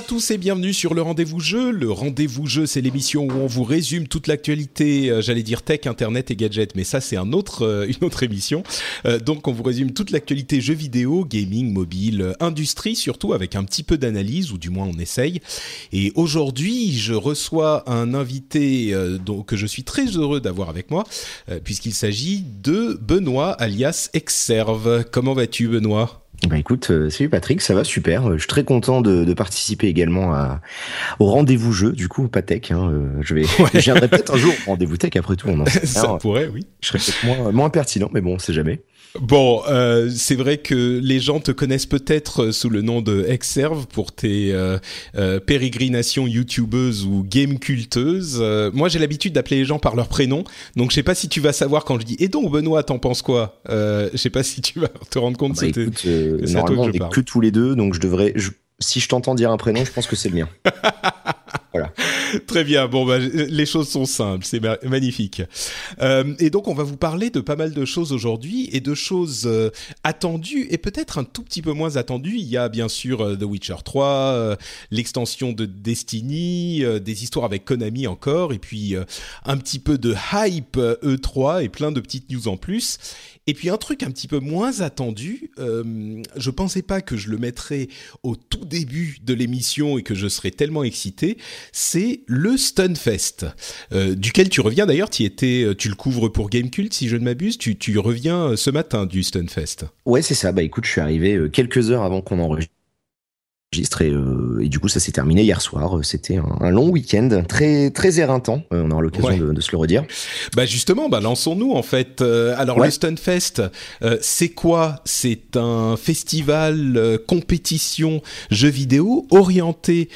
à tous et bienvenue sur le Rendez-vous Jeu. Le Rendez-vous Jeu, c'est l'émission où on vous résume toute l'actualité, euh, j'allais dire tech, internet et gadgets, mais ça c'est un autre, euh, une autre émission. Euh, donc on vous résume toute l'actualité jeux vidéo, gaming, mobile, industrie surtout, avec un petit peu d'analyse, ou du moins on essaye. Et aujourd'hui, je reçois un invité que je suis très heureux d'avoir avec moi, puisqu'il s'agit de Benoît, alias Exserve. Comment vas-tu Benoît? Bah écoute, euh, salut Patrick, ça va super. Je suis très content de, de participer également à, au rendez-vous jeu, du coup, pas tech. Hein, euh, je vais, je viendrai peut-être un jour au rendez-vous tech. Après tout, on en sait Ça rien. pourrait, oui. Je serais peut-être moins, moins pertinent, mais bon, on sait jamais. Bon, euh, c'est vrai que les gens te connaissent peut-être sous le nom de Exserve pour tes euh, euh, pérégrinations youtubeuses ou game culteuses. Euh, moi, j'ai l'habitude d'appeler les gens par leur prénom, donc je sais pas si tu vas savoir quand je dis « Et donc, Benoît, t'en penses quoi? Euh, Je sais pas si tu vas te rendre compte. Bah, c'était- écoute, euh, à toi normalement, que on est que tous les deux, donc je devrais. je- si je t'entends dire un prénom, je pense que c'est le mien. Très bien. Bon, bah, les choses sont simples, c'est ma- magnifique. Euh, et donc, on va vous parler de pas mal de choses aujourd'hui et de choses euh, attendues et peut-être un tout petit peu moins attendues. Il y a bien sûr euh, The Witcher 3, euh, l'extension de Destiny, euh, des histoires avec Konami encore, et puis un petit peu de hype euh, E3 et plein de petites news en plus. Et puis un truc un petit peu moins attendu, euh, je pensais pas que je le mettrais au tout début de l'émission et que je serais tellement excité, c'est le Stunfest, euh, duquel tu reviens d'ailleurs, tu étais, euh, tu le couvres pour Gamecult si je ne m'abuse, tu, tu reviens euh, ce matin du Stunfest. Ouais, c'est ça. Bah écoute, je suis arrivé quelques heures avant qu'on enregistre. Et, euh, et du coup, ça s'est terminé hier soir. Euh, C'était un, un long week-end, très très éreintant. Euh, on aura l'occasion Ouais. de, de se le redire. Bah justement, bah lançons-nous en fait. Euh, alors Ouais. le Stunfest, c'est quoi? C'est un festival compétition jeux vidéo orienté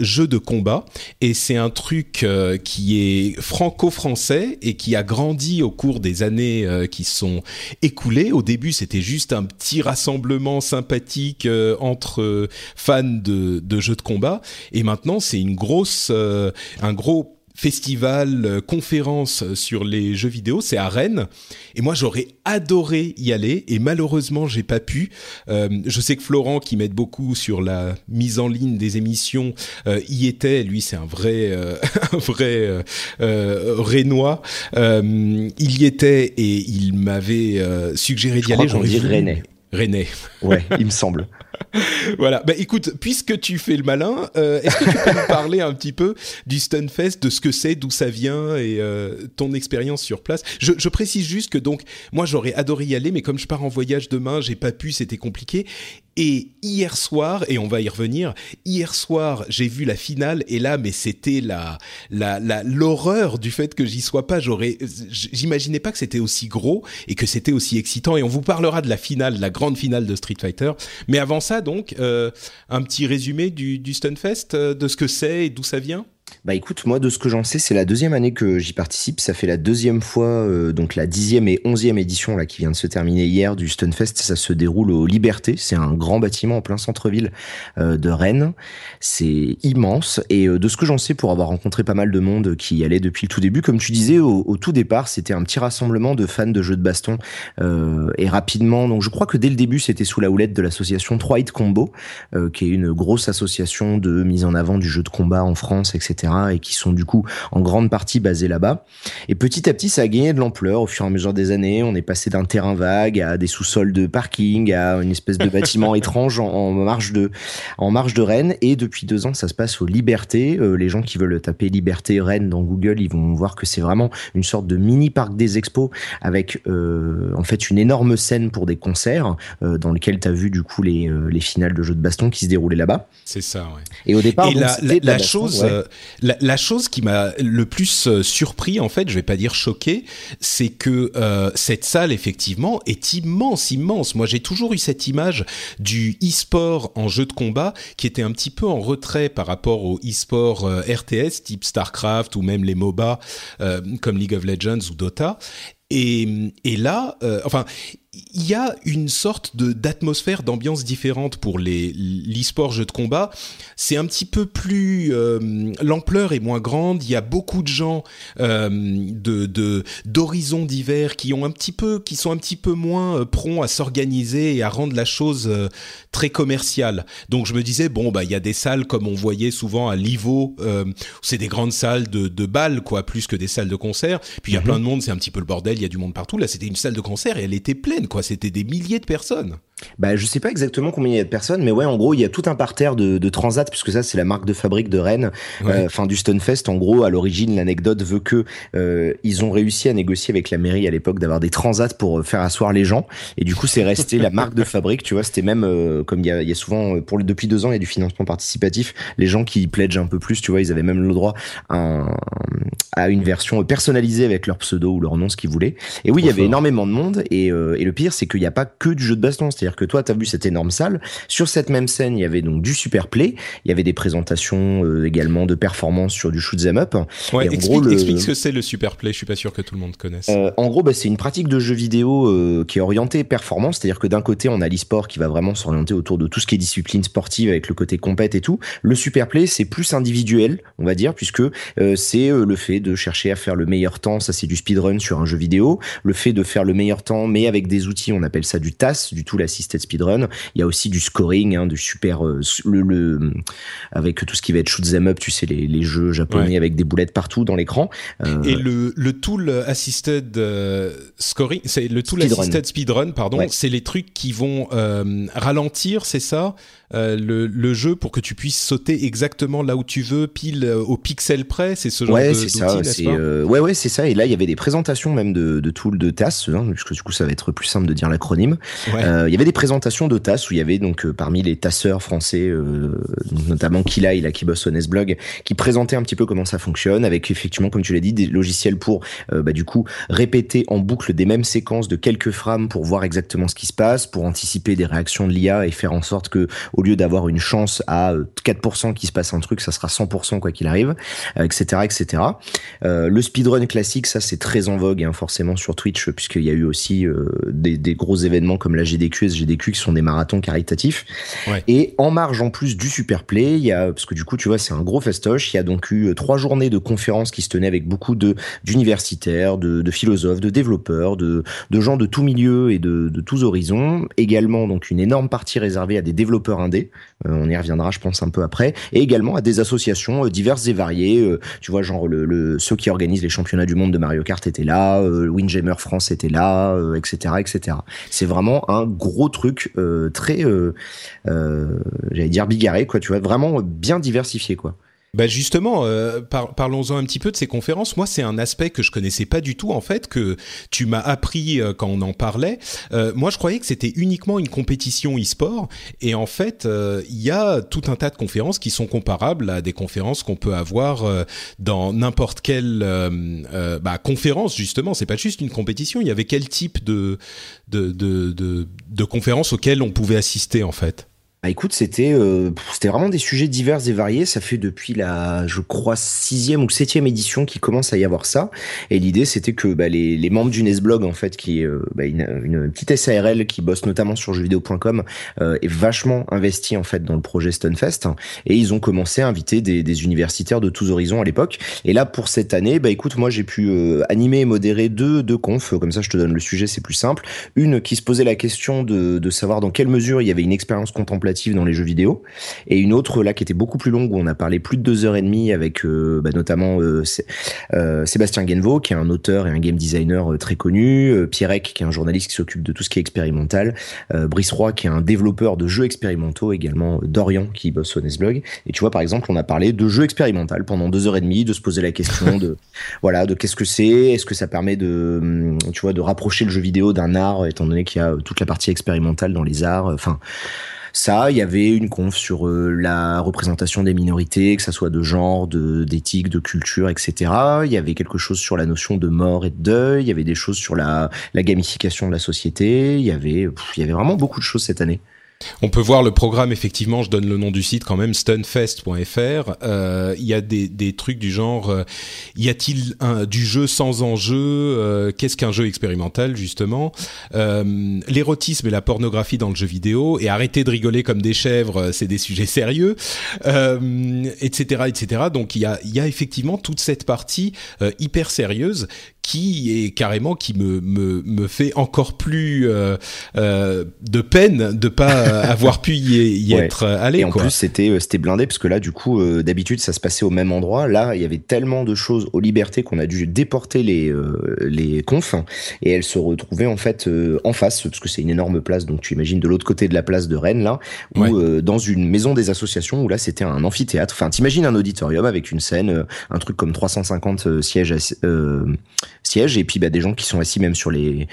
jeux de combat et c'est un truc qui est franco-français et qui a grandi au cours des années qui sont écoulées. Au début, c'était juste un petit rassemblement sympathique entre fans de, de jeux de combat et maintenant c'est une grosse, euh, un gros festival, euh, conférence sur les jeux vidéo, c'est à Rennes. Et moi, j'aurais adoré y aller, et malheureusement, j'ai pas pu. Euh, je sais que Florent, qui m'aide beaucoup sur la mise en ligne des émissions, euh, y était. Lui, c'est un vrai, un vrai Rénois. Il y était et il m'avait suggéré d'y aller. dit voulu- Rennais. Rennais. Ouais, il me semble. Voilà. Bah écoute, puisque tu fais le malin, euh, est-ce que tu peux nous parler un petit peu du Stunfest, de ce que c'est, d'où ça vient et euh, ton expérience sur place? Je, précise juste que donc moi j'aurais adoré y aller, mais comme je pars en voyage demain, j'ai pas pu, c'était compliqué. Et hier soir, et on va y revenir, hier soir j'ai vu la finale et là, mais c'était la la- l'horreur du fait que j'y sois pas. J'aurais, j'imaginais pas que c'était aussi gros et que c'était aussi excitant. Et on vous parlera de la finale, la grande finale de Street Fighter. Mais avant ça, donc, euh, un petit résumé du, du Stunfest, euh, de ce que c'est et d'où ça vient? Bah écoute, moi de ce que j'en sais, c'est la deuxième année que j'y participe. Ça fait la deuxième fois, euh, donc la dixième et onzième édition là qui vient de se terminer hier du Stunfest. Ça se déroule au Liberté. C'est un grand bâtiment en plein centre-ville euh, de Rennes. C'est immense. Et euh, de ce que j'en sais, pour avoir rencontré pas mal de monde qui y allait depuis le tout début, comme tu disais au, au tout départ, c'était un petit rassemblement de fans de jeux de baston. Et rapidement, donc je crois que dès le début, c'était sous la houlette de l'association 3 Hit Combo, qui est une grosse association de mise en avant du jeu de combat en France, etc. etc. et qui sont du coup en grande partie basés là-bas. Et petit à petit, ça a gagné de l'ampleur au fur et à mesure des années. On est passé d'un terrain vague à des sous-sols de parking, à une espèce de bâtiment étrange en, marge de en marge de Rennes. Et depuis deux ans, ça se passe aux Libertés. Euh, les gens qui veulent taper Liberté Rennes dans Google, ils vont voir que c'est vraiment une sorte de mini parc des expos avec euh, en fait une énorme scène pour des concerts euh, dans lesquels tu as vu du coup les, les finales de jeux de baston qui se déroulaient là-bas. C'est ça, ouais. Et au départ, la, chose, la, chose qui m'a le plus surpris, en fait, je vais pas dire choqué, c'est que cette salle, effectivement, est immense, immense. Moi, j'ai toujours eu cette image du e-sport en jeu de combat qui était un petit peu en retrait par rapport au e-sport euh, RTS type StarCraft ou même les MOBA euh, comme League of Legends ou Dota. Et, là, euh, enfin, il y a une sorte de d'atmosphère, d'ambiance différente pour les l'e-sport jeux de combat. C'est un petit peu plus euh, l'ampleur est moins grande. Il y a beaucoup de gens euh, de d'horizons divers qui ont un petit peu qui sont un petit peu moins euh, prompts à s'organiser et à rendre la chose euh, très commerciale. Donc je me disais bon bah il y a des salles comme on voyait souvent à Livo, c'est des grandes salles de de balles quoi, plus que des salles de concert. Puis il y a mhm. plein de monde, c'est un petit peu le bordel. Il y a du monde partout. Là c'était une salle de concert et elle était pleine quoi. C'était des milliers de personnes. Bah, je sais pas exactement combien il y a de personnes, mais ouais, en gros, il y a tout un parterre de, de transat, puisque ça, c'est la marque de fabrique de Rennes, euh, enfin du Stonefest. En gros, à l'origine, l'anecdote veut que euh, ils ont réussi à négocier avec la mairie à l'époque d'avoir des transats pour euh, faire asseoir les gens, et du coup, c'est resté la marque de fabrique. Tu vois, c'était même comme il y a, y a souvent pour depuis deux ans, il y a du financement participatif. Les gens qui pledgent un peu plus, tu vois, ils avaient même le droit à, à une version personnalisée avec leur pseudo ou leur nom, ce qu'ils voulaient. Et oui, il y avait énormément de monde, et, et le pire, c'est qu'il n'y a pas que du jeu de baston. C'est-à-dire que toi, tu as vu cette énorme salle. Sur cette même scène, il y avait donc du super play. Il y avait des présentations euh, également de performances sur du shoot 'em up. Ouais, explique, ce que c'est le super play. Je suis pas sûr que tout le monde connaisse. Euh, en gros, bah, c'est une pratique de jeu vidéo euh, qui est orientée performance. C'est-à-dire que d'un côté, on a l'e-sport qui va vraiment s'orienter autour de tout ce qui est discipline sportive avec le côté compète et tout. Le super play, c'est plus individuel, on va dire, puisque c'est le fait de chercher à faire le meilleur temps. Ça, c'est du speedrun sur un jeu vidéo. Le fait de faire le meilleur temps, mais avec des outils, on appelle ça du TAS, du tout l'assisted speedrun. Il y a aussi du scoring, hein, du super, euh, le, avec tout ce qui va être shoot them up, tu sais, les, les jeux japonais avec des boulettes partout dans l'écran. Euh, et le, le tool assisted euh, scoring, c'est le tool assisted speedrun, pardon, c'est les trucs qui vont ralentir, c'est ça? Euh, le, le, jeu pour que tu puisses sauter exactement là où tu veux, pile euh, au pixel près. C'est ce genre ouais, de c'est ça. C'est euh, ouais, ouais, c'est ça. Et là, il y avait des présentations même de, de tools de TAS, hein, puisque du coup, ça va être plus simple de dire l'acronyme. Euh, il y avait des présentations de TAS où il y avait donc parmi les tasseurs français, notamment Kila, là qui bosse au Nesblog, qui présentait un petit peu comment ça fonctionne, avec effectivement, comme tu l'as dit, des logiciels pour bah, du coup répéter en boucle des mêmes séquences de quelques frames pour voir exactement ce qui se passe, pour anticiper des réactions de l'IA et faire en sorte que au lieu d'avoir une chance à 4% euh, qui se passe un truc, ça sera 100% quoi qu'il arrive, etc., euh, etc. Euh, le speedrun classique, ça c'est très en vogue, hein, forcément sur Twitch, puisqu'il y a eu aussi des, des, gros événements comme la GDQ et GDQ qui sont des marathons caritatifs. Ouais. Et en marge en plus du super play, il y a parce que du coup tu vois c'est un gros festoche. Il y a donc eu trois journées de conférences qui se tenaient avec beaucoup de d'universitaires, de, de, philosophes, de développeurs, de, de gens de tous milieux et de, de tous horizons. Également donc une énorme partie réservée à des développeurs Euh, on y reviendra, je pense, un peu après. Et également à des associations euh, diverses et variées. Euh, tu vois, genre le, ceux qui organisent les championnats du monde de Mario Kart étaient là, Windjammer France était là, etc., etc. C'est vraiment un gros truc très, j'allais dire bigarré, quoi. Tu vois, vraiment bien diversifié, quoi. Bah justement, euh, parlons-en un petit peu de ces conférences. Moi, c'est un aspect que je connaissais pas du tout en fait, que tu m'as appris euh, quand on en parlait. Euh, moi, je croyais que c'était uniquement une compétition e-sport, et en fait, il y a tout un tas de conférences qui sont comparables à des conférences qu'on peut avoir dans n'importe quelle bah, conférence. Justement, c'est pas juste une compétition. Il y avait quel type de de, de, de, de conférences auxquelles on pouvait assister en fait? Bah, écoute, c'était euh, c'était vraiment des sujets divers et variés. Ça fait depuis la, je crois, sixième ou septième édition qui commence à y avoir ça. Et l'idée, c'était que bah, les, membres du Nesblog, en fait, qui est euh, bah, une, petite SARL qui bosse notamment sur jeuxvideo.com, euh, est vachement investi en fait dans le projet Stunfest. Et ils ont commencé à inviter des, des universitaires de tous horizons à l'époque. Et là, pour cette année, bah écoute, moi j'ai pu euh, animer et modérer deux deux confs. Comme ça, je te donne le sujet, c'est plus simple. Une qui se posait la question de, de savoir dans quelle mesure il y avait une expérience contemplative dans les jeux vidéo, et une autre là qui était beaucoup plus longue où on a parlé plus de deux heures et demie avec bah, notamment Sébastien Genvo qui est un auteur et un game designer très connu, Pierrec qui est un journaliste qui s'occupe de tout ce qui est expérimental, Brice Roy qui est un développeur de jeux expérimentaux également, Dorian qui bosse au Nesblog, et tu vois par exemple on a parlé de jeux expérimental pendant deux heures et demie, de se poser la question de voilà de qu'est-ce que c'est, est-ce que ça permet de hum, tu vois de rapprocher le jeu vidéo d'un art étant donné qu'il y a toute la partie expérimentale dans les arts, enfin ça, il y avait une conf sur euh, la représentation des minorités, que ça soit de genre, d'éthique, de culture, etc. Il y avait quelque chose sur la notion de mort et de deuil. Il y avait des choses sur la, la gamification de la société. Il y avait, il y avait vraiment beaucoup de choses cette année. On peut voir le programme, effectivement, je donne le nom du site quand même, stunfest.fr. Euh, il y a des, trucs du genre, euh, y a-t-il du jeu sans enjeu euh, Qu'est-ce qu'un jeu expérimental, justement L'érotisme et la pornographie dans le jeu vidéo, et arrêter de rigoler comme des chèvres, c'est des sujets sérieux, etc., etc. Donc il y a effectivement toute cette partie hyper sérieuse qui est carrément qui me me, me fait encore plus euh, euh, de peine de pas avoir pu y, être allé. Et en plus c'était euh, c'était blindé parce que là du coup euh, d'habitude ça se passait au même endroit. Là il y avait tellement de choses aux libertés qu'on a dû déporter les les confs et elles se retrouvaient en fait en face parce que c'est une énorme place donc tu imagines de l'autre côté de la place de Rennes là ou dans une maison des associations où là c'était un amphithéâtre. Enfin t'imagines un auditorium avec une scène un truc comme 350 sièges sièges et puis bah, des gens qui sont assis même sur les,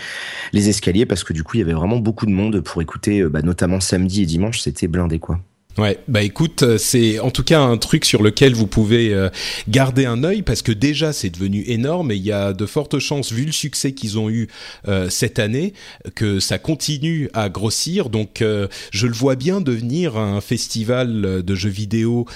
les escaliers parce que du coup il y avait vraiment beaucoup de monde pour écouter euh, bah, notamment samedi et dimanche c'était blindé quoi. Ouais, bah écoute, euh, c'est en tout cas un truc sur lequel vous pouvez euh, garder un œil parce que déjà c'est devenu énorme et il y a de fortes chances, vu le succès qu'ils ont eu euh, cette année, que ça continue à grossir. Donc je le vois bien devenir un festival de jeux vidéo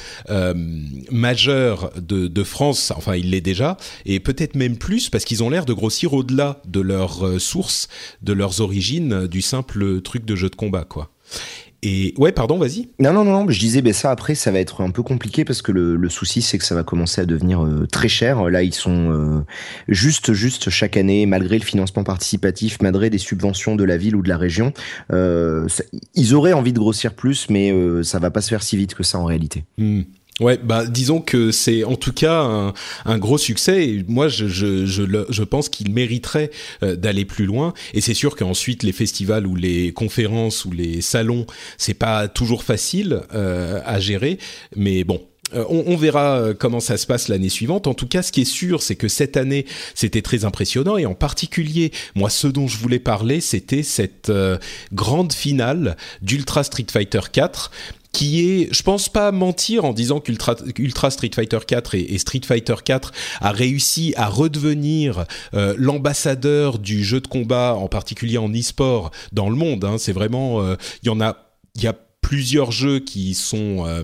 majeur de, de, France. Enfin, il l'est déjà et peut-être même plus parce qu'ils ont l'air de grossir au-delà de leurs sources, de leurs origines, du simple truc de jeu de combat, quoi. Et ouais, pardon, vas-y. Non, non, non, je disais, ben ça après, ça va être un peu compliqué parce que le, le souci, c'est que ça va commencer à devenir euh, très cher. Là, ils sont euh, juste, juste chaque année, malgré le financement participatif, malgré des subventions de la ville ou de la région, euh, ils auraient envie de grossir plus, mais ça va pas se faire si vite que ça en réalité. Hmm. Ouais, bah disons que c'est en tout cas un, un, gros succès. Moi, je, je, je, je pense qu'il mériterait euh, d'aller plus loin. Et c'est sûr qu'ensuite, les festivals ou les conférences ou les salons, c'est pas toujours facile euh, à gérer. Mais bon, euh, on, on, verra comment ça se passe l'année suivante. En tout cas, ce qui est sûr, c'est que cette année, c'était très impressionnant. Et en particulier, moi, ce dont je voulais parler, c'était cette grande finale d'Ultra Street Fighter 4 qui est, je pense pas mentir en disant qu'Ultra Ultra Street Fighter 4 et, Street Fighter 4 a réussi à redevenir euh, l'ambassadeur du jeu de combat, en particulier en e-sport dans le monde. Hein. C'est vraiment, euh, il y en a, il y a plusieurs jeux qui sont euh,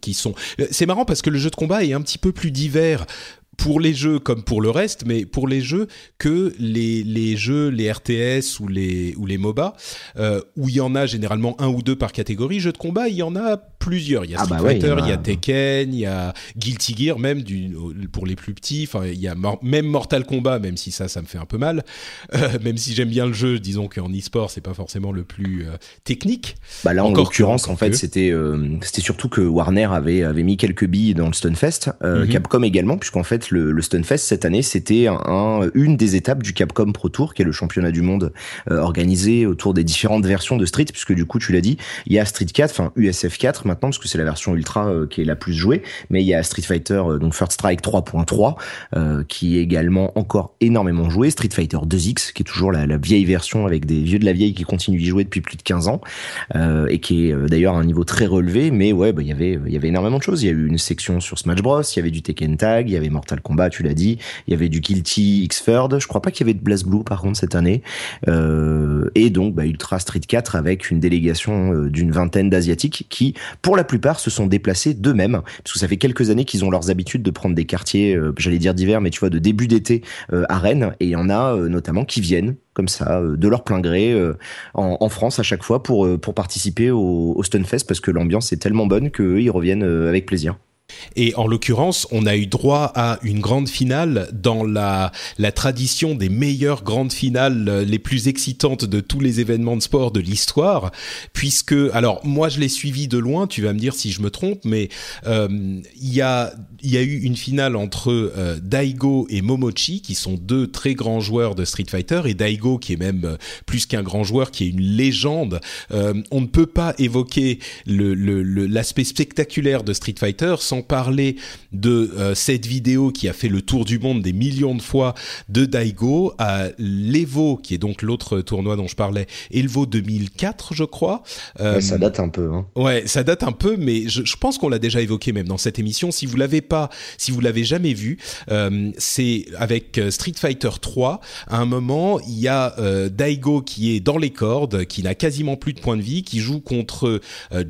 qui sont c'est marrant parce que le jeu de combat est un petit peu plus divers pour les jeux comme pour le reste, mais pour les jeux que les, les jeux, les RTS ou les, ou les MOBA, euh, où il y en a généralement un ou deux par catégorie. Jeux de combat, il y en a plusieurs. Il y a ah Street bah Fighter, il, y a... Tekken, il y a Guilty Gear, même du, pour les plus petits. Enfin, il y a même Mortal Kombat, même si ça, ça me fait un peu mal. Euh, même si j'aime bien le jeu, disons qu'en e-sport, c'est pas forcément le plus euh, technique. Bah là, en l'occurrence, en fait, c'était c'était surtout que Warner avait avait mis quelques billes dans le Stunfest, mhm. Capcom également, puisqu'en fait le, le Stunfest cette année, c'était un, une des étapes du Capcom Pro Tour, qui est le championnat du monde euh, organisé autour des différentes versions de Street, puisque du coup, tu l'as dit, il y a Street 4, enfin USF 4 maintenant, parce que c'est la version ultra euh, qui est la plus jouée, mais il y a Street Fighter, euh, donc First Strike 3.3, qui est également encore énormément joué, Street Fighter 2X, qui est toujours la, vieille version avec des vieux de la vieille qui continuent d'y jouer depuis plus de 15 ans, et qui est d'ailleurs un niveau très relevé, mais ouais, bah, il y avait il y avait énormément de choses. Il y a eu une section sur Smash Bros, il y avait du Tekken Tag, il y avait Mortal Kombat, tu l'as dit. Il y avait du Guilty X-Third. Je crois pas qu'il y avait de Blaze Blue par contre cette année. Euh, et donc bah, Ultra Street 4 avec une délégation euh, d'une vingtaine d'asiatiques qui, pour la plupart, se sont déplacés d'eux-mêmes parce que ça fait quelques années qu'ils ont leurs habitudes de prendre des quartiers, euh, j'allais dire d'hiver, mais tu vois de début d'été à Rennes. Et il y en a notamment qui viennent comme ça, de leur plein gré, en, France à chaque fois pour, pour participer au, au Stunfest parce que l'ambiance est tellement bonne qu'eux, ils reviennent avec plaisir. Et en l'occurrence, on a eu droit à une grande finale dans la, tradition des meilleures grandes finales euh, les plus excitantes de tous les événements de sport de l'histoire, puisque, alors moi je l'ai suivi de loin, tu vas me dire si je me trompe, mais euh, il y, a, y a eu une finale entre euh, Daigo et Momochi, qui sont deux très grands joueurs de Street Fighter, et Daigo qui est même plus qu'un grand joueur, qui est une légende. on ne peut pas évoquer l'aspect le, spectaculaire de Street Fighter sans parler de euh, cette vidéo qui a fait le tour du monde des millions de fois de Daigo à l'Evo, qui est donc l'autre tournoi dont je parlais, Evo 2004, je crois. Euh, ça date un peu. Hein. Ouais, ça date un peu, mais je, je pense qu'on l'a déjà évoqué même dans cette émission. Si vous l'avez pas, si vous l'avez jamais vu, euh, c'est avec Street Fighter 3. À un moment, il y a Daigo qui est dans les cordes, qui n'a quasiment plus de points de vie, qui joue contre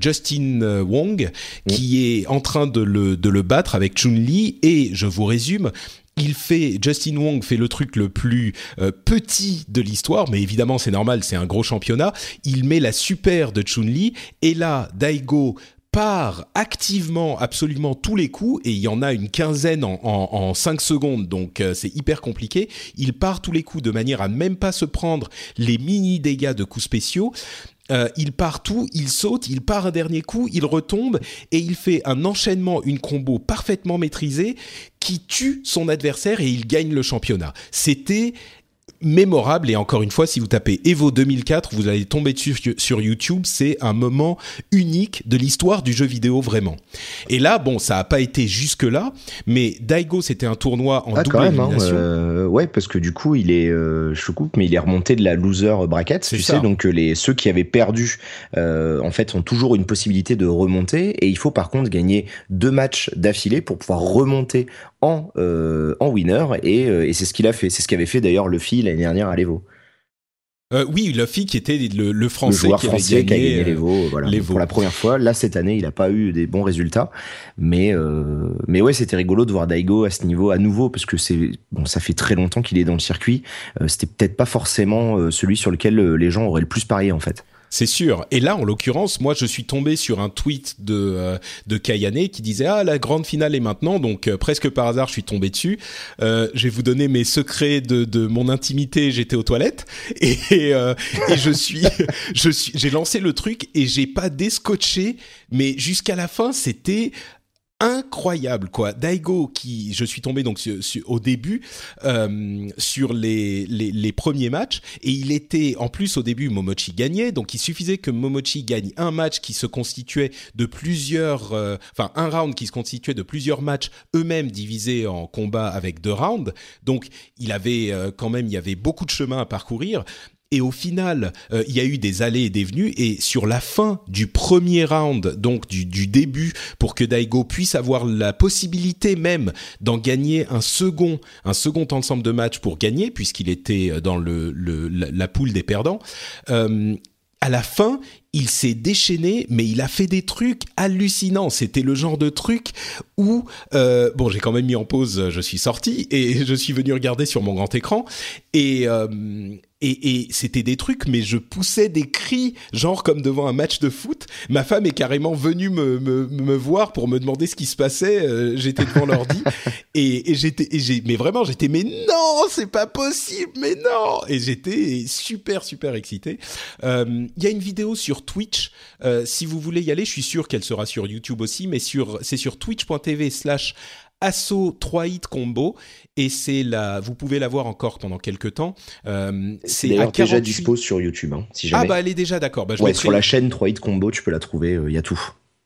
Justin Wong, qui est en train de le, de le battre avec Chun-Li et je vous résume, il fait Justin Wong fait le truc le plus euh, petit de l'histoire, mais évidemment c'est normal, c'est un gros championnat. Il met la super de Chun-Li et là Daigo part activement absolument tous les coups et il y en a une quinzaine en, 5 secondes donc euh, c'est hyper compliqué il part tous les coups de manière à même pas se prendre les mini dégâts de coups spéciaux euh, il part tout, il saute, il part un dernier coup, il retombe et il fait un enchaînement, une combo parfaitement maîtrisée qui tue son adversaire et il gagne le championnat. C'était mémorable. Et encore une fois si vous tapez Evo 2004 vous allez tomber dessus sur YouTube. C'est un moment unique de l'histoire du jeu vidéo vraiment. Et là bon ça a pas été jusque là mais Daigo c'était un tournoi en ah, double hein, élimination. euh, ouais parce que du coup il est euh, je coupe mais il est remonté de la loser bracket tu sais. Donc euh, les ceux qui avaient perdu en fait ont toujours une possibilité de remonter. Et il faut par contre gagner deux matchs d'affilée pour pouvoir remonter en, euh, en winner et, euh, et c'est ce qu'il a fait. C'est ce qu'avait fait d'ailleurs Luffy l'année dernière à l'Evo. Euh, oui, Luffy qui était le, le français qui, français avait gagné, qui a gagné l'Evo, voilà, pour la première fois. Là cette année, il n'a pas eu des bons résultats, mais euh, mais ouais, c'était rigolo de voir Daigo à ce niveau à nouveau parce que c'est bon, ça fait très longtemps qu'il est dans le circuit. Euh, c'était peut-être pas forcément euh, celui sur lequel les gens auraient le plus parié en fait. C'est sûr. Et là, en l'occurrence, moi, je suis tombé sur un tweet de euh, de Kayane qui disait ah la grande finale est maintenant. Donc euh, presque par hasard, je suis tombé dessus. Euh, je vais vous donner mes secrets de de mon intimité. J'étais aux toilettes et euh, et je suis je suis j'ai lancé le truc et j'ai pas descotché, mais jusqu'à la fin, c'était incroyable quoi. Daigo qui je suis tombé donc au début euh, sur les, les, les premiers matchs et il était en plus au début Momochi gagnait donc il suffisait que Momochi gagne un match qui se constituait de plusieurs euh, enfin un round qui se constituait de plusieurs matchs eux-mêmes divisés en combats avec deux rounds donc il avait euh, quand même il y avait beaucoup de chemin à parcourir et au final, euh, il y a eu des allées et des venues. Et sur la fin du premier round, donc du, début, pour que Daigo puisse avoir la possibilité même d'en gagner un second, un second ensemble de match pour gagner, puisqu'il était euh, dans le la, poule des perdants. Euh, à la fin, il s'est déchaîné, mais il a fait des trucs hallucinants. C'était le genre de truc où, euh, bon, j'ai quand même mis en pause, je suis sorti et je suis venu regarder sur mon grand écran et euh, et, et c'était des trucs, mais je poussais des cris, genre comme devant un match de foot. Ma femme est carrément venue me, me, me voir pour me demander ce qui se passait. Euh, j'étais devant l'ordi et, et j'étais, mais vraiment, j'étais, mais non, c'est pas possible, mais non. Et j'étais super, super excité. Euh, il y a une vidéo sur Twitch. Euh, si vous voulez y aller, je suis sûr qu'elle sera sur YouTube aussi, mais sur, c'est sur twitch.tv slash Asso 3 hit combo et c'est la vous pouvez la voir encore pendant quelques temps euh, c'est déjà dispo sur YouTube hein, si jamais. ah bah elle est déjà d'accord bah, ouais, sur la chaîne 3 hit combo tu peux la trouver il euh, y a tout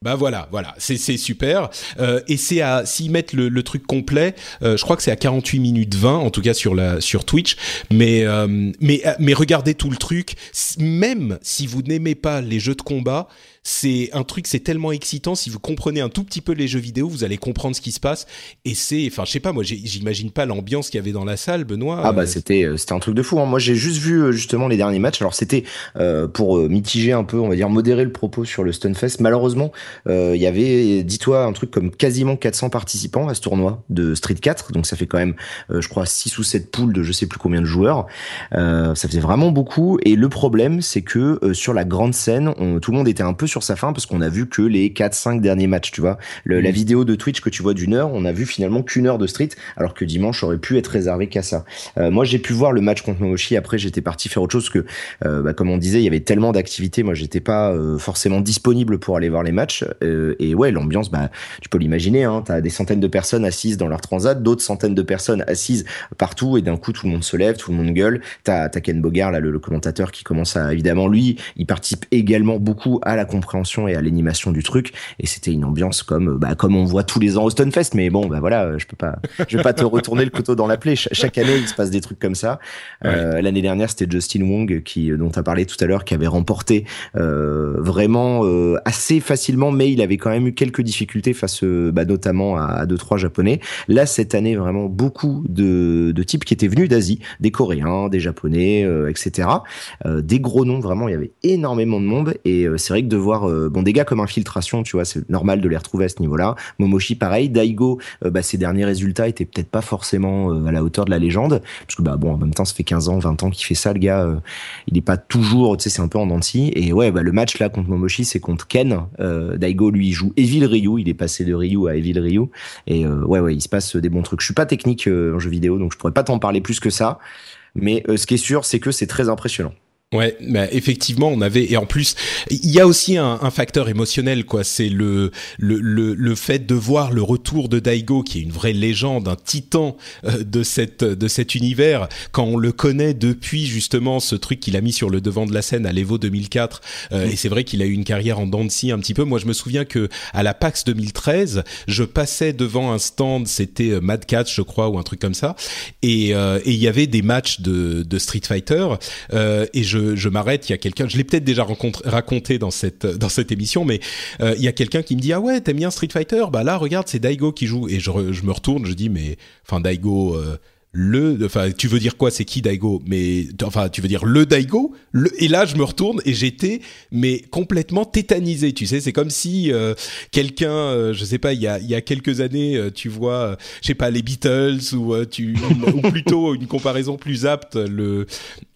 bah voilà, voilà, c'est super. Euh, et c'est à s'ils mettent le, truc complet, euh, je crois que c'est à 48 minutes 20 en tout cas sur la sur Twitch. Mais euh, mais mais regardez tout le truc. Même si vous n'aimez pas les jeux de combat, c'est un truc, c'est tellement excitant. Si vous comprenez un tout petit peu les jeux vidéo, vous allez comprendre ce qui se passe. Et c'est, enfin, je sais pas, moi, j'imagine pas l'ambiance qu'il y avait dans la salle, Benoît. Ah bah euh. c'était, euh, c'était un truc de fou. Hein. Moi, j'ai juste vu euh, justement les derniers matchs. Alors c'était pour mitiger un peu, on va dire modérer le propos sur le Stunfest. Malheureusement, il y avait, dis-toi, un truc comme quasiment 400 participants à ce tournoi de Street 4. Donc ça fait quand même, je crois, 6 ou 7 poules de je sais plus combien de joueurs. ça faisait vraiment beaucoup. Et le problème, c'est que sur la grande scène, tout le monde était un peu sur sa fin parce qu'on a vu que les 4-5 derniers matchs, tu vois. La mmh. vidéo de Twitch que tu vois d'une heure, on a vu finalement qu'une heure de Street, alors que dimanche aurait pu être réservé qu'à ça. moi, j'ai pu voir le match contre Momoshi. Après, j'étais parti faire autre chose que, bah, comme on disait, il y avait tellement d'activités. Moi, j'étais pas euh, forcément disponible pour aller voir les matchs. Euh, et ouais, l'ambiance, bah, tu peux l'imaginer. Hein, T'as des centaines de personnes assises dans leur transat, d'autres centaines de personnes assises partout, et d'un coup, tout le monde se lève, tout le monde gueule. T'as as Ken Bogard, là, le, commentateur, qui commence à évidemment lui, il participe également beaucoup à la compréhension et à l'animation du truc. Et c'était une ambiance comme, bah, comme on voit tous les ans au Stunfest. Mais bon, bah voilà, je peux pas, je vais pas te retourner le couteau dans la plaie. chaque année, il se passe des trucs comme ça. Euh, L'année dernière, c'était Justin Wong qui, dont tu as parlé tout à l'heure, qui avait remporté euh, vraiment euh, assez facilement, mais il avait quand même eu quelques difficultés face, euh, bah, notamment à, deux trois japonais. Là cette année, vraiment beaucoup de, de types qui étaient venus d'Asie, des Coréens, des Japonais, etc. des gros noms, vraiment, il y avait énormément de monde et c'est vrai que de voir bon des gars comme Infiltration, tu vois, c'est normal de les retrouver à ce niveau-là. Momoshi, pareil. Daigo, bah, ses derniers résultats étaient peut-être pas forcément à la hauteur de la légende, parce que bah bon, en même temps, ça fait 15 ans, 20 ans qu'il fait ça, le gars. il n'est pas toujours, tu sais, c'est un peu en denti. Et ouais, bah, le match là contre Momoshi, c'est contre Ken. Euh, Daigo lui joue Evil Ryu, il est passé de Ryu à Evil Ryu. Et euh, ouais, ouais, il se passe des bons trucs. Je suis pas technique euh, en jeu vidéo, donc je pourrais pas t'en parler plus que ça. Mais ce qui est sûr, c'est que c'est très impressionnant. Ouais, bah effectivement, on avait et en plus, il y a aussi un, un facteur émotionnel quoi. C'est le, le, le le fait de voir le retour de Daigo, qui est une vraie légende, un titan euh, de cette de cet univers. Quand on le connaît depuis justement ce truc qu'il a mis sur le devant de la scène à l'Evo 2004, euh, et c'est vrai qu'il a eu une carrière en dents un petit peu. Moi, je me souviens que à la PAX 2013, je passais devant un stand, c'était euh, Mad Catz, je crois, ou un truc comme ça, et et il y avait des matchs de de Street Fighter, et je je, m'arrête, il y a quelqu'un, je l'ai peut-être déjà raconté dans cette émission, mais euh, il y a quelqu'un qui me dit ah ouais t'aimes bien Street Fighter, bah là regarde c'est Daigo qui joue. Et je, je me retourne, je dis mais enfin Daigo euh, le, enfin, tu veux dire quoi C'est qui Daigo? Mais enfin, tu veux dire le Daigo? Le, Et là, je me retourne et j'étais mais complètement tétanisé. Tu sais, c'est comme si euh, quelqu'un, euh, je sais pas, il y a, il y a quelques années, euh, tu vois, je sais pas, les Beatles ou tu, ou plutôt une comparaison plus apte, le,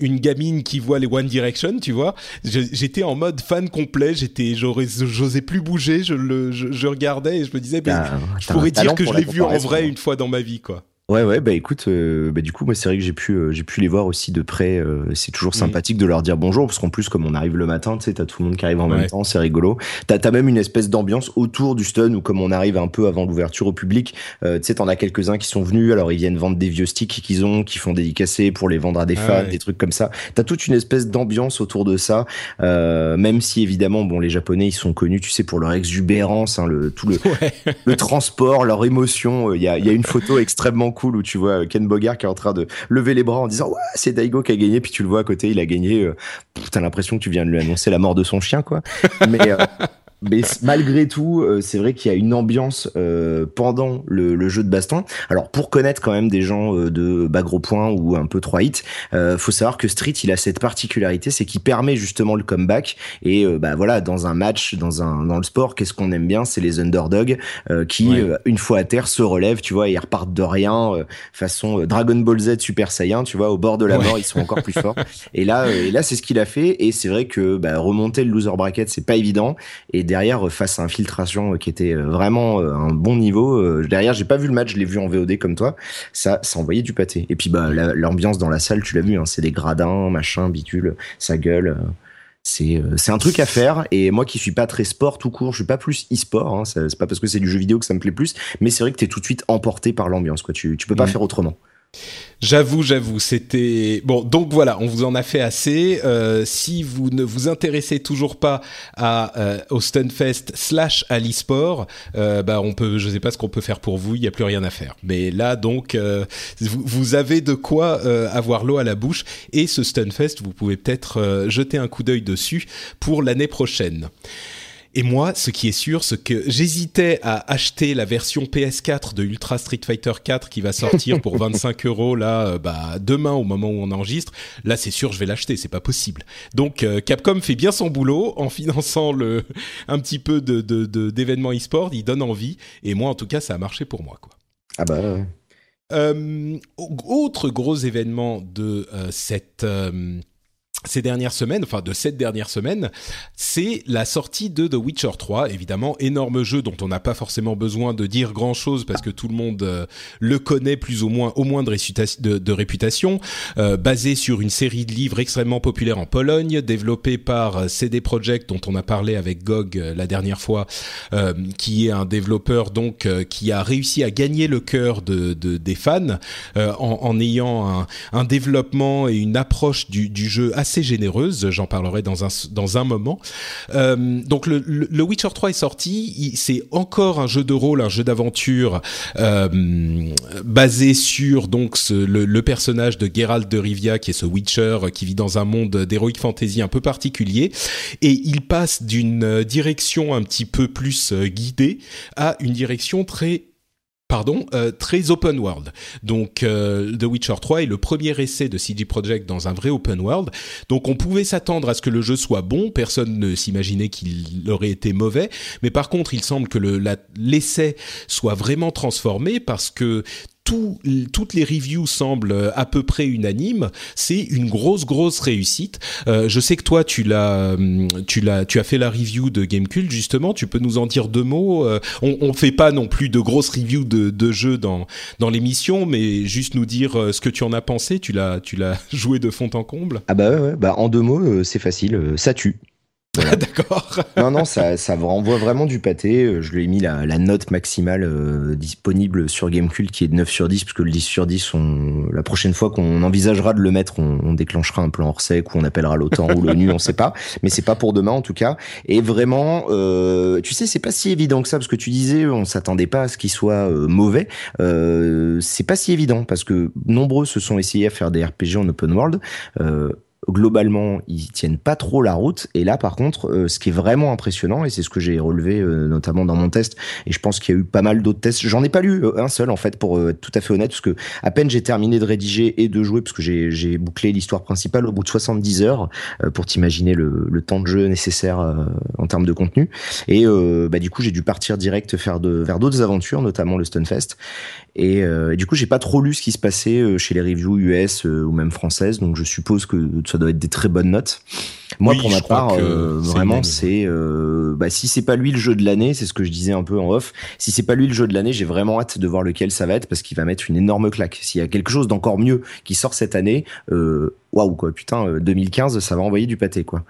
une gamine qui voit les One Direction, tu vois. J'étais en mode fan complet. J'étais, j'osais plus bouger. Je le, je, regardais et je me disais, ben, je pourrais dire que je l'ai vu en vrai une fois dans ma vie, quoi. Ouais ouais bah écoute euh, bah du coup moi c'est vrai que j'ai pu euh, j'ai pu les voir aussi de près euh, c'est toujours mm. sympathique de leur dire bonjour parce qu'en plus comme on arrive le matin tu sais t'as tout le monde qui arrive en même temps c'est rigolo. T'as as même une espèce d'ambiance autour du stun où comme on arrive un peu avant l'ouverture au public tu sais t'en as quelques uns qui sont venus alors ils viennent vendre des vieux sticks qu'ils ont qui font dédicacer pour les vendre à des ah fans des trucs comme ça. T'as toute une espèce d'ambiance autour de ça même si évidemment bon les japonais ils sont connus tu sais pour leur exubérance hein, le tout le le transport leur émotion il y a il y a une photo extrêmement cool où tu vois Ken Bogart qui est en train de lever les bras en disant ouais c'est Daigo qui a gagné. Puis tu le vois à côté il a gagné euh, t'as l'impression que tu viens de lui annoncer la mort de son chien quoi. Mais euh, mais malgré tout, euh, c'est vrai qu'il y a une ambiance euh, pendant le, le, jeu de baston. Alors pour connaître quand même des gens euh, de bas gros points ou un peu 3 hits, euh, faut savoir que Street il a cette particularité, c'est qu'il permet justement le comeback. Et bah voilà, dans un match, dans un dans le sport, qu'est-ce qu'on aime bien, c'est les underdogs qui une fois à terre se relèvent, tu vois, et ils repartent de rien, façon Dragon Ball Z Super Saiyan, tu vois, au bord de la mort, ils sont encore plus forts. Et là, et là c'est ce qu'il a fait. Et c'est vrai que bah, remonter le loser bracket, c'est pas évident. Et derrière, face à Infiltration qui était euh, vraiment euh, un bon niveau, euh, derrière, j'ai pas vu le match, je l'ai vu en VOD comme toi, ça, ça envoyait du pâté. Et puis, bah, l'ambiance dans la salle, tu l'as vu, hein, c'est des gradins, machin, bitules, ça gueule. c'est un truc à faire et moi qui suis pas très sport tout court je suis pas plus e-sport hein, c'est pas parce que c'est du jeu vidéo que ça me plaît plus mais c'est vrai que t'es tout de suite emporté par l'ambiance quoi tu tu peux pas faire autrement J'avoue, j'avoue, c'était bon. Donc voilà, on vous en a fait assez. Euh, si vous ne vous intéressez toujours pas à euh, au Stunfest slash à l'e-sport, euh, bah on peut, je sais pas ce qu'on peut faire pour vous. Il n'y a plus rien à faire. Mais là, donc, euh, vous, avez de quoi avoir l'eau à la bouche. Et ce Stunfest, vous pouvez peut-être jeter un coup d'œil dessus pour l'année prochaine. Et moi, ce qui est sûr, c'est que j'hésitais à acheter la version PS4 de Ultra Street Fighter 4 qui va sortir pour 25 euros là, euh, bah, demain au moment où on enregistre. Là, c'est sûr, je vais l'acheter, c'est pas possible. Donc, euh, Capcom fait bien son boulot en finançant le un petit peu de d'événements e-sport. Il donne envie. Et moi, en tout cas, ça a marché pour moi, quoi. Ah bah. Ouais. Euh, autre gros événement de cette ces dernières semaines, enfin de cette dernière semaine, c'est la sortie de The Witcher 3, évidemment énorme jeu dont on n'a pas forcément besoin de dire grand chose parce que tout le monde euh, le connaît plus ou moins, au moins de, de, réputation, euh, basé sur une série de livres extrêmement populaire en Pologne, développé par euh, CD Projekt dont on a parlé avec GOG la dernière fois, qui est un développeur donc qui a réussi à gagner le cœur de, des fans en, ayant un, un, développement et une approche du, du jeu généreuse. J'en parlerai dans un, dans un moment. Euh, donc le, Witcher 3 est sorti. C'est encore un jeu de rôle, un jeu d'aventure euh, basé sur donc le, le, personnage de Geralt de Rivia, qui est ce Witcher qui vit dans un monde d'heroic fantasy un peu particulier. Et il passe d'une direction un petit peu plus euh, guidée à une direction très pardon, euh, très open world. Donc euh, The Witcher 3 est le premier essai de CD Projekt dans un vrai open world. Donc on pouvait s'attendre à ce que le jeu soit bon, personne ne s'imaginait qu'il aurait été mauvais, mais par contre, il semble que l'essai soit vraiment transformé parce que toutes les reviews semblent à peu près unanimes. C'est une grosse grosse réussite. Euh, je sais que toi tu l'as, hum, tu l'as, tu as fait la review de Gamecult justement. Tu peux nous en dire deux mots. Euh, on, on fait pas non plus de grosses reviews de, de jeux dans dans l'émission, mais juste nous dire euh, ce que tu en as pensé. Tu l'as, tu l'as joué de fond en comble. Ah bah ouais, bah en deux mots, c'est facile. Ça tue. D'accord. non, non, ça, ça renvoie vraiment du pâté. Euh, je lui ai mis la, note maximale euh, disponible sur Gamecult qui est de 9 sur 10, puisque le 10 sur 10, on, la prochaine fois qu'on envisagera de le mettre, on, déclenchera un plan hors sec ou on appellera l'OTAN ou l'ONU, on sait pas. Mais c'est pas pour demain en tout cas. Et vraiment, euh, tu sais, c'est pas si évident que ça, parce que tu disais, on s'attendait pas à ce qu'il soit euh, mauvais. C'est pas si évident, parce que nombreux se sont essayés à faire des RPG en open world. Globalement, ils tiennent pas trop la route. Et là, par contre, euh, ce qui est vraiment impressionnant, et c'est ce que j'ai relevé euh, notamment dans mon test, et je pense qu'il y a eu pas mal d'autres tests. J'en ai pas lu euh, un seul en fait, pour être tout à fait honnête, parce que à peine j'ai terminé de rédiger et de jouer, parce que j'ai bouclé l'histoire principale au bout de 70 heures pour t'imaginer le, le, temps de jeu nécessaire en termes de contenu. Et bah, du coup, j'ai dû partir direct faire de, vers d'autres aventures, notamment le Stunfest. Et, et, du coup, j'ai pas trop lu ce qui se passait chez les reviews US ou même françaises, donc je suppose que ça doit être des très bonnes notes. Moi, pour ma part, euh, vraiment, c'est euh, bah, si c'est pas lui le jeu de l'année, c'est ce que je disais un peu en off. Si c'est pas lui le jeu de l'année, j'ai vraiment hâte de voir lequel ça va être parce qu'il va mettre une énorme claque. S'il y a quelque chose d'encore mieux qui sort cette année, euh, waouh quoi, putain, 2015, ça va envoyer du pâté quoi.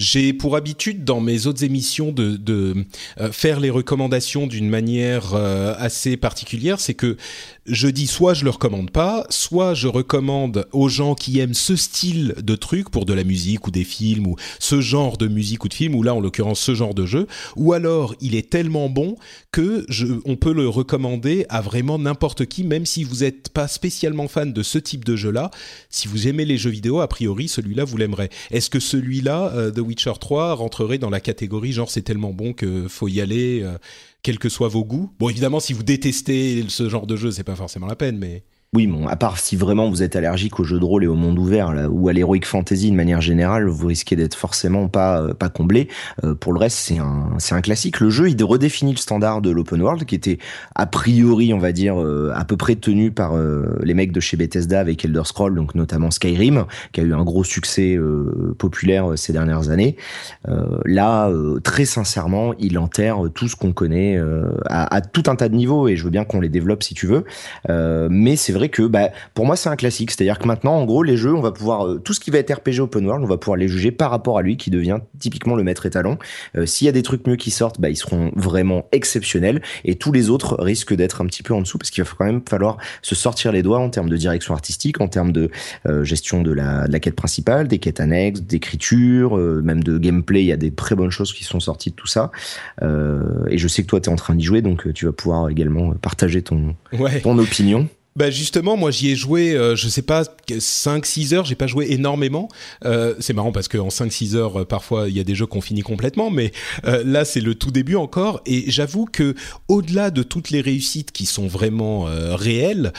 J'ai pour habitude dans mes autres émissions de, de faire les recommandations d'une manière assez particulière, c'est que je dis soit je le recommande pas, soit je recommande aux gens qui aiment ce style de truc pour de la musique ou des films ou ce genre de musique ou de film ou là en l'occurrence ce genre de jeu, ou alors il est tellement bon que je, on peut le recommander à vraiment n'importe qui, même si vous n'êtes pas spécialement fan de ce type de jeu-là. Si vous aimez les jeux vidéo, a priori celui-là vous l'aimerez. Est-ce que celui-là, euh, The Witcher 3, rentrerait dans la catégorie genre c'est tellement bon que faut y aller euh, quels que soient vos goûts. Bon, évidemment, si vous détestez ce genre de jeu, c'est pas forcément la peine, mais oui, bon, à part si vraiment vous êtes allergique aux jeux de rôle et au monde ouvert là, ou à l'heroic fantasy de manière générale, vous risquez d'être forcément pas euh, pas comblé. Euh, pour le reste, c'est un c'est un classique. Le jeu, il redéfinit le standard de l'open world qui était a priori, on va dire, euh, à peu près tenu par les mecs de chez Bethesda avec Elder Scrolls, donc notamment Skyrim, qui a eu un gros succès populaire ces dernières années. là, très sincèrement, il enterre tout ce qu'on connaît à, à, tout un tas de niveaux et je veux bien qu'on les développe si tu veux, mais c'est vrai que bah, pour moi c'est un classique, c'est-à-dire que maintenant en gros les jeux on va pouvoir euh, tout ce qui va être RPG open world on va pouvoir les juger par rapport à lui qui devient typiquement le maître étalon. Euh, s'il y a des trucs mieux qui sortent, bah, ils seront vraiment exceptionnels et tous les autres risquent d'être un petit peu en dessous parce qu'il va quand même falloir se sortir les doigts en termes de direction artistique, en termes de euh, gestion de la, de la quête principale, des quêtes annexes, d'écriture, même de gameplay. Il y a des très bonnes choses qui sont sorties de tout ça et je sais que toi tu es en train d'y jouer donc tu vas pouvoir également partager ton, ton opinion. Bah justement, moi j'y ai joué, euh, je sais pas, 5-6 heures, j'ai pas joué énormément. Euh, c'est marrant parce qu'en 5-6 heures, euh, parfois il y a des jeux qu'on finit complètement, mais euh, là c'est le tout début encore. Et j'avoue que au-delà de toutes les réussites qui sont vraiment réelles,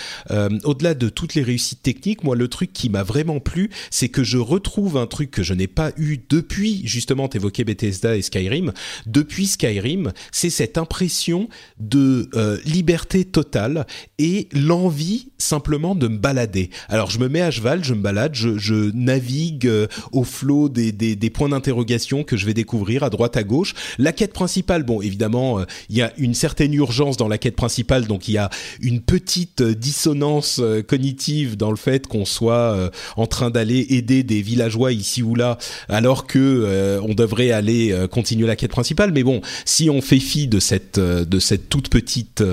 au-delà de toutes les réussites techniques, moi le truc qui m'a vraiment plu, c'est que je retrouve un truc que je n'ai pas eu depuis, justement, t'évoquais Bethesda et Skyrim, depuis Skyrim, c'est cette impression de liberté totale et l'envie dit simplement de me balader. Alors je me mets à cheval, je me balade, je, je navigue euh, au flot des, des, points d'interrogation que je vais découvrir à droite à gauche. La quête principale, bon évidemment, euh, il y a une certaine urgence dans la quête principale, donc il y a une petite euh, dissonance cognitive dans le fait qu'on soit en train d'aller aider des villageois ici ou là, alors que on devrait aller continuer la quête principale. Mais bon, si on fait fi de cette de cette toute petite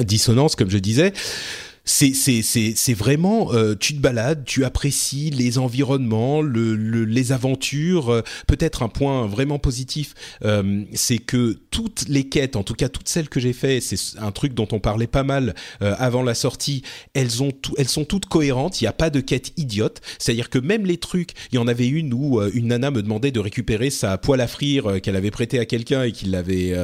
dissonance, comme je disais, c'est vraiment euh, tu te balades, tu apprécies les environnements, le, les aventures. Euh, peut-être un point vraiment positif, euh, c'est que toutes les quêtes, en tout cas toutes celles que j'ai fait, c'est un truc dont on parlait pas mal avant la sortie. Elles ont tout, elles sont toutes cohérentes. Il n'y a pas de quête idiote. C'est-à-dire que même les trucs, il y en avait une où une nana me demandait de récupérer sa poêle à frire qu'elle avait prêtée à quelqu'un et qu'il l'avait,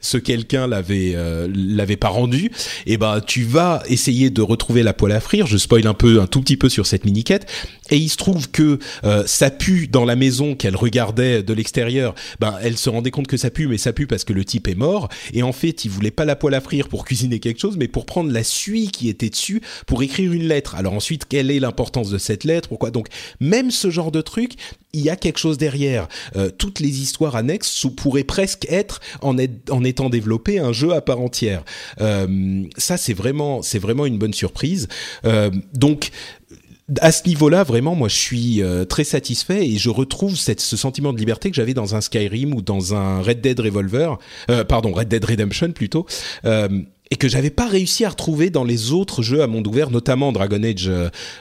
ce quelqu'un l'avait l'avait pas rendu. Et ben tu vas essayer de retrouver la poêle à frire. Je spoil un peu, un tout petit peu sur cette mini-quête. Et il se trouve que euh, ça pue dans la maison qu'elle regardait de l'extérieur. Ben, elle se rendait compte que ça pue, mais ça pue parce que le type est mort. Et en fait, il voulait pas la poêle à frire pour cuisiner quelque chose, mais pour prendre la suie qui était dessus pour écrire une lettre. Alors ensuite, quelle est l'importance de cette lettre? Pourquoi? Donc, même ce genre de truc, il y a quelque chose derrière. Euh, toutes les histoires annexes pourraient presque être en, étant développées un jeu à part entière. Euh, ça, c'est vraiment, c'est vraiment une bonne surprise. Euh, donc à ce niveau-là, vraiment, moi, je suis euh, très satisfait et je retrouve ce sentiment de liberté que j'avais dans un Skyrim ou dans un Red Dead Revolver, euh, pardon, Red Dead Redemption plutôt, euh, et que j'avais pas réussi à retrouver dans les autres jeux à monde ouvert, notamment Dragon Age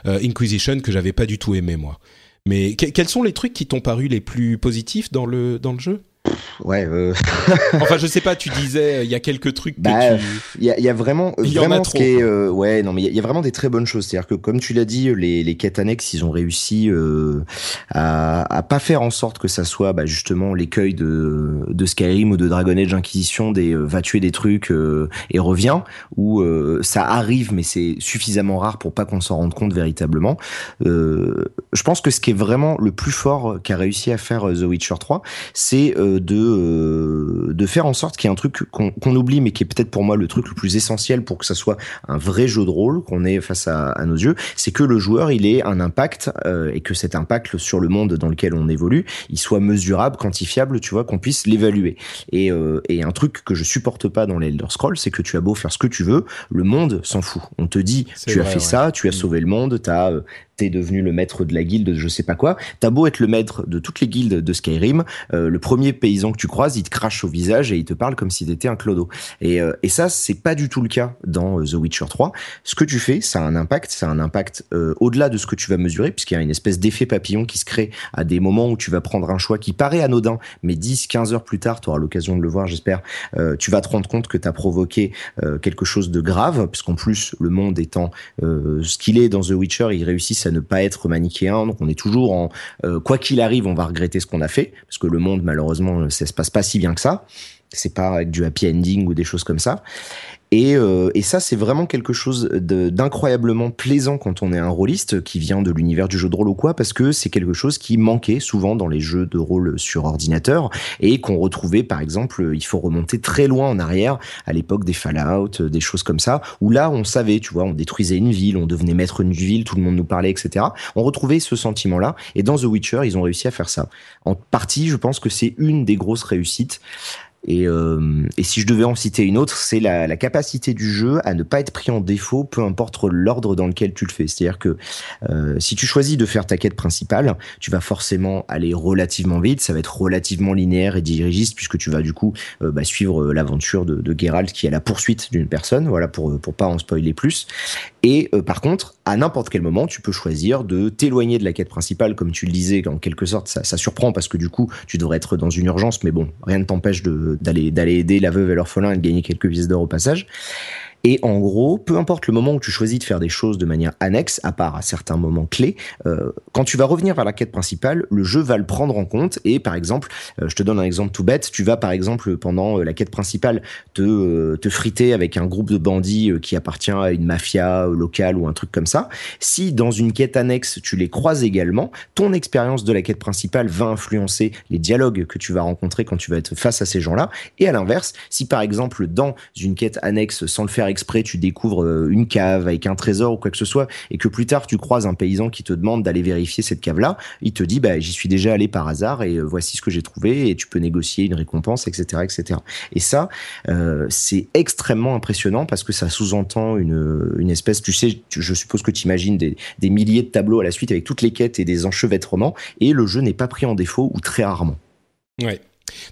Inquisition, que j'avais pas du tout aimé moi. Mais quels sont les trucs qui t'ont paru les plus positifs dans le dans le jeu? Ouais. Euh... enfin, je sais pas. Tu disais, euh, il y a quelques trucs. Bah, il y, a, y, a, vraiment, y vraiment en a qui est, euh, ouais, non, mais il y, a vraiment des très bonnes choses. C'est-à-dire que, comme tu l'as dit, les, les quêtes annexes, ils ont réussi euh, à, à pas faire en sorte que ça soit, bah, justement, l'écueil de, de Skyrim ou de Dragon Age Inquisition, des va tuer des trucs et revient, où ça arrive, mais c'est suffisamment rare pour pas qu'on s'en rende compte véritablement. je pense que ce qui est vraiment le plus fort qu'a réussi à faire The Witcher 3, c'est euh, de faire en sorte qu'il y ait un truc qu'on oublie, mais qui est peut-être pour moi le truc le plus essentiel pour que ça soit un vrai jeu de rôle qu'on ait face à, nos yeux, c'est que le joueur il ait un impact euh, et que cet impact sur le monde dans lequel on évolue, il soit mesurable, quantifiable, tu vois, qu'on puisse l'évaluer. Et, euh, et un truc que je supporte pas dans l'Elder Scroll, c'est que tu as beau faire ce que tu veux, le monde s'en fout. On te dit, tu as fait ça, tu as mm. sauvé le monde, tu as t'es devenu le maître de la guilde de je sais pas quoi. T'as beau être le maître de toutes les guildes de Skyrim, euh, le premier paysan que tu croises, il te crache au visage et il te parle comme s'il était un clodo. Et, euh, et ça, c'est pas du tout le cas dans euh, The Witcher 3. Ce que tu fais, ça a un impact, ça a un impact au-delà de ce que tu vas mesurer, puisqu'il y a une espèce d'effet papillon qui se crée à des moments où tu vas prendre un choix qui paraît anodin, mais 10, 15 heures plus tard, tu auras l'occasion de le voir, j'espère, tu vas te rendre compte que tu as provoqué quelque chose de grave, puisqu'en plus, le monde étant ce qu'il est dans The Witcher, il réussit à ne pas être manichéen. Donc on est toujours en euh, quoi qu'il arrive, on va regretter ce qu'on a fait parce que le monde malheureusement ça se passe pas si bien que ça. C'est pas avec du happy ending ou des choses comme ça. Et, euh, et ça, c'est vraiment quelque chose d'incroyablement plaisant quand on est un rôliste qui vient de l'univers du jeu de rôle ou quoi, parce que c'est quelque chose qui manquait souvent dans les jeux de rôle sur ordinateur et qu'on retrouvait, par exemple, il faut remonter très loin en arrière, à l'époque des Fallout, des choses comme ça, où là, on savait, tu vois, on détruisait une ville, on devenait maître d'une ville, tout le monde nous parlait, etc. On retrouvait ce sentiment-là. Et dans The Witcher, ils ont réussi à faire ça. En partie, je pense que c'est une des grosses réussites. Et, euh, et, si je devais en citer une autre, c'est la, capacité du jeu à ne pas être pris en défaut, peu importe l'ordre dans lequel tu le fais. C'est-à-dire que euh, si tu choisis de faire ta quête principale, tu vas forcément aller relativement vite, ça va être relativement linéaire et dirigiste puisque tu vas du coup euh, bah, suivre l'aventure de, de Geralt qui est à la poursuite d'une personne, voilà pour pour pas en spoiler plus. Et par contre, à n'importe quel moment, tu peux choisir de t'éloigner de la quête principale, comme tu le disais, en quelque sorte, ça, ça surprend parce que du coup, tu devrais être dans une urgence, mais bon, rien ne t'empêche d'aller d'aller aider la veuve et l'orphelin et de gagner quelques pièces d'or au passage. Et en gros, peu importe le moment où tu choisis de faire des choses de manière annexe, à part à certains moments clés, euh, quand tu vas revenir vers la quête principale, le jeu va le prendre en compte. Et par exemple, euh, je te donne un exemple tout bête, tu vas par exemple pendant euh, la quête principale te, te friter avec un groupe de bandits qui appartient à une mafia locale ou un truc comme ça. Si dans une quête annexe, tu les croises également, ton expérience de la quête principale va influencer les dialogues que tu vas rencontrer quand tu vas être face à ces gens-là. Et à l'inverse, si par exemple dans une quête annexe, sans le faire exprès, tu découvres euh, une cave avec un trésor ou quoi que ce soit, et que plus tard tu croises un paysan qui te demande d'aller vérifier cette cave-là, il te dit bah j'y suis déjà allé par hasard et euh, voici ce que j'ai trouvé et tu peux négocier une récompense, etc., etc. Et ça, euh, c'est extrêmement impressionnant parce que ça sous-entend une, espèce, tu sais, je suppose que tu imagines des, des milliers de tableaux à la suite avec toutes les quêtes et des enchevêtrements, et le jeu n'est pas pris en défaut ou très rarement. Ouais.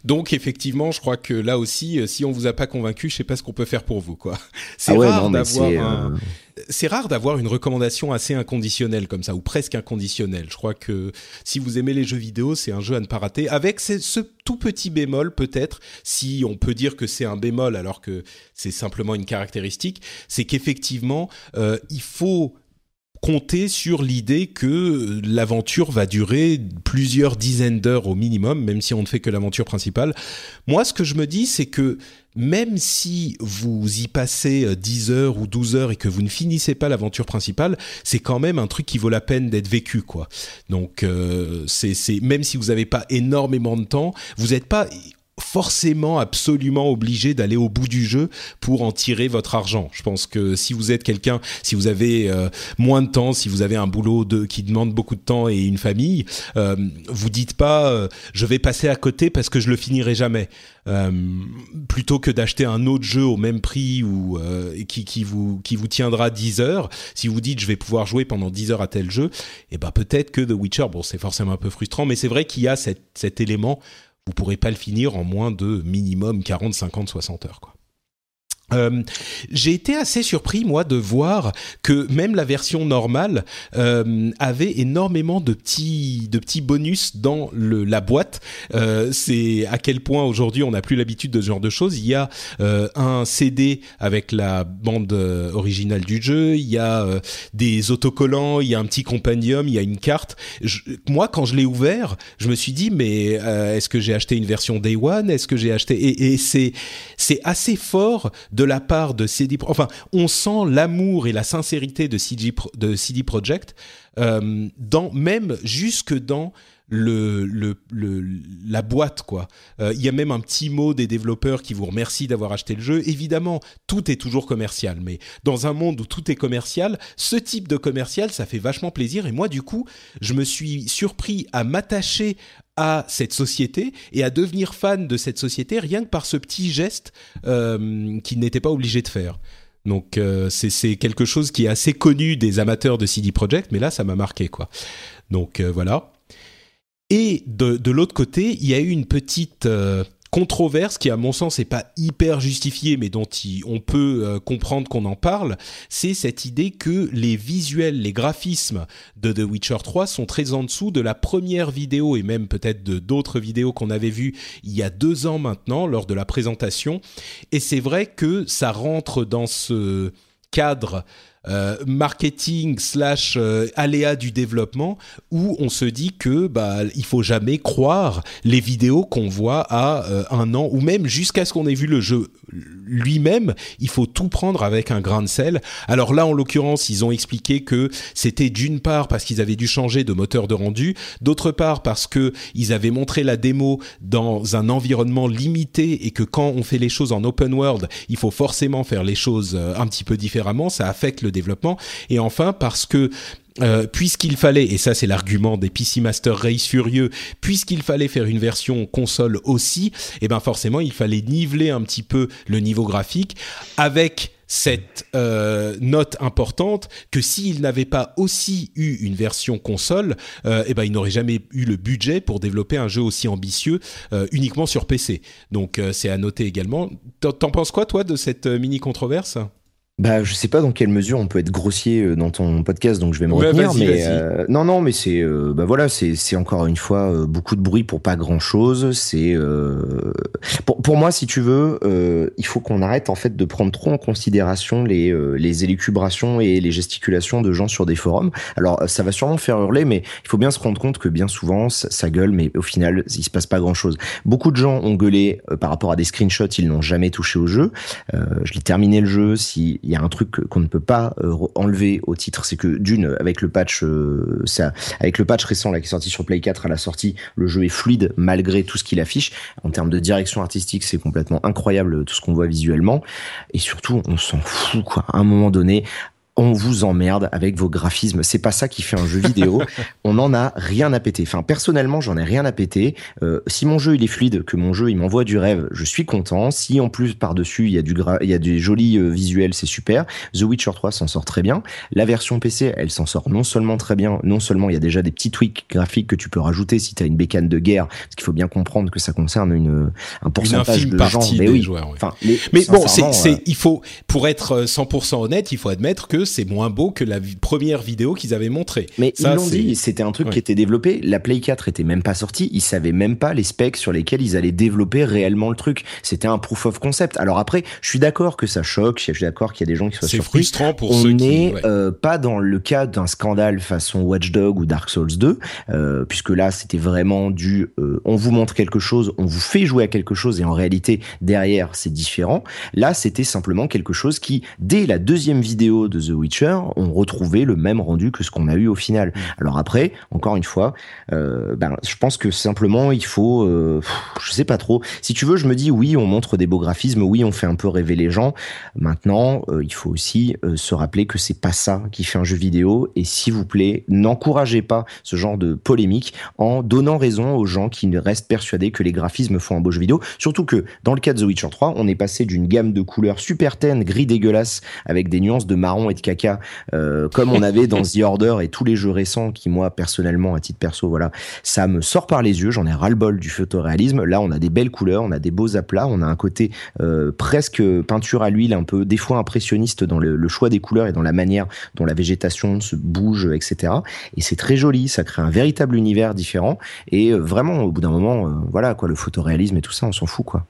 Donc effectivement, je crois que là aussi, euh, si on vous a pas convaincu, je sais pas ce qu'on peut faire pour vous, quoi. C'est Ah ouais, rare non, mais d'avoir c'est, un- euh, c'est rare d'avoir une recommandation assez inconditionnelle comme ça, ou presque inconditionnelle. Je crois que si vous aimez les jeux vidéo, c'est un jeu à ne pas rater. Avec ce, ce tout petit bémol, peut-être, si on peut dire que c'est un bémol alors que c'est simplement une caractéristique, c'est qu'effectivement, euh, il faut compter sur l'idée que l'aventure va durer plusieurs dizaines d'heures au minimum, même si on ne fait que l'aventure principale. Moi, ce que je me dis, c'est que même si vous y passez euh, 10 heures ou 12 heures et que vous ne finissez pas l'aventure principale, c'est quand même un truc qui vaut la peine d'être vécu, quoi. Donc, euh, c'est, c'est, même si vous n'avez pas énormément de temps, vous n'êtes pas forcément absolument obligé d'aller au bout du jeu pour en tirer votre argent. Je pense que si vous êtes quelqu'un, si vous avez euh, moins de temps, si vous avez un boulot de, qui demande beaucoup de temps et une famille, euh, vous dites pas euh, je vais passer à côté parce que je le finirai jamais. Euh, plutôt que d'acheter un autre jeu au même prix ou euh, qui, qui vous qui vous tiendra 10 heures, si vous dites je vais pouvoir jouer pendant 10 heures à tel jeu, et ben peut-être que The Witcher, bon c'est forcément un peu frustrant, mais c'est vrai qu'il y a cet élément vous pourrez pas le finir en moins de minimum 40, 50, 60 heures. Quoi. Euh, j'ai été assez surpris moi de voir que même la version normale euh, avait énormément de petits de petits bonus dans la boîte. Euh, c'est à quel point aujourd'hui on n'a plus l'habitude de ce genre de choses. Il y a un CD avec la bande originale du jeu, il y a des autocollants, il y a un petit compendium, il y a une carte. Moi quand je l'ai ouvert, je me suis dit mais est-ce que j'ai acheté une version Day One? Est-ce que j'ai acheté? Et, c'est c'est assez fort la part de CD. Enfin, on sent l'amour et la sincérité de CD, de CD Projekt euh, dans même jusque dans la boîte quoi. Euh, Il y a même un petit mot des développeurs qui vous remercient d'avoir acheté le jeu. Évidemment, tout est toujours commercial, mais dans un monde où tout est commercial, ce type de commercial, ça fait vachement plaisir. Et moi, du coup, je me suis surpris à m'attacher à cette société et à devenir fan de cette société rien que par ce petit geste euh, qu'il n'était pas obligé de faire. Donc euh, c'est c'est quelque chose qui est assez connu des amateurs de CD Projekt, mais là ça m'a marqué quoi. Donc euh, voilà. Et de, de l'autre côté, il y a eu une petite euh, controverse qui, à mon sens, n'est pas hyper justifiée, mais dont il- on peut euh, comprendre qu'on en parle. C'est cette idée que les visuels, les graphismes de The Witcher 3 sont très en dessous de la première vidéo et même peut-être de d'autres vidéos qu'on avait vues il y a deux ans maintenant lors de la présentation. Et c'est vrai que ça rentre dans ce cadre euh, marketing slash euh, aléa du développement où on se dit que bah il faut jamais croire les vidéos qu'on voit à euh, un an ou même jusqu'à ce qu'on ait vu le jeu lui-même. Il faut tout prendre avec un grain de sel. Alors là en l'occurrence ils ont expliqué que c'était d'une part parce qu'ils avaient dû changer de moteur de rendu d'autre part parce que ils avaient montré la démo dans un environnement limité et que quand on fait les choses en open world il faut forcément faire les choses un petit peu différemment. Ça affecte le développement et enfin parce que euh, puisqu'il fallait, et ça c'est l'argument des PC Master Race furieux, puisqu'il fallait faire une version console aussi, et ben forcément il fallait niveler un petit peu le niveau graphique avec cette euh, note importante que s'il n'avait pas aussi eu une version console, euh, eh ben il n'aurait jamais eu le budget pour développer un jeu aussi ambitieux euh, uniquement sur PC. Donc c'est à noter également. T'en penses quoi toi de cette mini controverse bah, je sais pas dans quelle mesure on peut être grossier euh, dans ton podcast, donc je vais me retenir. Mais euh, non, non, mais c'est, euh, bah voilà, c'est, c'est encore une fois euh, beaucoup de bruit pour pas grand chose. C'est pour, pour moi, si tu veux, il faut qu'on arrête en fait de prendre trop en considération les les élucubrations et les gesticulations de gens sur des forums. Alors, ça va sûrement faire hurler, mais il faut bien se rendre compte que bien souvent, ça, gueule, mais au final, il se passe pas grand chose. Beaucoup de gens ont gueulé par rapport à des screenshots, ils n'ont jamais touché au jeu. je l'ai terminé le jeu. Si il y a un truc qu'on ne peut pas euh, enlever au titre, c'est que d'une, avec le patch, euh, ça, avec le patch récent là qui est sorti sur Play 4 à la sortie, le jeu est fluide malgré tout ce qu'il affiche. En termes de direction artistique, c'est complètement incroyable tout ce qu'on voit visuellement. Et surtout, on s'en fout quoi. À un moment donné, on vous emmerde avec vos graphismes. C'est pas ça qui fait un jeu vidéo. on n'en a rien à péter. Enfin, personnellement, j'en ai rien à péter. Euh, si mon jeu il est fluide, que mon jeu il m'envoie du rêve, je suis content. Si en plus par dessus il y a du il y a des jolis euh, visuels, c'est super. The Witcher 3 s'en sort très bien. La version PC, elle s'en sort non seulement très bien, non seulement il y a déjà des petits tweaks graphiques que tu peux rajouter si tu as une bécane de guerre, parce qu'il faut bien comprendre que ça concerne une un pourcentage de gens. Mais oui. Joueurs, Enfin, mais, bon, c'est, euh, il faut pour être 100% honnête, il faut admettre que c'est moins beau que la première vidéo qu'ils avaient montrée. Mais ils l'ont dit, c'était un truc qui était développé. La Play 4 était même pas sortie. Ils savaient même pas les specs sur lesquels ils allaient développer réellement le truc. C'était un proof of concept. Alors après, je suis d'accord que ça choque. Je suis d'accord qu'il y a des gens qui soient surpris. C'est frustrant pour On ceux n'est euh, pas dans le cas d'un scandale façon Watchdog ou Dark Souls 2, euh, puisque là, c'était vraiment du. Euh, on vous montre quelque chose, on vous fait jouer à quelque chose, et en réalité, derrière, c'est différent. Là, c'était simplement quelque chose qui, dès la deuxième vidéo de The Witcher, ont retrouvé le même rendu que ce qu'on a eu au final. Mm. Alors après, encore une fois, euh, ben, je pense que simplement il faut, euh, je sais pas trop. Si tu veux, je me dis oui, on montre des beaux graphismes, oui, on fait un peu rêver les gens. Maintenant, euh, il faut aussi se rappeler que c'est pas ça qui fait un jeu vidéo. Et s'il vous plaît, n'encouragez pas ce genre de polémique en donnant raison aux gens qui restent persuadés que les graphismes font un beau jeu vidéo. Surtout que dans le cas de The Witcher 3, on est passé d'une gamme de couleurs super ten, gris dégueulasse, avec des nuances de marron et de caca euh, comme on avait dans The Order et tous les jeux récents qui moi personnellement à titre perso voilà ça me sort par les yeux. J'en ai ras le bol du photoréalisme. Là on a des belles couleurs on a des beaux aplats on a un côté euh, presque peinture à l'huile un peu des fois impressionniste dans le, choix des couleurs et dans la manière dont la végétation se bouge etc et c'est très joli ça crée un véritable univers différent. Et euh, vraiment au bout d'un moment voilà quoi le photoréalisme et tout ça on s'en fout quoi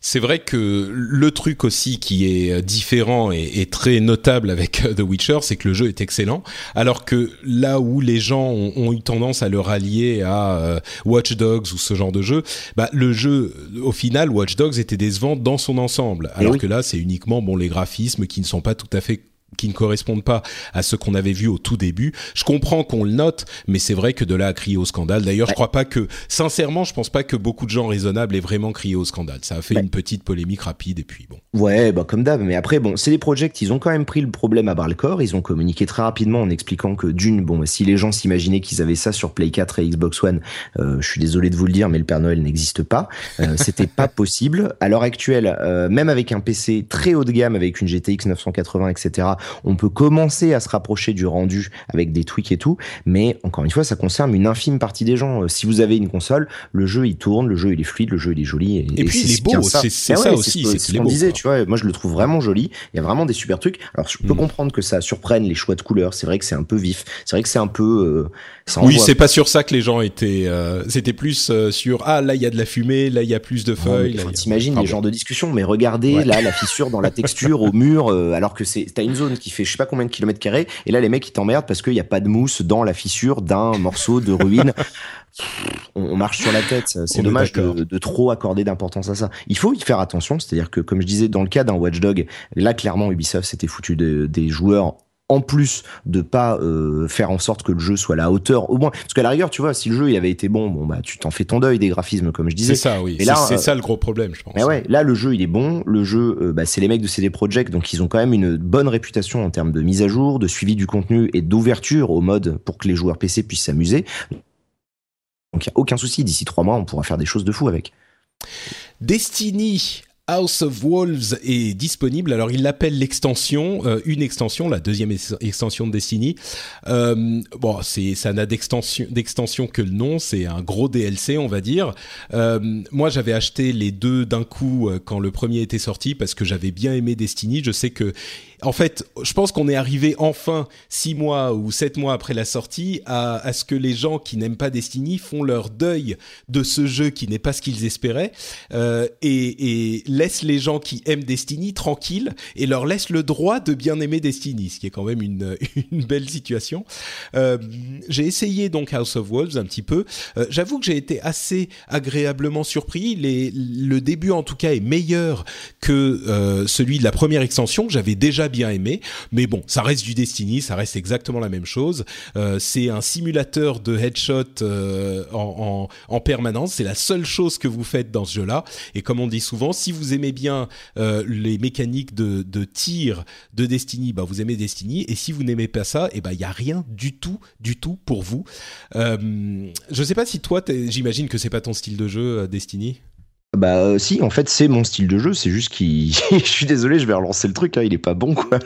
c'est vrai que le truc aussi qui est euh, différent et, très notable avec euh, The Witcher, c'est que le jeu est excellent, alors que là où les gens ont, eu tendance à le rallier à euh, Watch Dogs ou ce genre de jeu, bah, le jeu, au final, Watch Dogs était décevant dans son ensemble, alors que là, c'est uniquement bon les graphismes qui ne sont pas tout à fait qui ne correspondent pas à ce qu'on avait vu au tout début. Je comprends qu'on le note, mais c'est vrai que de là à crier au scandale. D'ailleurs, je crois pas que, sincèrement, je pense pas que beaucoup de gens raisonnables aient vraiment crié au scandale. Ça a fait une petite polémique rapide et puis bon. Ouais, bah comme d'hab. Mais après, bon, c'est des projets ils ont quand même pris le problème à bras le corps. Ils ont communiqué très rapidement en expliquant que d'une, bon, si les gens s'imaginaient qu'ils avaient ça sur Play 4 et Xbox One, euh, je suis désolé de vous le dire, mais le Père Noël n'existe pas. Euh, C'était pas possible. À l'heure actuelle, euh, même avec un PC très haut de gamme, avec une GTX 980, etc on peut commencer à se rapprocher du rendu avec des tweaks et tout, mais encore une fois, ça concerne une infime partie des gens. Euh, si vous avez une console, le jeu il tourne, le jeu il est fluide, le jeu il est joli. Et, puis il est beau, c'est ça, ah aussi. C'est ce qu'on disait, tu vois. Moi je le trouve vraiment joli. Il y a vraiment des super trucs. Alors je peux mm. comprendre que ça surprenne les choix de couleurs. C'est vrai que c'est un peu vif. C'est vrai que c'est un peu. Euh, oui, c'est pas sur ça que les gens étaient. Euh, c'était plus sur ah là il y a de la fumée, là il y a plus de feuilles. T'imagines les genres de discussion, mais regardez là la fissure dans la texture au mur, alors que c'est t'as une zone qui fait je sais pas combien de kilomètres carrés, et là les mecs ils t'emmerdent parce qu'il n'y a pas de mousse dans la fissure d'un morceau de ruine. on, marche sur la tête. C'est dommage de, trop accorder d'importance à ça. Il faut y faire attention, c'est-à-dire que comme je disais dans le cas d'un Watchdog, là clairement Ubisoft s'était foutu des joueurs en plus de pas euh, faire en sorte que le jeu soit à la hauteur au moins. Parce qu'à la rigueur tu vois si le jeu il avait été bon bon bah tu t'en fais ton deuil des graphismes comme je disais. C'est ça oui. C'est ça le gros problème je pense. mais ouais là le jeu il est bon. Le jeu euh, bah, c'est les mecs de CD Projekt donc ils ont quand même une bonne réputation en termes de mise à jour de suivi du contenu et d'ouverture au mode pour que les joueurs PC puissent s'amuser. Donc il y a aucun souci. D'ici trois mois on pourra faire des choses de fou avec. Destiny House of Wolves est disponible. Alors, il l'appelle l'extension, euh, une extension, la deuxième extension de Destiny. Euh, bon, c'est ça n'a d'extension que le nom. C'est un gros DLC, on va dire. Euh, moi, j'avais acheté les deux d'un coup quand le premier était sorti parce que j'avais bien aimé Destiny. Je sais que en fait, je pense qu'on est arrivé enfin six mois ou sept mois après la sortie à, ce que les gens qui n'aiment pas Destiny font leur deuil de ce jeu qui n'est pas ce qu'ils espéraient euh, et, laissent les gens qui aiment Destiny tranquilles et leur laissent le droit de bien aimer Destiny, ce qui est quand même une, belle situation. Euh, j'ai essayé donc House of Wolves un petit peu. Euh, J'avoue que j'ai été assez agréablement surpris. Le début en tout cas est meilleur que celui de la première extension j'avais déjà bien aimé. Mais bon, ça reste du Destiny, ça reste exactement la même chose. Euh, c'est un simulateur de headshot euh, en, en, en, permanence. C'est la seule chose que vous faites dans ce jeu-là. Et comme on dit souvent, si vous aimez bien euh, les mécaniques de, tir de Destiny, bah vous aimez Destiny. Et si vous n'aimez pas ça, et eh bah il y a rien du tout, du tout pour vous. Je sais pas si toi, j'imagine que c'est pas ton style de jeu, Destiny. Bah euh, si, en fait c'est mon style de jeu, c'est juste qu'il... je suis désolé, je vais relancer le truc, hein, il est pas bon quoi.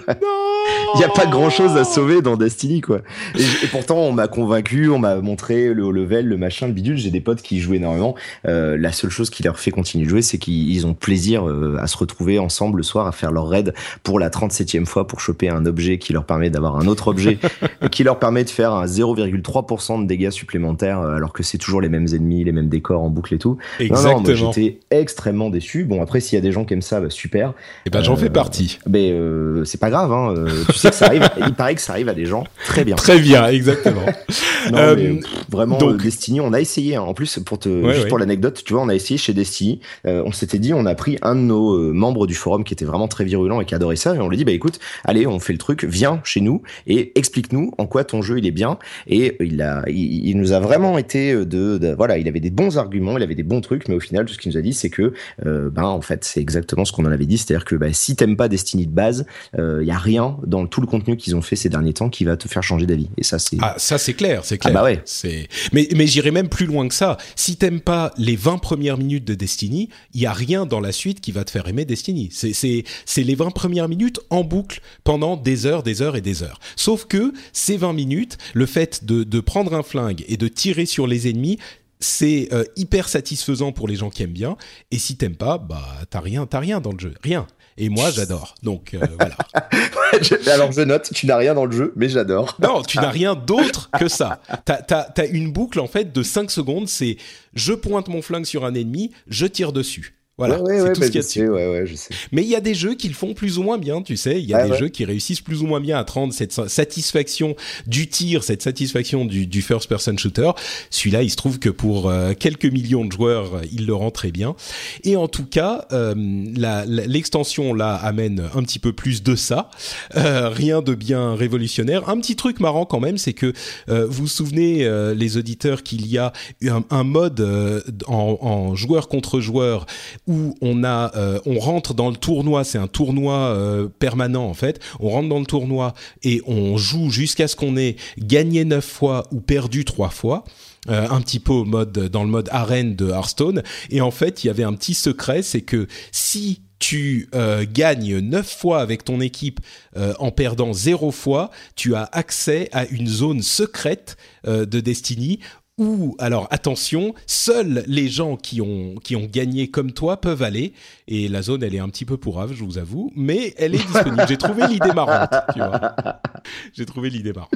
il n'y a pas grand chose à sauver dans Destiny quoi. Et, et pourtant on m'a convaincu, on m'a montré le level, le machin, le bidule, j'ai des potes qui jouent énormément. Euh, la seule chose qui leur fait continuer de jouer, c'est qu'ils ont plaisir euh, à se retrouver ensemble le soir, à faire leur raid pour la 37e fois pour choper un objet qui leur permet d'avoir un autre objet, et qui leur permet de faire un 0,3% de dégâts supplémentaires euh, alors que c'est toujours les mêmes ennemis, les mêmes décors en boucle et tout. Exactement. Non, non, extrêmement déçu. Bon, après, s'il y a des gens qui aiment ça, bah, super. Et eh ben, j'en euh, fais partie. Mais euh, c'est pas grave, hein. Euh, tu sais que ça arrive. il paraît que ça arrive à des gens très bien. Très bien, exactement. non, mais, pff, vraiment, donc... Destiny, on a essayé. Hein. En plus, pour te, ouais, juste ouais. pour l'anecdote, tu vois, on a essayé chez Destiny. on s'était dit, on a pris un de nos membres du forum qui était vraiment très virulent et qui adorait ça, et on lui dit, bah écoute, allez, on fait le truc, viens chez nous et explique-nous en quoi ton jeu il est bien. Et il a, il, il nous a vraiment été de, de, voilà, il avait des bons arguments, il avait des bons trucs, mais au final, tout ce qu'il nous a dit, c'est que euh, ben en fait c'est exactement ce qu'on en avait dit, c'est-à-dire que ben, si t'aimes pas Destiny de base, il euh, y a rien dans tout le contenu qu'ils ont fait ces derniers temps qui va te faire changer d'avis. Et ça c'est ah ça c'est clair, c'est clair. Ah bah ouais. C'est mais mais j'irai même plus loin que ça. Si t'aimes pas les 20 premières minutes de Destiny, il y a rien dans la suite qui va te faire aimer Destiny. C'est c'est c'est les 20 premières minutes en boucle pendant des heures, des heures et des heures. Sauf que ces 20 minutes, le fait de de prendre un flingue et de tirer sur les ennemis c'est euh, hyper satisfaisant pour les gens qui aiment bien. Et si t'aimes pas, bah t'as rien, t'as rien dans le jeu, rien. Et moi, j'adore. Donc euh, voilà. Alors je note, tu n'as rien dans le jeu, mais j'adore. Non, tu n'as rien d'autre que ça. T'as as, as une boucle en fait de 5 secondes. C'est je pointe mon flingue sur un ennemi, je tire dessus. Voilà, ouais, ouais, c'est tout bah, ce qu'il y a je sais, dessus. ouais, ouais, je sais. Mais il y a des jeux qui le font plus ou moins bien, tu sais. Il y a des jeux qui réussissent plus ou moins bien à te rendre cette satisfaction du tir, cette satisfaction du, du first-person shooter. Celui-là, il se trouve que pour euh, quelques millions de joueurs, il le rend très bien. Et en tout cas, euh, l'extension là amène un petit peu plus de ça. Euh, rien de bien révolutionnaire. Un petit truc marrant quand même, c'est que euh, vous vous souvenez, euh, les auditeurs, qu'il y a un, un mode euh, en, en joueur contre joueur où on a, euh, on rentre dans le tournoi. C'est un tournoi euh, permanent en fait. On rentre dans le tournoi et on joue jusqu'à ce qu'on ait gagné neuf fois ou perdu trois fois. Euh, un petit peu au mode dans le mode arène de Hearthstone et en fait il y avait un petit secret c'est que si tu gagnes 9 fois avec ton équipe en perdant 0 fois, tu as accès à une zone secrète de Destiny où, alors attention, seuls les gens qui ont, qui ont gagné comme toi peuvent aller. Et la zone, elle est un petit peu pourrave, je vous avoue, mais elle est disponible. J'ai trouvé l'idée marrante, tu vois. J'ai trouvé l'idée marrante.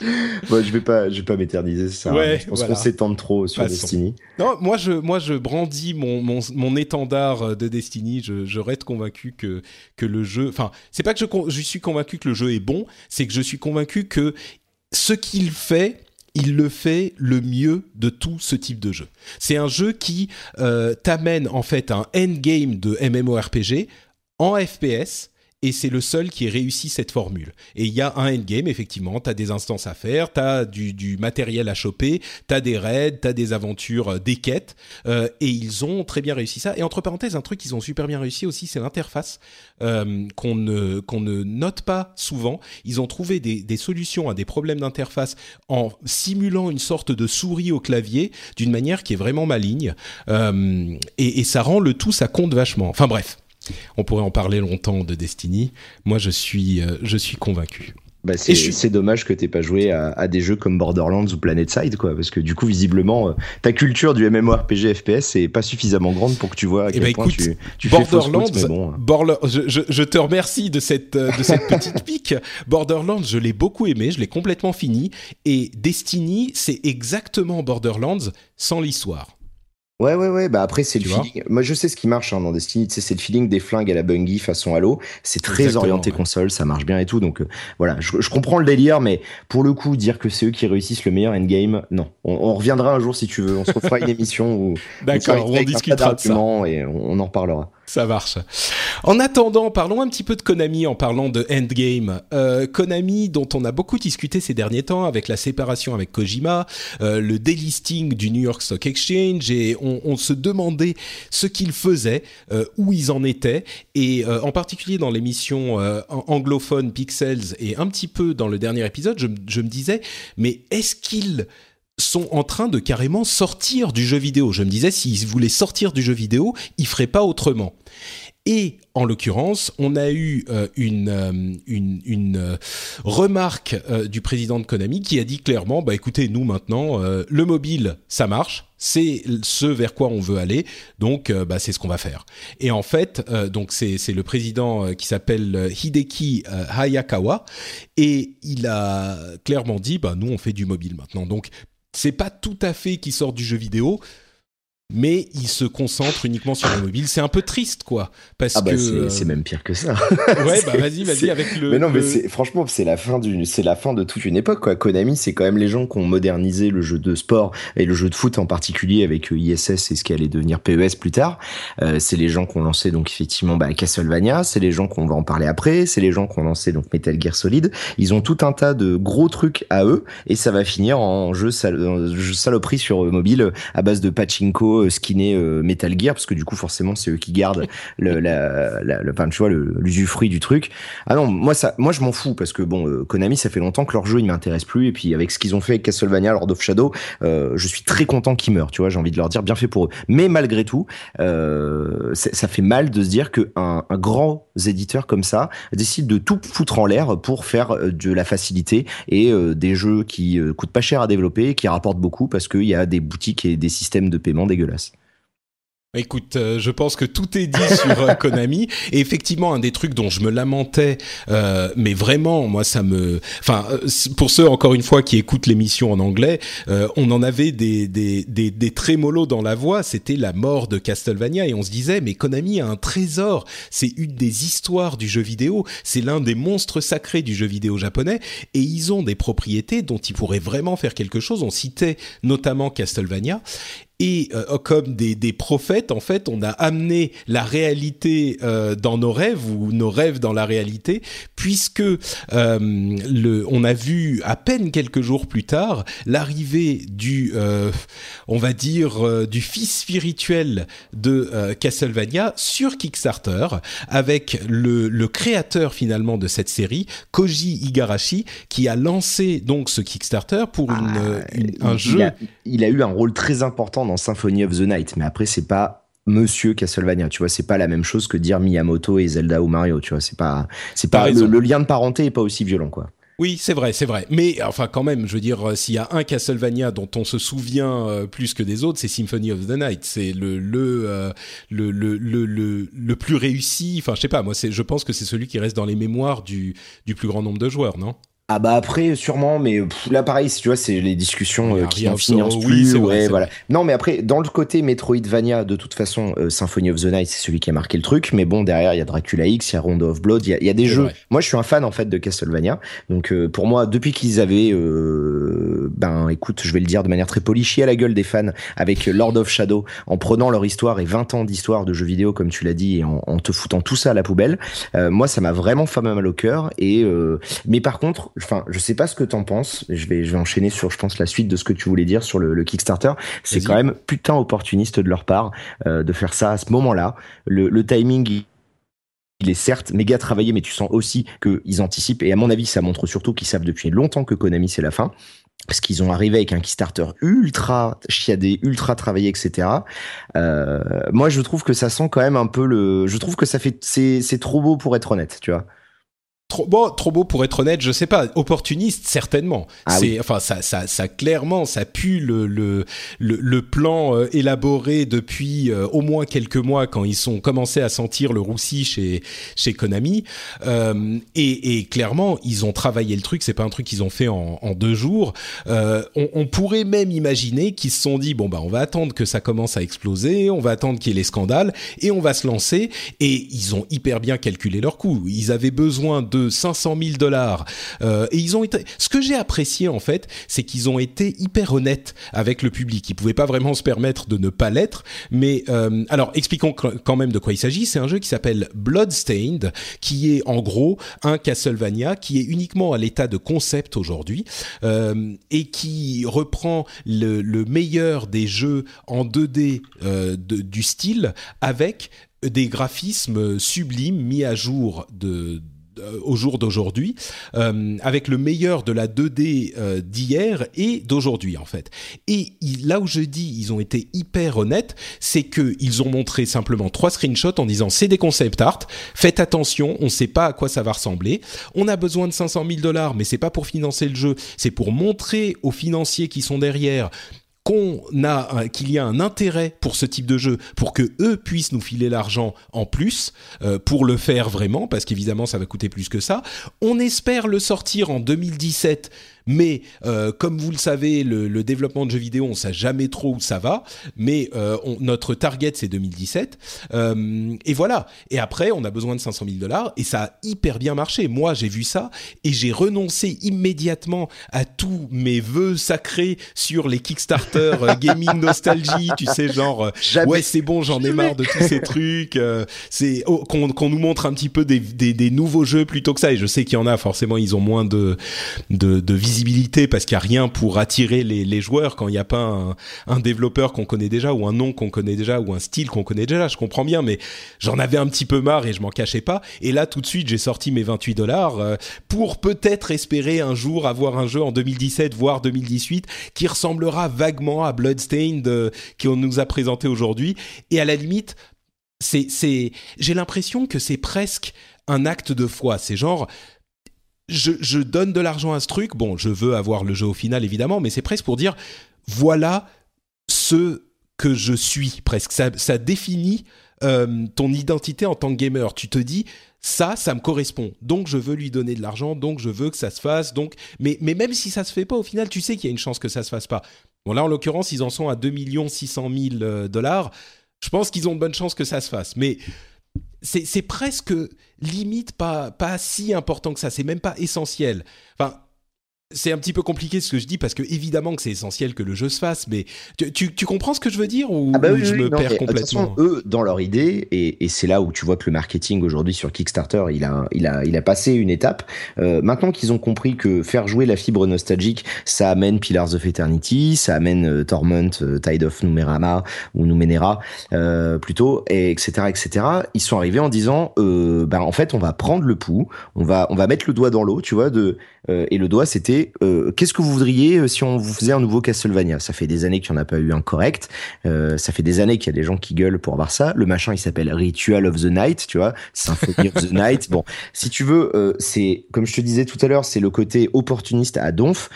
Bon, je vais pas, je vais pas m'éterniser. Ça, Ouais, je pense voilà. qu'on s'étend trop sur Passons. Destiny. Non, moi je, moi je brandis mon, mon, mon étendard de Destiny. Je, je reste convaincu que, que le jeu. Enfin, c'est pas que je suis convaincu que le jeu est bon, c'est que je suis convaincu que ce qu'il fait, il le fait le mieux de tout ce type de jeu. C'est un jeu qui euh, t'amène en fait un endgame de MMORPG en FPS. Et c'est le seul qui ait réussi cette formule. Et il y a un endgame, effectivement, tu as des instances à faire, tu as du, du matériel à choper, tu as des raids, tu as des aventures, euh, des quêtes, euh, et ils ont très bien réussi ça. Et entre parenthèses, un truc qu'ils ont super bien réussi aussi, c'est l'interface euh, qu'on ne, qu'on ne note pas souvent. Ils ont trouvé des, des solutions à des problèmes d'interface en simulant une sorte de souris au clavier d'une manière qui est vraiment maligne. Euh, et, et ça rend le tout, ça compte vachement. Enfin bref. On pourrait en parler longtemps de Destiny. Moi, je suis, euh, je suis convaincu. Bah, c'est suis- dommage que t'aies pas joué à, à des jeux comme Borderlands ou PlanetSide, quoi, parce que du coup, visiblement, euh, ta culture du MMORPG FPS est pas suffisamment grande pour que tu vois à Eh quel ben, point écoute, tu, fais Borderlands, route, mais bon. Borla- je, je- je te remercie de cette, euh, de cette petite pique. Borderlands, je l'ai beaucoup aimé, je l'ai complètement fini. Et Destiny, c'est exactement Borderlands sans l'histoire. Ouais, ouais, ouais. Bah après, c'est le feeling. Moi, je sais ce qui marche hein, dans Destiny. Tu sais, c'est le feeling des flingues à la Bungie façon Halo. C'est très Exactement, orienté ouais. console, ça marche bien et tout. Donc euh, voilà, je, je comprends le délire, mais pour le coup, dire que c'est eux qui réussissent le meilleur endgame, non. On, on reviendra un jour si tu veux. On se refera une émission où D'accord, on discutera de ça. d'arguments et on, on en reparlera. Ça marche. En attendant, parlons un petit peu de Konami en parlant de Endgame. Euh, Konami, dont on a beaucoup discuté ces derniers temps avec la séparation avec Kojima, euh, le délisting du New York Stock Exchange, et on, se demandait ce qu'ils faisaient, euh, où ils en étaient, et en particulier dans l'émission an- anglophone Pixels et un petit peu dans le dernier épisode, je me disais, mais est-ce qu'ils sont en train de carrément sortir du jeu vidéo. Je me disais, s'ils voulaient sortir du jeu vidéo, ils feraient pas autrement. Et en l'occurrence, on a eu euh, une, euh, une, une euh, remarque du président de Konami qui a dit clairement, bah écoutez, nous maintenant, le mobile, ça marche, c'est ce vers quoi on veut aller, donc bah, c'est ce qu'on va faire. Et en fait, donc c'est le président qui s'appelle Hideki Hayakawa, et il a clairement dit, bah nous on fait du mobile maintenant. Donc c'est pas tout à fait qu'il sort du jeu vidéo, mais il se concentre uniquement sur le mobile. C'est un peu triste, quoi, parce Ah bah que c'est euh, même pire que ça. ouais, bah vas-y, vas-y avec le. mais non, mais le- franchement, c'est la fin du, c'est la fin de toute une époque, quoi. Konami, c'est quand même les gens qui ont modernisé le jeu de sport et le jeu de foot en particulier avec euh, ISS et ce qui allait devenir PES plus tard. Euh, c'est les gens qui ont lancé donc effectivement bah, Castlevania. C'est les gens qu'on va en parler après. C'est les gens qui ont lancé donc Metal Gear Solid. Ils ont tout un tas de gros trucs à eux et ça va finir en jeu, sal- jeu saloperie sur mobile à base de pachinko, euh, skinné euh, Metal Gear parce que du coup forcément c'est eux qui gardent le, la, la, le, enfin, tu vois, l'usufruit du truc. Ah non, moi ça, moi je m'en fous parce que bon, euh, Konami, ça fait longtemps que leur jeu il m'intéresse plus et puis avec ce qu'ils ont fait avec Castlevania, Lord of Shadow, euh, je suis très content qu'ils meurent. Tu vois, j'ai envie de leur dire bien fait pour eux. Mais malgré tout, euh, ça fait mal de se dire que un, un grand éditeur comme ça décide de tout foutre en l'air pour faire de la facilité et euh, des jeux qui coûtent pas cher à développer qui rapportent beaucoup parce qu'il y a des boutiques et des systèmes de paiement dégueulasses. Écoute, euh, je pense que tout est dit sur euh, Konami. Et effectivement, un des trucs dont je me lamentais, euh, mais vraiment, moi, ça me... Enfin, pour ceux, encore une fois, qui écoutent l'émission en anglais, on en avait des, des, des, des trémolos dans la voix. C'était la mort de Castlevania. Et on se disait, mais Konami a un trésor. C'est une des histoires du jeu vidéo. C'est l'un des monstres sacrés du jeu vidéo japonais. Et ils ont des propriétés dont ils pourraient vraiment faire quelque chose. On citait notamment Castlevania. Et euh, comme des, des prophètes, en fait, on a amené la réalité euh, dans nos rêves ou nos rêves dans la réalité, puisque euh, le, on a vu à peine quelques jours plus tard l'arrivée du, on va dire, du fils spirituel de Castlevania sur Kickstarter, avec le, le créateur finalement de cette série, Koji Igarashi, qui a lancé donc ce Kickstarter pour une, Ah, une- un il, jeu. a, il a eu un rôle très important dans Symphony of the Night, mais après c'est pas Monsieur Castlevania, tu vois, c'est pas la même chose que dire Miyamoto et Zelda ou Mario, tu vois, c'est pas, c'est pas le, le, lien de parenté est pas aussi violent, quoi. Oui, c'est vrai, c'est vrai. Mais enfin, quand même, je veux dire, euh, s'il y a un Castlevania dont on se souvient euh, plus que des autres, c'est Symphony of the Night. C'est le le, euh, le le, le le le plus réussi. Enfin, je sais pas. Moi, c'est, je pense que c'est celui qui reste dans les mémoires du du plus grand nombre de joueurs, non? Ah bah après sûrement mais là pareil tu vois c'est les discussions euh, qui n'en finissent plus ouais, voilà. non mais après dans le côté Metroidvania de toute façon euh, Symphony of the Night c'est celui qui a marqué le truc mais bon derrière il y a Dracula X il y a Rondo of Blood il y a, des jeux. moi je suis un fan en fait de Castlevania. Donc euh, pour moi depuis qu'ils avaient ben écoute je vais le dire de manière très polie à la gueule des fans avec Lord of Shadow en prenant leur histoire et 20 ans d'histoire de jeux vidéo comme tu l'as dit et en, en, te foutant tout ça à la poubelle moi ça m'a vraiment fait mal au cœur et mais par contre enfin, je sais pas ce que t'en penses. Je vais, je vais enchaîner sur, je pense, la suite de ce que tu voulais dire sur le, Kickstarter. C'est quand même putain opportuniste de leur part euh, de faire ça à ce moment-là. Le, le timing, il est certes méga travaillé, mais tu sens aussi qu'ils anticipent. Et à mon avis, ça montre surtout qu'ils savent depuis longtemps que Konami c'est la fin. Parce qu'ils ont arrivé avec un Kickstarter ultra chiadé, ultra travaillé, etc. Euh, moi, je trouve que ça sent quand même un peu le. Je trouve que ça fait. C'est trop beau pour être honnête, tu vois. Trop beau, trop beau pour être honnête, je sais pas. Opportuniste, certainement. Ah c'est, enfin, ça, ça, ça, clairement, ça pue le le le, plan euh, élaboré depuis euh, au moins quelques mois quand ils sont commencé à sentir le roussi chez chez Konami. Euh, et, et, clairement, ils ont travaillé le truc. C'est pas un truc qu'ils ont fait en, en deux jours. On, on, pourrait même imaginer qu'ils se sont dit bon bah on va attendre que ça commence à exploser, on va attendre qu'il y ait les scandales et on va se lancer. Et ils ont hyper bien calculé leur coût. Ils avaient besoin de 500 000 dollars. Euh, et ils ont été. Ce que j'ai apprécié en fait, c'est qu'ils ont été hyper honnêtes avec le public. Ils pouvaient pas vraiment se permettre de ne pas l'être. Mais euh, alors, expliquons quand même de quoi il s'agit. C'est un jeu qui s'appelle Bloodstained, qui est en gros un Castlevania qui est uniquement à l'état de concept aujourd'hui euh, et qui reprend le, le, meilleur des jeux en 2D euh, de, du style avec des graphismes sublimes mis à jour de, au jour d'aujourd'hui, euh, avec le meilleur de la 2D euh, d'hier et d'aujourd'hui en fait. Et là où je dis ils ont été hyper honnêtes, c'est que ils ont montré simplement trois screenshots en disant c'est des concept art, faites attention, on ne sait pas à quoi ça va ressembler, on a besoin de 500 000 dollars, mais c'est pas pour financer le jeu, c'est pour montrer aux financiers qui sont derrière qu'on a qu'il y a un intérêt pour ce type de jeu pour que eux puissent nous filer l'argent en plus euh, pour le faire vraiment parce qu'évidemment ça va coûter plus que ça. On espère le sortir en 2017 mais euh, comme vous le savez, le, développement de jeux vidéo, on ne sait jamais trop où ça va. Mais euh, notre target, c'est 2017. Euh, et voilà. Et après, on a besoin de 500 000 dollars. Et ça a hyper bien marché. Moi, j'ai vu ça et j'ai renoncé immédiatement à tous mes vœux sacrés sur les Kickstarter gaming nostalgie. Tu sais, genre, ouais, c'est bon, j'en ai marre de tous ces trucs. c'est oh, qu'on nous montre un petit peu des, des, des, nouveaux jeux plutôt que ça. Et je sais qu'il y en a. Forcément, ils ont moins de de, de visibilité parce qu'il n'y a rien pour attirer les, joueurs quand il n'y a pas un, développeur qu'on connaît déjà ou un nom qu'on connaît déjà ou un style qu'on connaît déjà. Je comprends bien, mais j'en avais un petit peu marre et je m'en cachais pas. Et là, tout de suite, j'ai sorti mes 28 dollars euh, pour peut-être espérer un jour avoir un jeu en 2017, voire 2018, qui ressemblera vaguement à Bloodstained euh, qu'on nous a présenté aujourd'hui. Et à la limite, c'est, j'ai l'impression que c'est presque un acte de foi. C'est genre, je, donne de l'argent à ce truc. Bon, je veux avoir le jeu au final, évidemment, mais c'est presque pour dire voilà ce que je suis, presque. Ça, définit euh, ton identité en tant que gamer. Tu te dis ça, ça me correspond. Donc je veux lui donner de l'argent, donc je veux que ça se fasse. Donc, mais, mais même si ça se fait pas, au final, tu sais qu'il y a une chance que ça se fasse pas. Bon, là, en l'occurrence, ils en sont à 2 600 000 dollars. Je pense qu'ils ont de bonnes chances que ça se fasse. Mais c'est presque limite pas, pas si important que ça, c'est même pas essentiel. Enfin, c'est un petit peu compliqué ce que je dis parce que évidemment que c'est essentiel que le jeu se fasse, mais tu, tu, comprends ce que je veux dire ou, ah bah je me perds complètement? Eux, dans leur idée, et, et c'est là où tu vois que le marketing aujourd'hui sur Kickstarter, il a, il a, il a passé une étape. Euh, maintenant qu'ils ont compris que faire jouer la fibre nostalgique, ça amène Pillars of Eternity, ça amène euh, Torment, euh, Tide of Numenera ou Numenera euh, plutôt, et etc., etc. Ils sont arrivés en disant, euh, bah en fait, on va prendre le pouls, on va, on va mettre le doigt dans l'eau, tu vois, de et le doigt c'était euh, qu'est-ce que vous voudriez euh, si on vous faisait un nouveau Castlevania? Ça fait des années qu'il n'y en a pas eu un correct. Euh, ça fait des années qu'il y a des gens qui gueulent pour avoir ça. Le machin, il s'appelle Ritual of the Night, tu vois, Symphony of the Night. Bon, si tu veux, euh, c'est comme je te disais tout à l'heure, c'est le côté opportuniste à donf.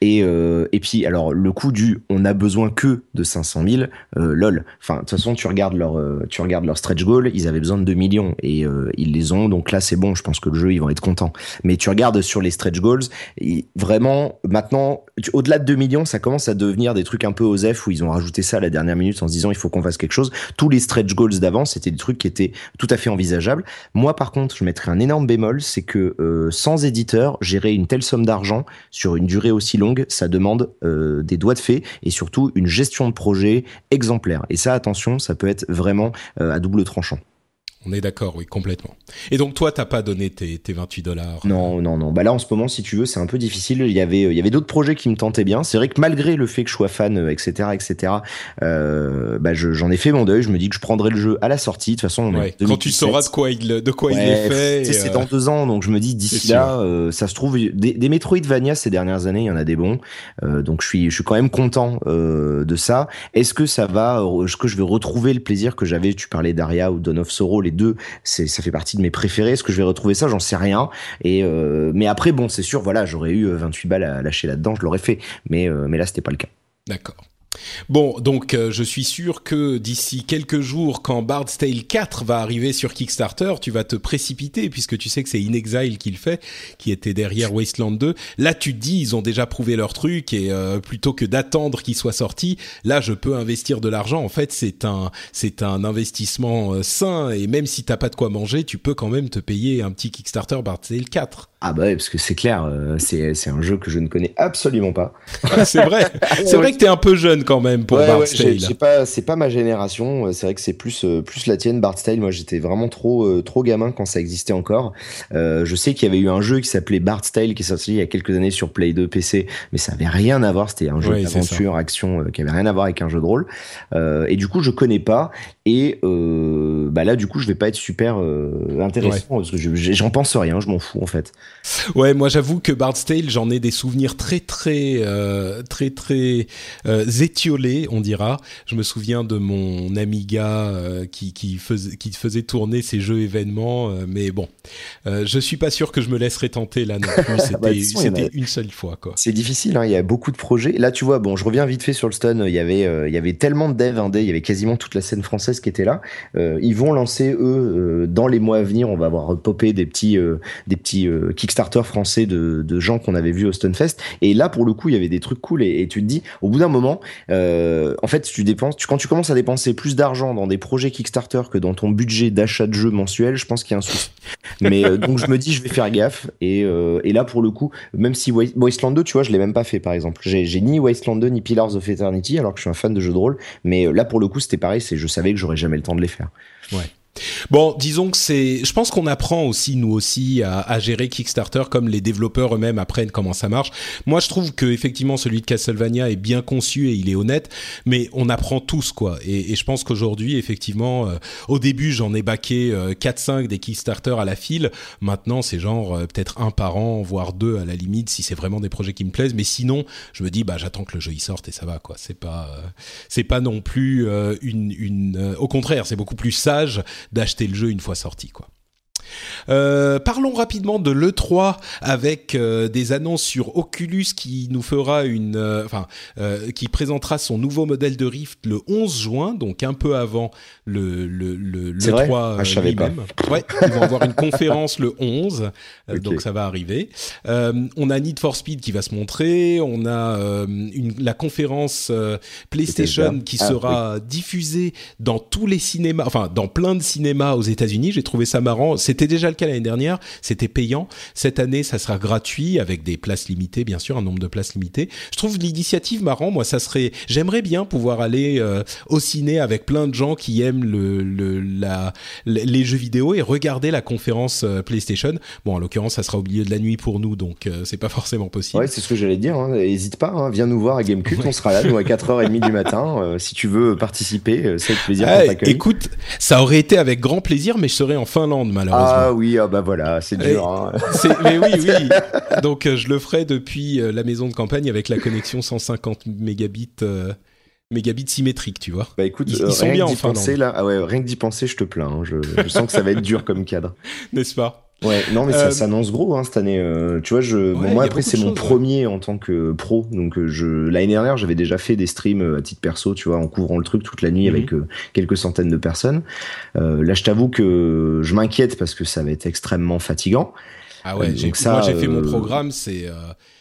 Et, euh, et puis alors le coup du on a besoin que de 500 000 euh, lol. Enfin de toute façon tu regardes leur euh, tu regardes leur stretch goal ils avaient besoin de 2 millions. Et ils les ont donc là c'est bon je pense que le jeu ils vont être contents. Mais tu regardes sur les stretch goals vraiment maintenant au-delà de 2 millions ça commence à devenir des trucs un peu osef où ils ont rajouté ça à la dernière minute en se disant il faut qu'on fasse quelque chose. Tous les stretch goals d'avant c'était des trucs qui étaient tout à fait envisageables. Moi par contre je mettrais un énorme bémol c'est que sans éditeur gérer une telle somme d'argent sur une durée aussi longue, ça demande euh, des doigts de fée et surtout une gestion de projet exemplaire. Et ça, attention, ça peut être vraiment euh, à double tranchant. On est d'accord, oui, complètement. Et donc toi, t'as pas donné tes, tes 28 dollars Non, non, non. Bah là, en ce moment, si tu veux, c'est un peu difficile. Il y avait, il y avait d'autres projets qui me tentaient bien. C'est vrai que malgré le fait que je sois fan, euh, etc., etc., euh, bah je- j'en ai fait mon deuil. Je me dis que je prendrai le jeu à la sortie. De toute façon, on est Quand tu 2017. sauras de quoi il, de quoi il Ouais, est fait. C'est euh, dans deux ans, donc je me dis d'ici là, euh, ça se trouve des, des Metroidvania ces dernières années, il y en a des bons, Euh, donc je suis je suis quand même content euh, de ça. Est-ce que ça va, euh, est-ce que je vais retrouver le plaisir que j'avais Tu parlais d'Aria ou Dawn of Sorrow, les deux, ça fait partie de mes préférés. Est-ce que je vais retrouver ça? J'en sais rien. Et euh, mais après bon, c'est sûr, voilà, j'aurais eu euh, 28 balles à lâcher là-dedans, je l'aurais fait. Mais euh, mais là, c'était pas le cas. D'accord. Bon, donc euh, je suis sûr que d'ici quelques jours, quand Bard's Tale 4 va arriver sur Kickstarter, tu vas te précipiter puisque tu sais que c'est In Exile qui le fait, qui était derrière Wasteland 2. Là, tu te dis, ils ont déjà prouvé leur truc et euh, plutôt que d'attendre qu'il soit sorti, là, je peux investir de l'argent. En fait, c'est un, c'est un investissement euh, sain et même si t'as pas de quoi manger, tu peux quand même te payer un petit Kickstarter Bard's Tale 4. Ah bah ouais, parce que c'est clair, euh, c'est c'est un jeu que je ne connais absolument pas. c'est vrai, c'est vrai que t'es un peu jeune quand même pour Ouais, Bard's Tale. j'ai pas, c'est pas ma génération. euh, C'est vrai que c'est plus, euh, plus la tienne, Bart Style. Moi, j'étais vraiment trop, trop gamin quand ça existait encore. Euh, je sais qu'il y avait eu un jeu qui s'appelait Bart Style qui est sorti il y a quelques années sur Play 2 PC, mais ça avait rien à voir. C'était un jeu Ouais, d'aventure, action, qui avait rien à voir avec un jeu de rôle. Euh, et du coup, je connais pas. Et euh, bah là, du coup, je vais pas être super intéressant parce que je- j'en pense rien. Je m'en fous en fait. Ouais, moi j'avoue que Bard's Tale, j'en ai des souvenirs très très euh, très très euh, étiolés, on dira. Je me souviens de mon Amiga euh, qui qui faisait qui faisait tourner ces jeux événements, euh, mais bon, euh, je suis pas sûr que je me laisserais tenter là non plus. C'était Bah, une seule fois quoi. C'est difficile, hein, il y a beaucoup de projets. Là, tu vois, bon, je reviens vite fait sur le stun. Il y avait, il y avait tellement de devs indés, il y avait quasiment toute la scène française qui était là. Ils vont lancer eux dans les mois à venir. On va voir popper des petits, des petits Kickstarter français de, gens qu'on avait vus au Stunfest. Et là, pour le coup, il y avait des trucs cool. Et, tu te dis, au bout d'un moment, euh, en fait, tu dépenses, tu, quand tu commences à dépenser plus d'argent dans des projets Kickstarter que dans ton budget d'achat de jeux mensuel, je pense qu'il y a un souci. Mais euh, donc je me dis, je vais faire gaffe. Et, euh, et là, pour le coup, même si Wa- Wasteland 2, tu vois, je l'ai même pas fait, par exemple. J'ai ni Wasteland 2 ni Pillars of Eternity, alors que je suis un fan de jeux de rôle. Mais là, pour le coup, c'était pareil. C'est, je savais que j'aurais jamais le temps de les faire. Ouais. Bon, disons que c'est. Je pense qu'on apprend aussi nous aussi à, à gérer Kickstarter comme les développeurs eux-mêmes apprennent comment ça marche. Moi, je trouve que effectivement celui de Castlevania est bien conçu et il est honnête, mais on apprend tous quoi. Et, et je pense qu'aujourd'hui, effectivement, euh, au début, j'en ai baqué euh, 4-5 des Kickstarter à la file. Maintenant, c'est genre euh, peut-être un par an, voire deux à la limite, si c'est vraiment des projets qui me plaisent. Mais sinon, je me dis bah j'attends que le jeu y sorte et ça va quoi. C'est pas euh, c'est pas non plus euh, une une. euh, au contraire, c'est beaucoup plus sage d'acheter le jeu une fois sorti quoi. Euh, parlons rapidement de l'E3 avec euh, des annonces sur Oculus qui nous fera une, euh, enfin, qui présentera son nouveau modèle de Rift le 11 juin, donc un peu avant le le le C'est vrai? l'E3 Ah, lui-même. Ouais, ils vont avoir une conférence le 11, euh, Ok. donc ça va arriver. On a Need for Speed qui va se montrer, on a une, la conférence PlayStation qui Ah, sera diffusée dans tous les cinémas, enfin dans plein de cinémas aux États-Unis. J'ai trouvé ça marrant. C'était déjà le cas l'année dernière, c'était payant. Cette année, ça sera gratuit avec des places limitées, bien sûr, un nombre de places limitées. Je trouve l'initiative marrant. Moi, ça serait. J'aimerais bien pouvoir aller euh, au ciné avec plein de gens qui aiment le, le la les jeux vidéo et regarder la conférence euh, PlayStation. Bon, en l'occurrence, ça sera au milieu de la nuit pour nous, donc euh, c'est pas forcément possible. Ouais, c'est ce que j'allais dire. Hein. Hésite pas, hein. viens nous voir à Gamecult. On sera là, nous, à 4h30 du matin. Euh, si tu veux participer, c'est avec plaisir Ah, écoute, ça aurait été avec grand plaisir, mais je serais en Finlande malheureusement. Ah oui, ah bah voilà, c'est dur. Hein. Mais oui, oui. Donc euh, je le ferai depuis euh, la maison de campagne avec la connexion 150 mégabits, euh, mégabits symétriques, tu vois. Bah écoute, Ils- euh, ils sont rien bien que en penser là, ah ouais, rien que d'y penser, je te plains. hein. Je, je sens que ça va être dur comme cadre. N'est-ce pas? Ouais, non, mais Euh, ça s'annonce gros hein, cette année. euh, tu vois, je, bon, Ouais, moi après c'est mon choses, ouais. premier en tant que pro, donc euh, je l'année dernière j'avais déjà fait des streams euh, à titre perso, tu vois, en couvrant le truc toute la nuit Mhm. avec euh, quelques centaines de personnes. Euh, là, je t'avoue que je m'inquiète parce que ça va être extrêmement fatigant. Ah ouais, Euh, donc ça, moi j'ai fait mon euh, programme, c'est.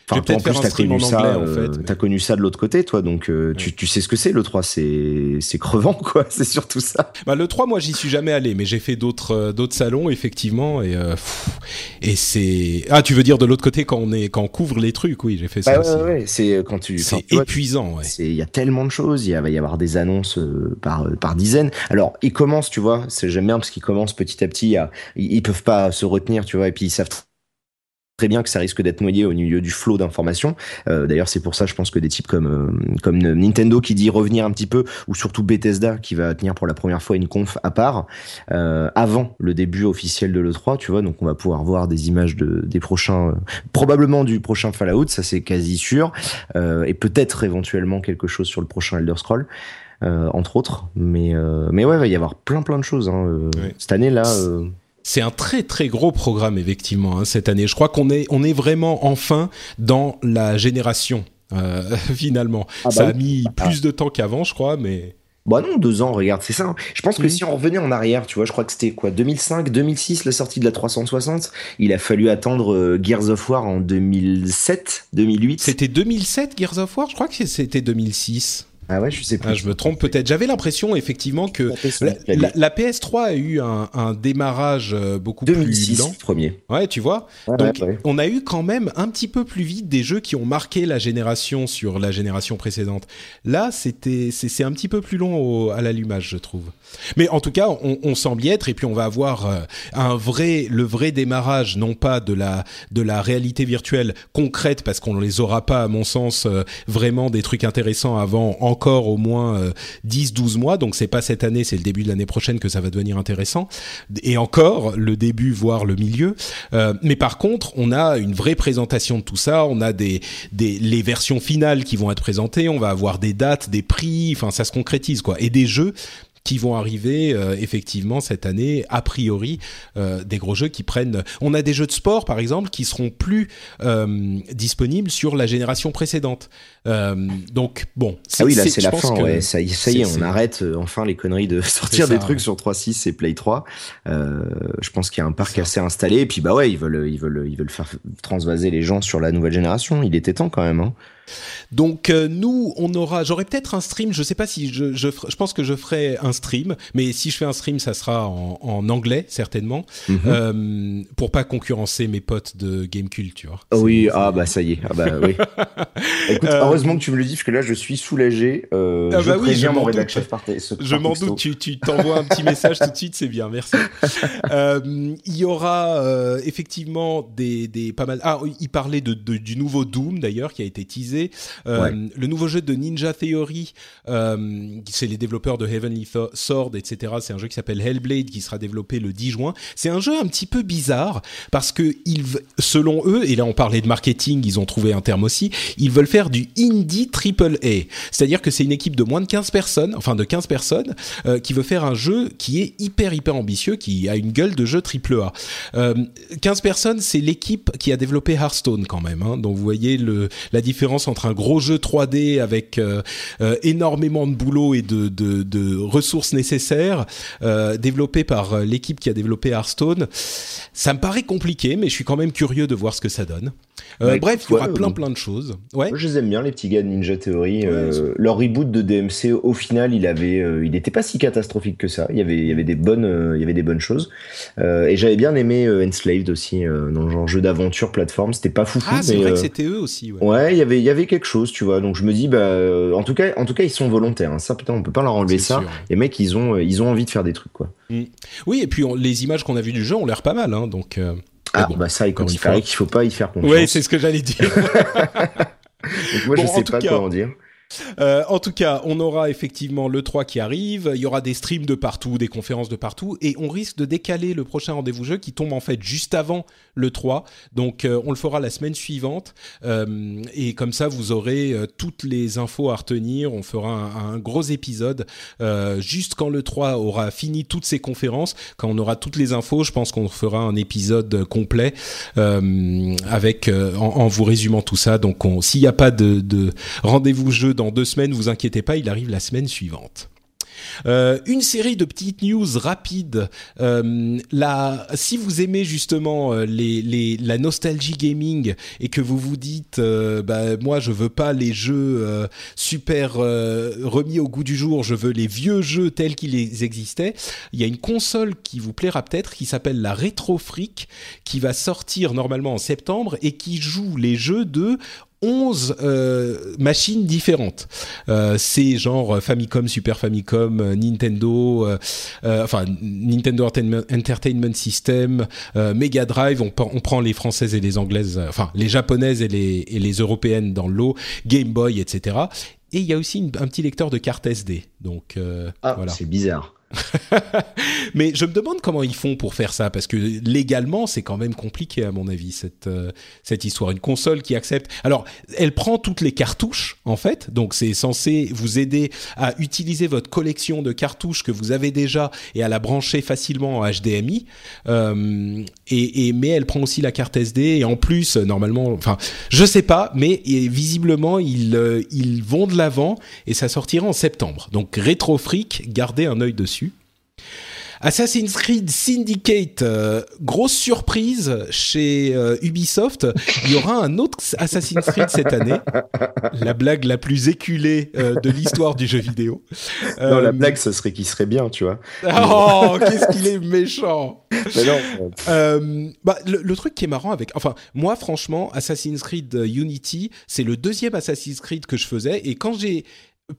Enfin, toi, en plus, t'as connu ça, en euh, fait. mais- t'as connu ça de l'autre côté, toi, donc euh, tu, tu sais ce que c'est le 3, c'est c'est crevant, quoi. C'est surtout ça. Bah, le 3, moi, j'y suis jamais allé, mais j'ai fait d'autres euh, d'autres salons, effectivement, et, euh, pff, et c'est... Ah, tu veux dire de l'autre côté, quand on, est, quand on couvre les trucs, oui, j'ai fait ça Bah, aussi. ouais, ouais, ouais, c'est quand tu. C'est épuisant, Il y a tellement de choses, il va y avoir des annonces euh, par, par dizaines. Alors, ils commencent, tu vois, c'est- j'aime bien parce qu'ils commencent petit à petit, à, ils, ils peuvent pas se retenir, tu vois, et puis ils savent très bien que ça risque d'être noyé au milieu du flot d'informations. Euh, D'ailleurs, c'est pour ça, je pense que des types comme, euh, comme Nintendo qui dit revenir un petit peu, ou surtout Bethesda qui va tenir pour la première fois une conf à part, euh, avant le début officiel de l'E3, tu vois, donc on va pouvoir voir des images de, des prochains, probablement du prochain Fallout, ça c'est quasi sûr, et peut-être éventuellement quelque chose sur le prochain Elder Scroll. entre autres, mais mais ouais, va y avoir plein plein de choses hein, cette année là. C'est un très très gros programme, effectivement, hein, cette année. Je crois qu'on est, on est vraiment enfin dans la génération, euh, finalement. Ah bah ça a mis plus de temps qu'avant, je crois, mais... Bah non, deux ans, regarde, c'est ça. hein. Je pense que Mhm. si on revenait en arrière, tu vois, je crois que c'était quoi, 2005, 2006, la sortie de la 360. Il a fallu attendre euh, Gears of War en 2007, 2008. C'était 2007, Gears of War? Je crois que c'était 2006. Ah ouais, je sais plus. Ah, je me trompe peut-être. J'avais l'impression, effectivement, que la, clavier. la- la PS3 a eu un, un démarrage euh, beaucoup 2006, plus lent. premier. Ouais, tu vois. Donc, ouais, ouais. on a eu quand même un petit peu plus vite des jeux qui ont marqué la génération sur la génération précédente. Là, c'était, c'est, un petit peu plus long au- à l'allumage, je trouve. Mais en tout cas, on, on semble y être, et puis on va avoir euh, un vrai, le vrai démarrage, non pas de la de la réalité virtuelle concrète, parce qu'on les aura pas, à mon sens, euh, vraiment des trucs intéressants avant encore au moins euh, 10-12 mois. Donc c'est pas cette année, c'est le début de l'année prochaine que ça va devenir intéressant. Et encore le début, voire le milieu. Euh, mais par contre, on a une vraie présentation de tout ça. On a des, des les versions finales qui vont être présentées. On va avoir des dates, des prix. Enfin, ça se concrétise quoi. Et des jeux qui vont arriver euh, effectivement cette année a priori euh, des gros jeux qui prennent on a des jeux de sport par exemple qui seront plus euh, disponibles sur la génération précédente euh, donc bon Ah oui, là, c'est- la fin, ouais. Ça y, ça y est, on arrête euh, enfin les conneries de sortir ça, des trucs ouais. sur 3.6 et Play 3. Euh, je pense qu'il y a un parc assez installé. Et puis, bah ouais, ils veulent, ils veulent, ils veulent faire transvaser les gens sur la nouvelle génération. Il était temps quand même, hein. Donc euh, nous, on aura, j'aurai peut-être un stream. Je sais pas si je, je, je pense que je ferai un stream, mais si je fais un stream, ça sera en, en anglais certainement, Mhm. euh, pour pas concurrencer mes potes de Gamecult, tu vois. Ah oui, ah bah ça y est, ah bah oui. Écoute, Euh, heureusement que tu me le dis parce que là je suis soulagé. Ah je bah oui, préviens je mon par ce- Je par m'en doute, tu tu t'envoies un petit message tout de suite, c'est bien, merci. Il y aura effectivement des, des pas mal. Ah, oui, il parlait de, de- du nouveau Doom d'ailleurs qui a été teasé. Euh, Ouais. Le nouveau jeu de Ninja Theory, euh, c'est les développeurs de Heavenly Sword, etc. C'est un jeu qui s'appelle Hellblade qui sera développé le 10 juin. C'est un jeu un petit peu bizarre parce que ils, selon eux, et là on parlait de marketing, ils ont trouvé un terme aussi, ils veulent faire du indie triple A. C'est-à-dire que c'est une équipe de moins de 15 personnes, enfin de 15 personnes, euh, qui veut faire un jeu qui est hyper hyper ambitieux, qui a une gueule de jeu triple A. Euh, 15 personnes, c'est l'équipe qui a développé Hearthstone quand même. Hein. Donc vous voyez le, la différence entre un gros jeu 3D avec euh, euh, énormément de boulot et de, de, de ressources nécessaires, euh, développé par l'équipe qui a développé Hearthstone. Ça me paraît compliqué, mais je suis quand même curieux de voir ce que ça donne. Bref, il y aura ouais, plein plein de choses. Ouais. Moi, je les aime bien les petits gars de Ninja Theory. Leur reboot de DMC, au final, il avait, il n'était pas si catastrophique que ça. Il y avait, il y avait des bonnes, il y avait des bonnes choses. Et j'avais bien aimé Enslaved aussi, dans le genre jeu d'aventure plateforme. C'était pas foufou, Ah, c'est vrai que c'était eux aussi. Ouais. Ouais, il y avait, il y avait quelque chose, tu vois. Donc je me dis, bah, euh, en tout cas, en tout cas, ils sont volontaires. hein. Ça, putain, on peut pas leur enlever ça. sûr. Les mecs, ils ont, euh, ils ont envie de faire des trucs, quoi. Oui, et puis on- les images qu'on a vues du jeu ont l'air pas mal, hein, donc. euh, Ah, bon, bah ça, écoute, il paraît qu'il faut pas y faire confiance. Ouais, c'est ce que j'allais dire. Donc moi, Bon, je en sais pas cas, comment dire. Euh, en tout cas, on aura effectivement le 3 qui arrive, il y aura des streams de partout, des conférences de partout, et on risque de décaler le prochain rendez-vous jeu qui tombe en fait juste avant le 3. Donc euh, on le fera la semaine suivante, euh, et comme ça vous aurez euh, toutes les infos à retenir. On fera un, gros épisode juste quand le 3 aura fini toutes ses conférences, quand on aura toutes les infos. Je pense qu'on fera un épisode complet avec en, vous résumant tout ça. Donc on- s'il n'y a pas de, de rendez-vous jeu dans deux semaines, vous inquiétez pas, il arrive la semaine suivante. Euh, une série de petites news rapides. Euh, si vous aimez justement euh, la nostalgie gaming et que vous vous dites, bah, moi je veux pas les jeux super remis au goût du jour, je veux les vieux jeux tels qu'ils existaient. Il y a une console qui vous plaira peut-être qui s'appelle la Retro Freak qui va sortir normalement en septembre et qui joue les jeux de 11 euh, machines différentes. Euh, c'est genre Famicom, Super Famicom, euh, Nintendo, euh, enfin Nintendo Entertainment- System, Mega Drive. On, prend- on prend les françaises et les anglaises, enfin les japonaises et les, et les européennes dans le lot, Game Boy, etc. Et il y a aussi une- un petit lecteur de carte SD. Donc Ah, voilà. c'est bizarre. Mais je me demande comment ils font pour faire ça, parce que légalement, c'est quand même compliqué à mon avis cette euh, cette histoire. Une console qui accepte. Alors, elle prend toutes les cartouches en fait, donc c'est censé vous aider à utiliser votre collection de cartouches que vous avez déjà et à la brancher facilement en HDMI. Euh, et, mais elle prend aussi la carte SD et en plus, normalement, enfin, je sais pas, mais visiblement ils euh, ils vont de l'avant et ça sortira en septembre. Donc Retro Freak, gardez un œil dessus. Assassin's Creed Syndicate, euh, grosse surprise chez euh, Ubisoft. Il y aura un autre Assassin's Creed cette année. La blague la plus éculée euh, de l'histoire du jeu vidéo. Non, la blague, ce serait qu'il serait bien, tu vois. Oh, qu'est-ce qu'il est méchant Mais non, bah, le, le truc qui est marrant avec, enfin, moi franchement, Assassin's Creed Unity, c'est le deuxième Assassin's Creed que je faisais, et quand j'ai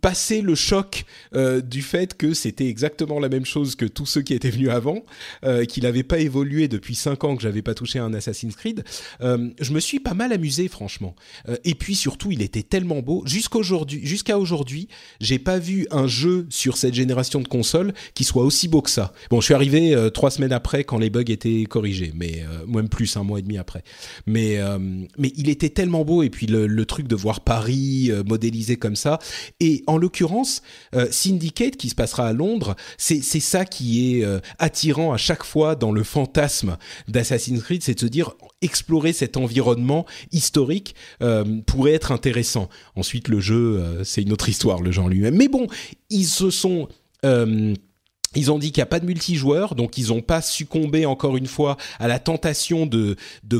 passé le choc euh, du fait que c'était exactement la même chose que tous ceux qui étaient venus avant, euh, qu'il n'avait pas évolué depuis cinq ans que j'avais pas touché un Assassin's Creed, euh, je me suis pas mal amusé franchement. Et puis surtout, il était tellement beau. Jusqu'à aujourd'hui, j'ai pas vu un jeu sur cette génération de consoles qui soit aussi beau que ça. Bon, je suis arrivé euh, trois semaines après quand les bugs étaient corrigés, mais même plus un mois et demi après. Mais mais il était tellement beau et puis le, le truc de voir Paris modélisé comme ça. Et en l'occurrence, euh, Syndicate qui se passera à Londres, c'est ça qui est euh, attirant à chaque fois dans le fantasme d'Assassin's Creed, c'est de se dire explorer cet environnement historique euh, pourrait être intéressant. Ensuite, le jeu, c'est une autre histoire, le genre lui-même. Mais bon, ils se sont ils ont dit qu'il n'y a pas de multijoueur, donc ils n'ont pas succombé encore une fois à la tentation de,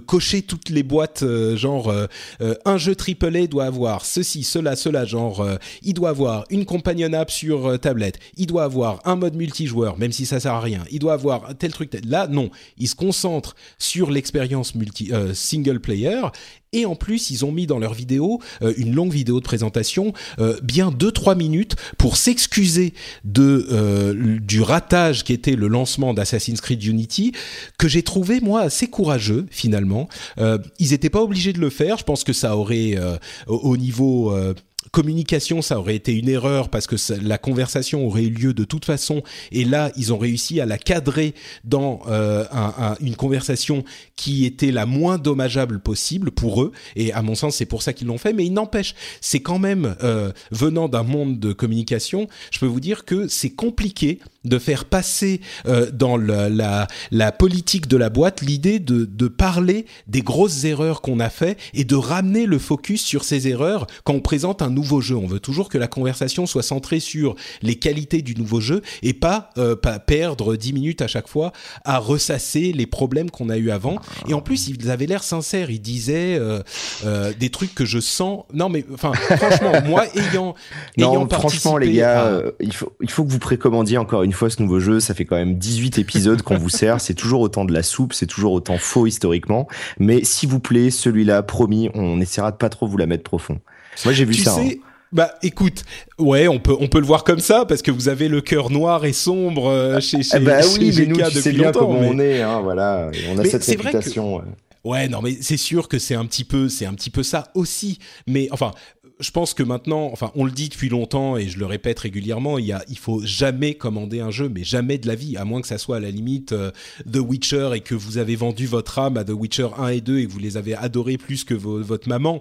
cocher toutes les boîtes, euh, genre euh, euh, un jeu AAA doit avoir ceci, cela, cela, genre il doit avoir une companion app sur tablette, il doit avoir un mode multijoueur, même si ça sert à rien, il doit avoir tel truc. Là, non, ils se concentrent sur l'expérience multi single player et en plus, ils ont mis dans leur vidéo euh, une longue vidéo de présentation, euh, bien 2-3 minutes, pour s'excuser de euh, du ratage qui était le lancement d'Assassin's Creed Unity, que j'ai trouvé moi assez courageux finalement. Ils n'étaient pas obligés de le faire. Je pense que ça aurait au, au niveau communication, ça aurait été une erreur parce que la conversation aurait eu lieu de toute façon. Et là, ils ont réussi à la cadrer dans euh, un- un- une conversation qui était la moins dommageable possible pour eux. Et à mon sens, c'est pour ça qu'ils l'ont fait. Mais il n'empêche, c'est quand même euh, venant d'un monde de communication, je peux vous dire que c'est compliqué de faire passer euh, dans la politique de la boîte l'idée de, de parler des grosses erreurs qu'on a fait et de ramener le focus sur ces erreurs quand on présente un nouveau jeu. On veut toujours que la conversation soit centrée sur les qualités du nouveau jeu et pas, euh, pas perdre 10 minutes à chaque fois à ressasser les problèmes qu'on a eu avant. Et en plus, ils avaient l'air sincères. Ils disaient euh, euh, des trucs que je sens. Non, mais enfin, franchement, moi ayant, ayant Non, franchement, les gars, à- il, faut, il faut que vous précommandiez encore une fois ce nouveau jeu. Ça fait quand même 18 épisodes qu'on vous sert. C'est toujours autant de la soupe, c'est toujours autant faux historiquement. Mais s'il vous plaît, celui-là, promis, on essaiera de pas trop vous la mettre profond. Moi, j'ai vu tu ça. sais, hein. bah écoute, ouais, on peut on peut le voir comme ça parce que vous avez le cœur noir et sombre euh, chez chez, Ah bah chez oui, mais nous, tu sais bien comment mais- on est, hein, voilà. On a Mais cette que- réputation. ouais. Ouais, non, mais c'est sûr que c'est un petit peu, c'est un petit peu ça aussi. Mais enfin, je pense que maintenant, enfin, on le dit depuis longtemps et je le répète régulièrement, il y a, il faut jamais commander un jeu, mais jamais de la vie, à moins que ça soit à la limite euh, The Witcher et que vous avez vendu votre âme à The Witcher 1 et 2 et que vous les avez adorés plus que votre maman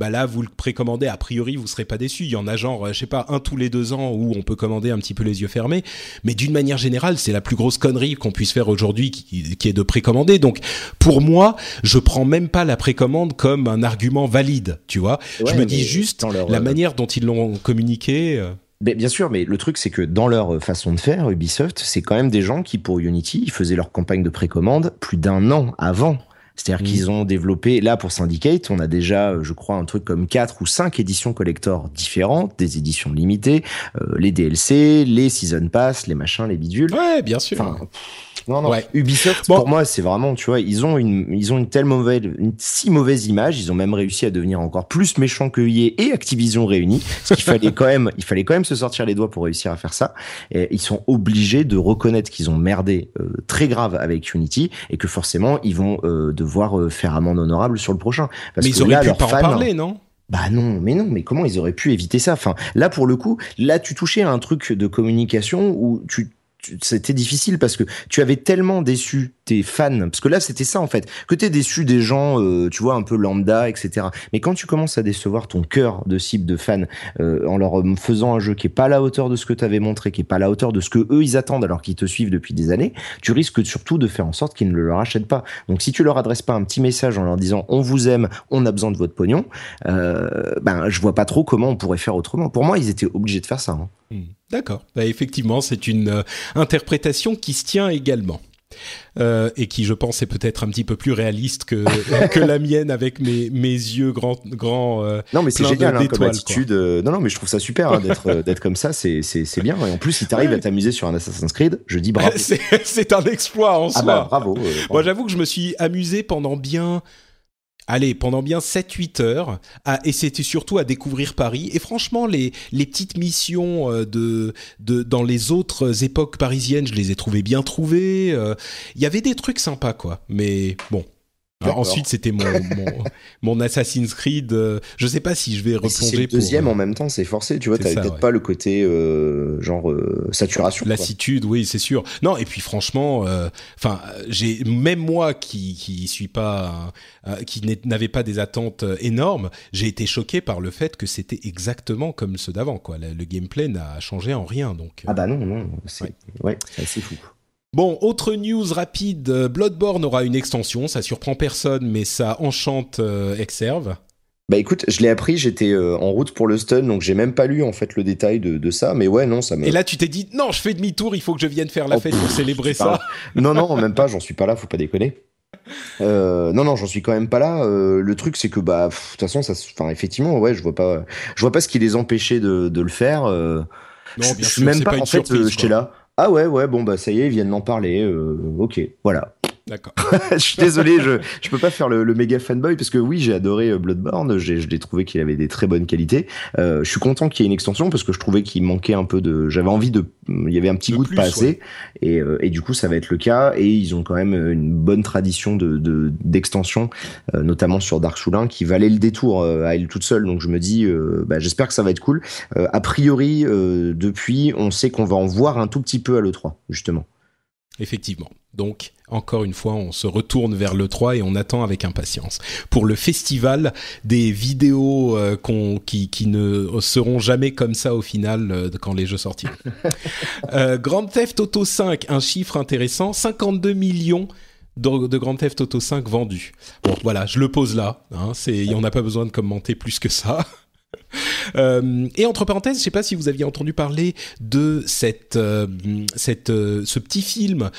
bah là vous le précommandez. A priori vous serez pas déçu il y en a genre euh, je sais pas un tous les deux ans où on peut commander un petit peu les yeux fermés. Mais d'une manière générale c'est la plus grosse connerie qu'on puisse faire aujourd'hui qui, qui, est de précommander. Donc pour moi je prends même pas la précommande comme un argument valide tu vois. Je me dis juste la euh, manière dont ils l'ont communiqué euh. bien sûr, mais le truc, c'est que dans leur façon de faire, Ubisoft, c'est quand même des gens qui, pour Unity, ils faisaient leur campagne de précommande plus d'un an avant. C'est-à-dire mm. qu'ils ont développé, là pour Syndicate, on a déjà, euh, je crois, un truc comme quatre ou cinq éditions collector différentes, des éditions limitées, euh, les DLC, les Season Pass, les machins, les bidules. Ouais, bien sûr. Non, non. Ubisoft, pour moi, c'est vraiment, tu vois, ils ont une, ils ont une telle mauvaise, une si mauvaise image. Ils ont même réussi à devenir encore plus méchants que EA et Activision réunis. Parce qu'il fallait quand même, il fallait quand même se sortir les doigts pour réussir à faire ça. Et ils sont obligés de reconnaître qu'ils ont merdé euh, très grave avec Unity et que forcément, ils vont euh, devoir euh, faire amende honorable sur le prochain. Parce mais ils auraient pu pas en parler, non? Bah non, mais non, mais comment ils auraient pu éviter ça? Enfin, là pour le coup, là tu touchais à un truc de communication où tu c'était difficile parce que tu avais tellement déçu tes fans, parce que là c'était ça en fait, que t'es déçu des gens, euh, tu vois, un peu lambda, etc. Mais quand tu commences à décevoir ton cœur de cible de fans euh, en leur faisant un jeu qui est pas à la hauteur de ce que t'avais montré, qui est pas à la hauteur de ce que eux ils attendent alors qu'ils te suivent depuis des années, tu risques surtout de faire en sorte qu'ils ne le leur achètent pas. Donc si tu leur adresses pas un petit message en leur disant on vous aime, on a besoin de votre pognon, euh, ben je vois pas trop comment on pourrait faire autrement. Pour moi ils étaient obligés de faire ça. Hein. Hmm. D'accord. Bah, effectivement, c'est une euh, interprétation qui se tient également. Euh, et qui, je pense, est peut-être un petit peu plus réaliste que, que la mienne avec mes, mes yeux grands, grands euh, Non, mais c'est génial hein, comme attitude. non, non, mais je trouve ça super hein, d'être d'être comme ça. C'est c'est bien. Et en plus, si t'arrives à t'amuser sur un Assassin's Creed, je dis bravo. c'est un exploit en ah soi. Bah, bravo. Moi, j'avoue que je me suis amusé pendant bien allez, pendant bien 7-8 heures, et c'était surtout à découvrir Paris. Et franchement, les, les petites missions euh, de, de, dans les autres époques parisiennes, je les ai trouvées bien trouvées. Euh, il y avait des trucs sympas, quoi. Mais bon, ensuite, c'était mon, mon, Assassin's Creed. Euh, je sais pas si je vais replonger. le deuxième en même temps, c'est forcé. Tu vois, t'avais peut-être pas le côté euh, genre euh, saturation. Lassitude, oui, c'est sûr. Non, et puis franchement, enfin, j'ai même moi qui qui suis pas, qui n'avait pas des attentes énormes, j'ai été choqué par le fait que c'était exactement comme ceux d'avant. Quoi, le, gameplay n'a changé en rien. Donc. Ah bah non, non, c'est ouais, c'est assez fou. Bon, autre news rapide, Bloodborne aura une extension, ça surprend personne, mais ça enchante euh, Exerve. Bah écoute, je l'ai appris, j'étais euh, en route pour le stun, donc j'ai même pas lu en fait le détail de, ça, mais ouais, non, ça me... Et là, tu t'es dit, non, je fais demi-tour, il faut que je vienne faire la oh, fête pour célébrer ça. non, non, même pas, j'en suis pas là, faut pas déconner. Euh, non, non, j'en suis quand même pas là. le truc, c'est que bah, de toute façon, ça, enfin, effectivement, ouais, je vois pas, je vois pas ce qui les empêchait de, le faire. non, bien je, sûr, même pas, en fait, j'étais là. Ah ouais, ouais, bon, bah ça y est, ils viennent d'en parler. Euh, ok, voilà. D'accord. je suis désolé, je je peux pas faire le, le méga fanboy parce que oui, j'ai adoré euh, Bloodborne, je l'ai trouvé qu'il avait des très bonnes qualités. Euh, je suis content qu'il y ait une extension parce que je trouvais qu'il manquait un peu de, j'avais envie de, il y avait un petit goût de pas assez et, euh, et du coup ça va être le cas et ils ont quand même une bonne tradition de d'extension, euh, notamment sur Dark Souls 1 qui valait le détour à elle toute seule. Donc je me dis, bah, j'espère que ça va être cool. a priori, depuis, on sait qu'on va en voir un tout petit peu à le 3 justement. Effectivement. Donc, encore une fois, on se retourne vers le 3 et on attend avec impatience. Pour le festival des vidéos euh, qui, ne seront jamais comme ça au final euh, quand les jeux sortiront. euh, Grand Theft Auto 5, un chiffre intéressant, 52 millions de, Grand Theft Auto 5 vendus. Bon, voilà, je le pose là. Hein, il n'y en a pas besoin de commenter plus que ça. Euh, et entre parenthèses, je ne sais pas si vous aviez entendu parler de cette, euh, cette, euh, ce petit film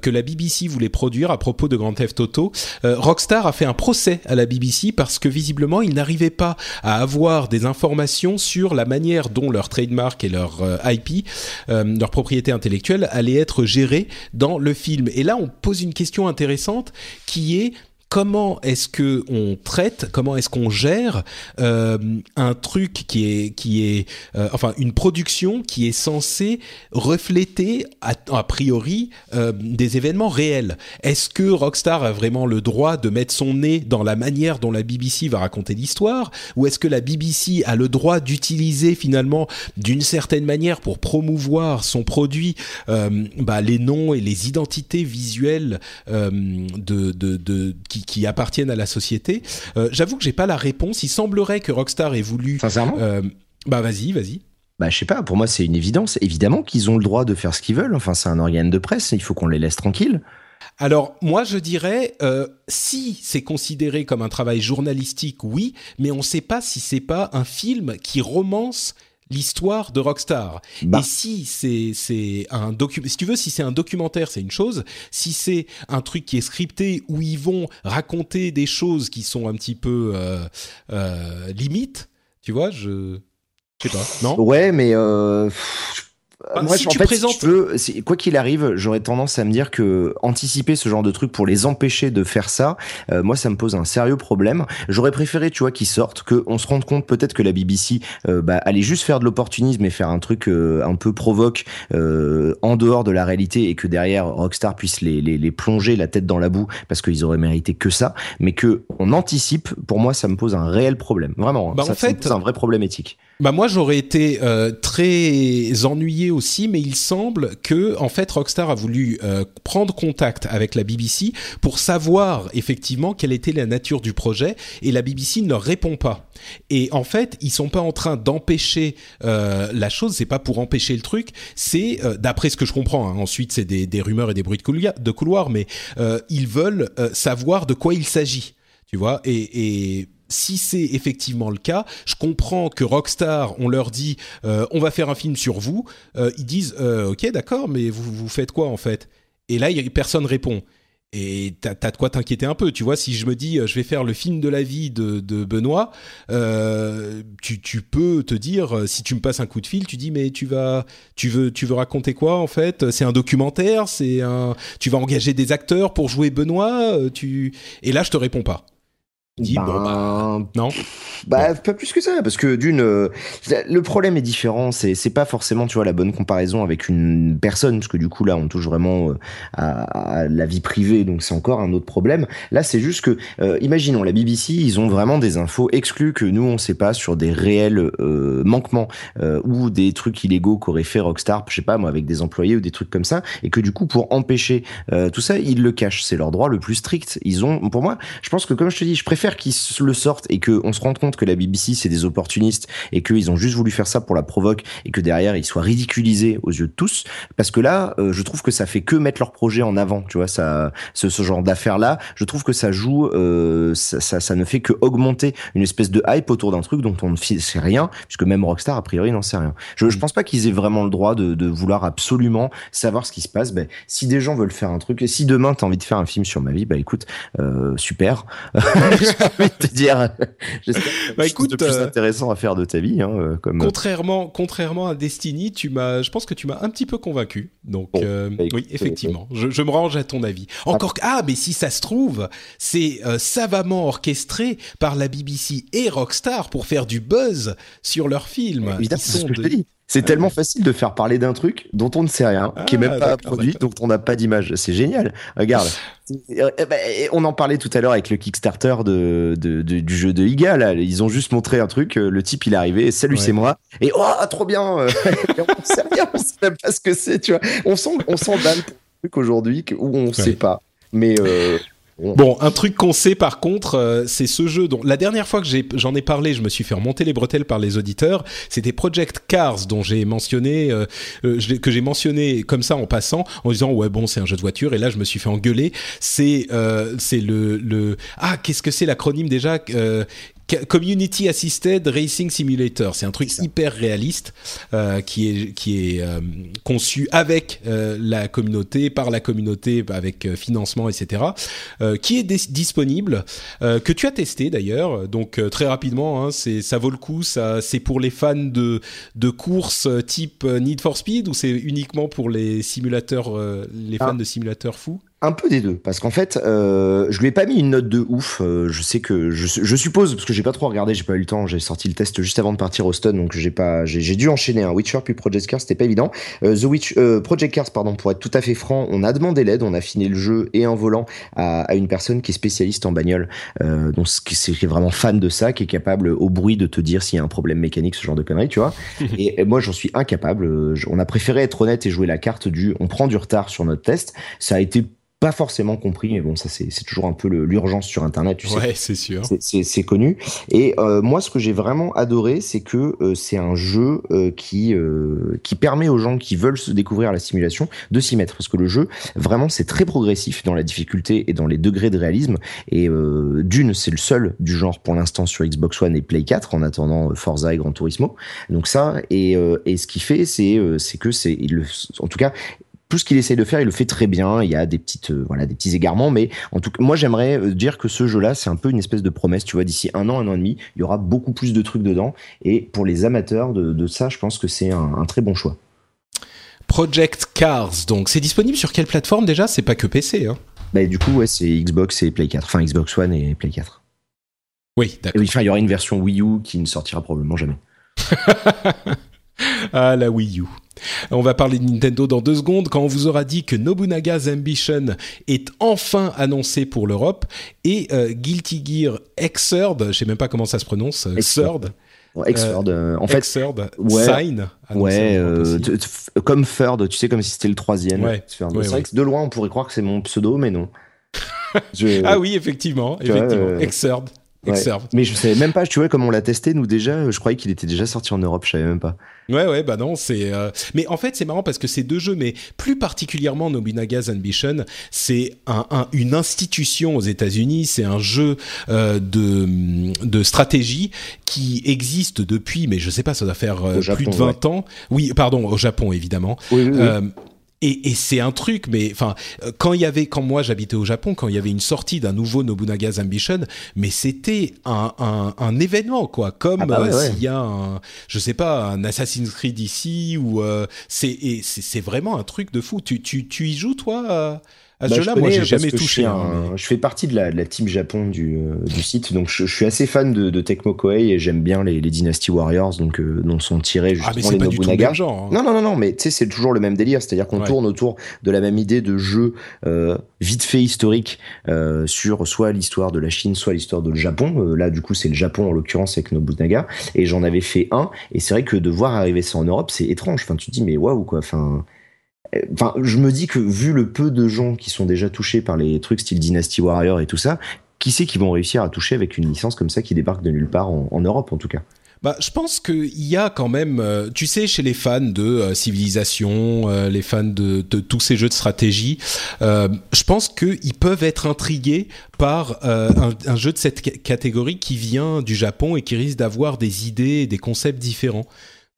que la BBC voulait produire à propos de Grand Theft Auto. Rockstar a fait un procès à la BBC parce que visiblement, ils n'arrivaient pas à avoir des informations sur la manière dont leur trademark et leur IP, leur propriété intellectuelle, allaient être gérées dans le film. Et là, on pose une question intéressante qui est comment est-ce que on traite, comment est-ce qu'on gère euh, un truc qui est qui est euh, enfin une production qui est censée refléter a, priori euh, des événements réels? Est-ce que Rockstar a vraiment le droit de mettre son nez dans la manière dont la BBC va raconter l'histoire, ou est-ce que la BBC a le droit d'utiliser finalement d'une certaine manière pour promouvoir son produit euh, bah, les noms et les identités visuelles euh, de, de, de qui, qui appartiennent à la société Euh, J'avoue que j'ai pas la réponse. Il semblerait que Rockstar ait voulu. Sincèrement euh, bah vas-y, vas-y. Bah, je sais pas, pour moi, c'est une évidence. Évidemment qu'ils ont le droit de faire ce qu'ils veulent. Enfin, c'est un organe de presse, il faut qu'on les laisse tranquilles. Alors moi je dirais euh, si c'est considéré comme un travail journalistique, oui, mais on ne sait pas si c'est pas un film qui romance l'histoire de Rockstar. Bah. Et si c'est c'est un docu si tu veux si c'est un documentaire, c'est une chose, si c'est un truc qui est scripté où ils vont raconter des choses qui sont un petit peu euh, euh, limites, tu vois, je je sais pas, non? Ouais, mais euh, Bah, moi, si je- en fait, présentes- si tu veux, c'est- quoi qu'il arrive, j'aurais tendance à me dire que anticiper ce genre de truc pour les empêcher de faire ça, euh, moi, ça me pose un sérieux problème. J'aurais préféré, tu vois, qu'ils sortent, qu'on se rende compte peut-être que la BBC euh, bah, allait juste faire de l'opportunisme et faire un truc euh, un peu provoque euh, en dehors de la réalité et que derrière Rockstar puisse les, les, les plonger la tête dans la boue parce qu'ils auraient mérité que ça, mais que on anticipe. Pour moi, ça me pose un réel problème, vraiment. Bah, ça, en ça me fait- pose un vrai problème éthique. Bah moi j'aurais été euh, très ennuyé aussi, mais il semble que en fait Rockstar a voulu euh, prendre contact avec la BBC pour savoir effectivement quelle était la nature du projet, et la BBC ne répond pas. Et en fait ils sont pas en train d'empêcher euh, la chose, c'est pas pour empêcher le truc, c'est d'après ce que je comprends. hein, ensuite c'est des, rumeurs et des bruits de couloir, mais ils veulent savoir de quoi il s'agit, tu vois, et si c'est effectivement le cas, je comprends que Rockstar, on leur dit, euh, on va faire un film sur vous. Euh, ils disent, euh, ok, d'accord, mais vous, vous faites quoi en fait? Et là, personne répond. Et t'as as de quoi t'inquiéter un peu, tu vois. Si je me dis, je vais faire le film de la vie de, Benoît, tu, peux te dire, si tu me passes un coup de fil, tu dis, mais tu vas, tu veux, tu veux raconter quoi en fait? C'est un documentaire, c'est un, tu vas engager des acteurs pour jouer Benoît. Et là, je te réponds pas. Je dis, bon bah, Ben, non. Bah, pas plus que ça, parce que d'une, euh, le problème est différent. C'est, c'est pas forcément, tu vois, la bonne comparaison avec une personne, parce que du coup là, on touche vraiment euh, à, à la vie privée, donc c'est encore un autre problème. Là, c'est juste que, euh, imaginons, la BBC, ils ont vraiment des infos exclues que nous on sait pas sur des réels manquements ou des trucs illégaux qu'aurait fait Rockstar, je sais pas moi, avec des employés ou des trucs comme ça, et que du coup, pour empêcher tout ça, ils le cachent. C'est leur droit le plus strict. Ils ont, pour moi, je pense que comme je te dis, je préfère qu'ils le sortent et qu'on se rende compte que la BBC c'est des opportunistes et qu'ils ont juste voulu faire ça pour la provoque et que derrière ils soient ridiculisés aux yeux de tous. Parce que là, euh, je trouve que ça fait que mettre leur projet en avant. Tu vois, ça, ce, ce genre d'affaires là, je trouve que ça joue, euh, ça, ça, ça ne fait que augmenter une espèce de hype autour d'un truc dont on ne sait rien, puisque même Rockstar a priori n'en sait rien. Je, je pense pas qu'ils aient vraiment le droit de, de vouloir absolument savoir ce qui se passe. Ben, si des gens veulent faire un truc, et si demain t'as envie de faire un film sur ma vie, bah écoute, euh, super. J'ai envie de te dire, Bah, quelque chose de écoute, plus euh, intéressant à faire de ta vie, hein, euh, comme. Contrairement, contrairement à Destiny, tu m'as, je pense que tu m'as un petit peu convaincu. Donc Bon, euh, bah, écoute, oui, effectivement, je, je me range à ton avis. Encore que ah, mais si ça se trouve, c'est euh, savamment orchestré par la BBC et Rockstar pour faire du buzz sur leurs films. Évidemment, Ils c'est ce que je de- te dis. C'est tellement facile de faire parler d'un truc dont on ne sait rien, qui est Ah, même pas produit, dont on n'a pas d'image. C'est génial. Regarde. Eh ben, on en parlait tout à l'heure avec le Kickstarter de, de- de- du jeu de Iga. Là. Ils ont juste montré un truc. euh, Le type, il est arrivé. Salut, Ouais. c'est moi. Et oh, trop bien. euh, on sait rien. On sait même pas ce que c'est. Tu vois. On s'en, on s'emballe pour un truc aujourd'hui où on sait pas. Mais euh, Bon, un truc qu'on sait par contre, euh, c'est ce jeu dont la dernière fois que j'en ai, parlé, je me suis fait remonter les bretelles par les auditeurs. C'était Project Cars dont j'ai mentionné, euh, euh, que j'ai mentionné comme ça en passant, en disant ouais bon c'est un jeu de voiture. Et là je me suis fait engueuler. C'est euh, c'est le le ah qu'est-ce que c'est l'acronyme déjà euh, Community Assisted Racing Simulator, c'est un truc hyper réaliste euh, qui est qui est euh, conçu avec euh, la communauté, par la communauté, avec euh, financement, etc. euh, qui est dis- disponible, euh, que tu as testé d'ailleurs. Donc euh, très rapidement, hein, c'est ça vaut le coup. Ça c'est pour les fans de de courses type Need for Speed ou c'est uniquement pour les simulateurs, les fans Ah. de simulateurs fous? Un peu des deux, parce qu'en fait, euh, je lui ai pas mis une note de ouf. Euh, je sais que je, je suppose parce que j'ai pas trop regardé, j'ai pas eu le temps. J'ai sorti le test juste avant de partir au stun, donc j'ai pas, j'ai dû enchaîner un Witcher puis Project Cars, c'était pas évident. Euh, The Witch, euh, Project Cars, pardon, pour être tout à fait franc, on a demandé l'aide, on a fini le jeu et en volant à, à une personne qui est spécialiste en bagnole, euh, donc qui est, vraiment fan de ça, qui est capable au bruit de te dire s'il y a un problème mécanique, ce genre de conneries, tu vois. et, et moi, j'en suis incapable. Euh, On a préféré être honnête et jouer la carte du, on prend du retard sur notre test. Ça a été pas forcément compris, mais bon, ça c'est toujours un peu l'urgence sur Internet, tu sais. Ouais, c'est sûr. C'est- connu. Et euh, moi, ce que j'ai vraiment adoré, c'est que euh, c'est un jeu euh, qui euh, qui permet aux gens qui veulent se découvrir la simulation de s'y mettre, parce que le jeu, vraiment, c'est très progressif dans la difficulté et dans les degrés de réalisme. Et euh, d'une, c'est le seul du genre pour l'instant sur Xbox One et Play 4, en attendant euh, Forza et Gran Turismo. Donc ça, et euh, et ce qu'il fait, c'est euh, c'est que c'est, en tout cas tout ce qu'il essaye de faire, il le fait très bien. Il y a des petites, euh, voilà, des petits égarements, mais en tout cas, moi, j'aimerais euh, dire que ce jeu-là, c'est un peu une espèce de promesse. Tu vois, d'ici un an, un an et demi, il y aura beaucoup plus de trucs dedans. Et pour les amateurs de, de ça, je pense que c'est un, un très bon choix. Project Cars, donc c'est disponible sur quelle plateforme déjà? C'est pas que PC, hein Bah, du coup, ouais, c'est Xbox et Play 4. Enfin, Xbox One et Play 4. Oui, d'accord. oui, enfin, il y aura une version Wii U qui ne sortira probablement jamais. Ah, la Wii U. On va parler de Nintendo dans deux secondes quand on vous aura dit que Nobunaga's Ambition est enfin annoncé pour l'Europe et euh, Guilty Gear Xrd, je sais même pas comment ça se prononce, euh, Xrd. Xrd, euh, en fait, Xrd, ouais. Sign, ouais, euh, comme Third, tu sais, comme si c'était le troisième. Ouais. Third. Ouais, c'est ouais. vrai que de loin, on pourrait croire que c'est mon pseudo, mais non. Je- Ah oui, effectivement, effectivement, Ouais. Mais je savais même pas, tu vois, comme on l'a testé, nous déjà, je croyais qu'il était déjà sorti en Europe, je savais même pas. Ouais, ouais, bah non, c'est. euh, Mais en fait, c'est marrant parce que ces deux jeux, mais plus particulièrement Nobunaga's Ambition, c'est un, un- une institution aux États-Unis. C'est un jeu euh, de, de stratégie qui existe depuis, mais je sais pas, ça doit faire euh, Japon, plus de 20 ans. Oui, pardon, au Japon évidemment. Oui, oui, oui. Euh, et, et c'est un truc, mais enfin, euh, quand il y avait, quand moi j'habitais au Japon, quand il y avait une sortie d'un nouveau Nobunaga's Ambition, mais c'était un, un, un événement quoi, comme Ah bah ouais, euh, ouais. s'il y a un, je sais pas, un Assassin's Creed ici ou euh, c'est c'est c'est vraiment un truc de fou. Tu tu tu y joues toi à, à ce Bah, je jeu-là Moi, connais j'ai jamais je touché. hein, un- mais- Je fais partie de la, de la team Japon du, euh, du site, donc je, je suis assez fan de, de Tecmo Koei et j'aime bien les, les Dynasty Warriors, donc euh, dont sont tirés Ah mais justement c'est les pas du tout le Nobunaga. même genre. hein. Non, non, non, non, mais tu sais, c'est toujours le même délire, c'est-à-dire qu'on Ouais. tourne autour de la même idée de jeu euh, vite fait historique sur soit l'histoire de la Chine, soit l'histoire de le Japon. Là, du coup, c'est le Japon en l'occurrence avec Nobunaga, et j'en avais fait un, et c'est vrai que de voir arriver ça en Europe, c'est étrange. Enfin, tu te dis, mais waouh, quoi. Enfin, Enfin, je me dis que vu le peu de gens qui sont déjà touchés par les trucs style Dynasty Warrior et tout ça, qui sait qui vont réussir à toucher avec une licence comme ça qui débarque de nulle part en, Europe en tout cas? Bah, je pense qu'il y a quand même, euh, tu sais, chez les fans de euh, civilisation, euh, les fans de, tous ces jeux de stratégie, je pense qu'ils peuvent être intrigués par un, jeu de cette ca- catégorie qui vient du Japon et qui risque d'avoir des idées et des concepts différents.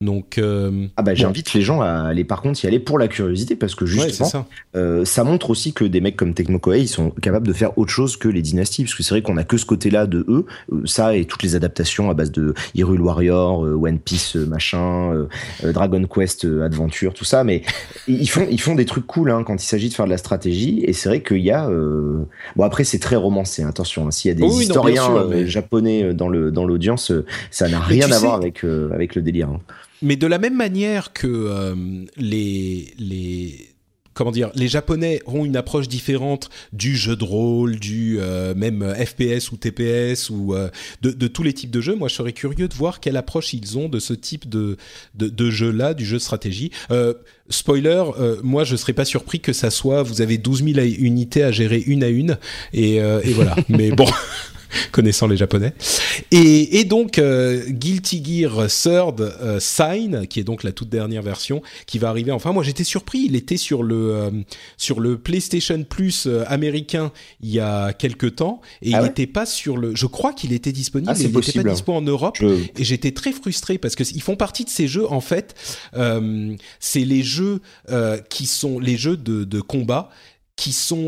Donc, euh, Ah bah bon. j'invite les gens à aller par contre y aller pour la curiosité parce que Ouais, justement ça. euh, ça montre aussi que des mecs comme Tecmo Koei ils sont capables de faire autre chose que les dynasties parce que c'est vrai qu'on a que ce côté-là de eux euh, ça et toutes les adaptations à base de Hyrule Warrior, One Piece machin, Dragon Quest Adventure tout ça mais ils font ils font des trucs cool hein, quand il s'agit de faire de la stratégie et c'est vrai qu'il y a bon après c'est très romancé hein, attention hein, s'il y a des Oui, non, bien historiens sûr, mais- japonais dans le dans l'audience ça n'a rien à sais- voir avec avec le délire hein. Mais de la même manière que euh, les les comment dire, les Japonais ont une approche différente du jeu de rôle, du euh, même FPS ou TPS ou euh, de, de tous les types de jeux. Moi, je serais curieux de voir quelle approche ils ont de ce type de de, de jeu-là, du jeu de stratégie. Euh, spoiler, euh, moi, je serais pas surpris que ça soit, vous avez 12 000 unités à gérer une à une, et, euh, et voilà. Mais bon. connaissant les japonais. Et, et donc euh, Guilty Gear Third euh, Sign qui est donc la toute dernière version qui va arriver. Enfin moi j'étais surpris. Il était sur le euh, sur le PlayStation Plus américain il y a quelques temps. Et Ah il ouais n'était pas sur le je crois qu'il était disponible Ah, mais il n'était pas dispo en Europe. Je- et j'étais très frustré parce que ils font partie de ces jeux en fait c'est les jeux qui sont les jeux de, de combat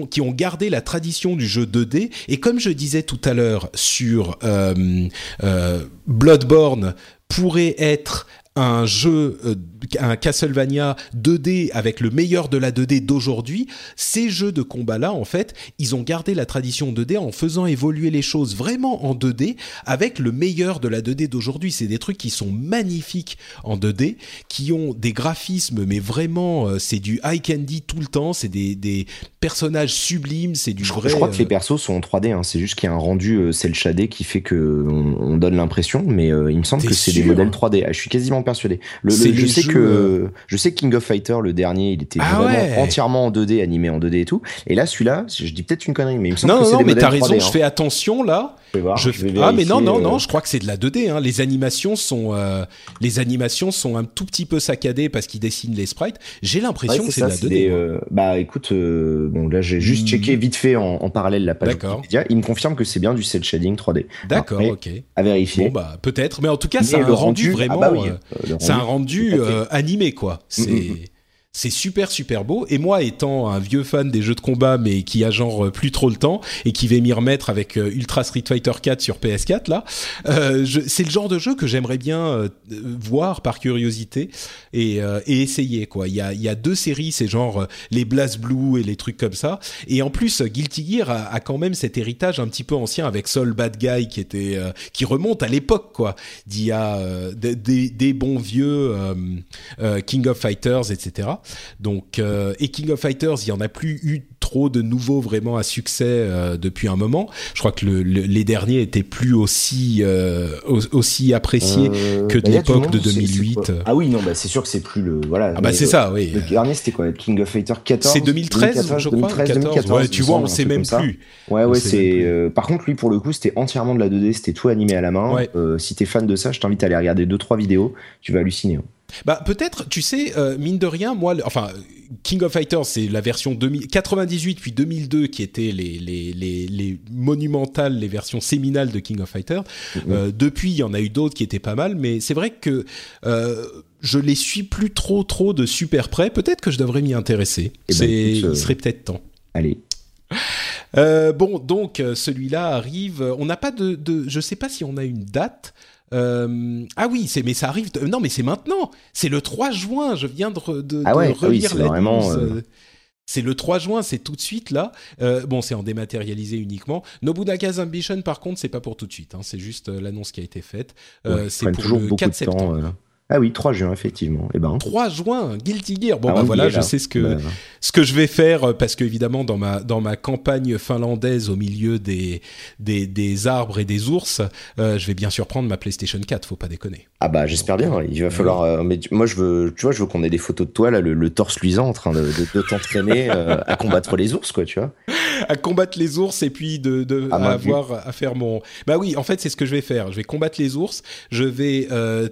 qui ont gardé la tradition du jeu 2D et comme je disais tout à l'heure sur euh, euh, Bloodborne pourrait être un jeu, euh, un Castlevania 2D avec le meilleur de la 2D d'aujourd'hui, ces jeux de combat-là, en fait, ils ont gardé la tradition 2D en faisant évoluer les choses vraiment en 2D avec le meilleur de la 2D d'aujourd'hui. C'est des trucs qui sont magnifiques en 2D, qui ont des graphismes, mais vraiment, euh, c'est du high candy tout le temps, c'est des, des personnages sublimes, c'est du Je, vrai. je crois que les euh, persos sont en 3D, hein. c'est juste qu'il y a un rendu cel shadé qui fait que on, on donne l'impression, mais euh, il me semble que c'est des modèles 3D. Ah, je suis quasiment persuadé. Le, je sais jeux, que euh, je sais que King of Fighter le dernier, il était Ah vraiment ouais. entièrement en 2D, animé en 2D et tout. Et là, celui-là, je dis peut-être une connerie, mais il me semble Non, que c'est non, des mais t'as raison, 3D, je hein. fais attention là. Je vais voir, Je je vais fais- Ah mais non non non, euh, je crois que c'est de la 2D. Hein. Les animations sont euh, les animations sont un tout petit peu saccadées parce qu'ils dessinent les sprites. J'ai l'impression Ouais, que c'est c'est de la c'est 2D. des, moi. euh, bah écoute, euh, bon là j'ai juste Hmm. checké vite fait en, en parallèle la page D'accord. Wikipédia. Il me confirme que c'est bien du cel shading 3D. D'accord, ok. À vérifier. Bon bah peut-être, mais en tout cas c'est un rendu, rendu- vraiment. ah bah oui, c'est un rendu, animé quoi. C'est Mm, mm, mm. C'est super super beau. Et moi étant un vieux fan des jeux de combat mais qui a genre euh, plus trop le temps et qui va m'y remettre avec euh, Ultra Street Fighter 4 sur PS4 là, euh, c'est le genre de jeu que j'aimerais bien euh, voir par curiosité et, euh, et essayer quoi. Il y a y a deux séries, c'est genre euh, les Blast Blue et les trucs comme ça. Et en plus Guilty Gear a, a quand même cet héritage un petit peu ancien avec Soul Bad Guy qui était qui remonte à l'époque quoi d'il y a des, des- bons vieux King of Fighters etc. Donc euh, et King of Fighters il y en a plus eu trop de nouveaux vraiment à succès euh, depuis un moment. Je crois que le- le- les derniers étaient plus aussi euh, aussi appréciés que de bah, l'époque de monde, c'est- c'est 2008. quoi Ah oui, non, bah c'est sûr que c'est plus le. Voilà, Ah bah c'est ça, oui. Le dernier, c'était quoi King of Fighter 14 C'est 2013, je crois. 2013, 14. 2014, ouais, tu vois, on un sait même plus. Ouais, ouais, c'est. euh, par contre, lui, pour le coup, c'était entièrement de la 2D, c'était tout animé à la main. Ouais. Euh, si t'es fan de ça, je t'invite à aller regarder deux trois vidéos, tu vas halluciner. hein. Bah peut-être, tu sais, euh, mine de rien, moi, le- enfin, King of Fighters, c'est la version 2000, 98 puis 2002 qui étaient les, les, les, les monumentales, les versions séminales de King of Fighters. Mm-hmm. Euh, depuis, il y en a eu d'autres qui étaient pas mal, mais c'est vrai que euh, je les suis plus trop trop de super près. Peut-être que je devrais m'y intéresser. Eh ben, écoute, euh, il serait peut-être temps. Allez. Euh, bon, donc celui-là arrive. On n'a pas de, de, je sais pas si on a une date. Euh, ah oui, c'est mais ça arrive. de- non, mais c'est maintenant. C'est le 3 juin. Je viens de, de, Ah de ah oui, la vraiment, euh, C'est le 3 juin, c'est tout de suite là. Euh, bon, c'est en dématérialisé uniquement. Nobunaga's Ambition, par contre, c'est pas pour tout de suite. hein. C'est juste l'annonce qui a été faite. Ouais, c'est pour toujours le beaucoup 4 de septembre. temps. Ah oui, 3 juin, effectivement. Et ben. 3 juin, Guilty Gear. Bon Ah, bah on y voilà, je sais ce que Bah, ce que je vais faire euh, parce que évidemment dans ma dans ma campagne finlandaise au milieu des des, des arbres et des ours, euh, je vais bien sûr prendre ma PlayStation 4. Faut pas déconner. Ah bah j'espère bien. Il va falloir. euh, mais tu- moi je veux, tu vois, je veux qu'on ait des photos de toi là, le, le torse luisant en train de, de, de t'entraîner euh, à combattre les ours, quoi, tu vois. à combattre les ours et puis de, de À avoir à faire mon bah oui en fait c'est ce que je vais faire je vais combattre les ours je vais euh,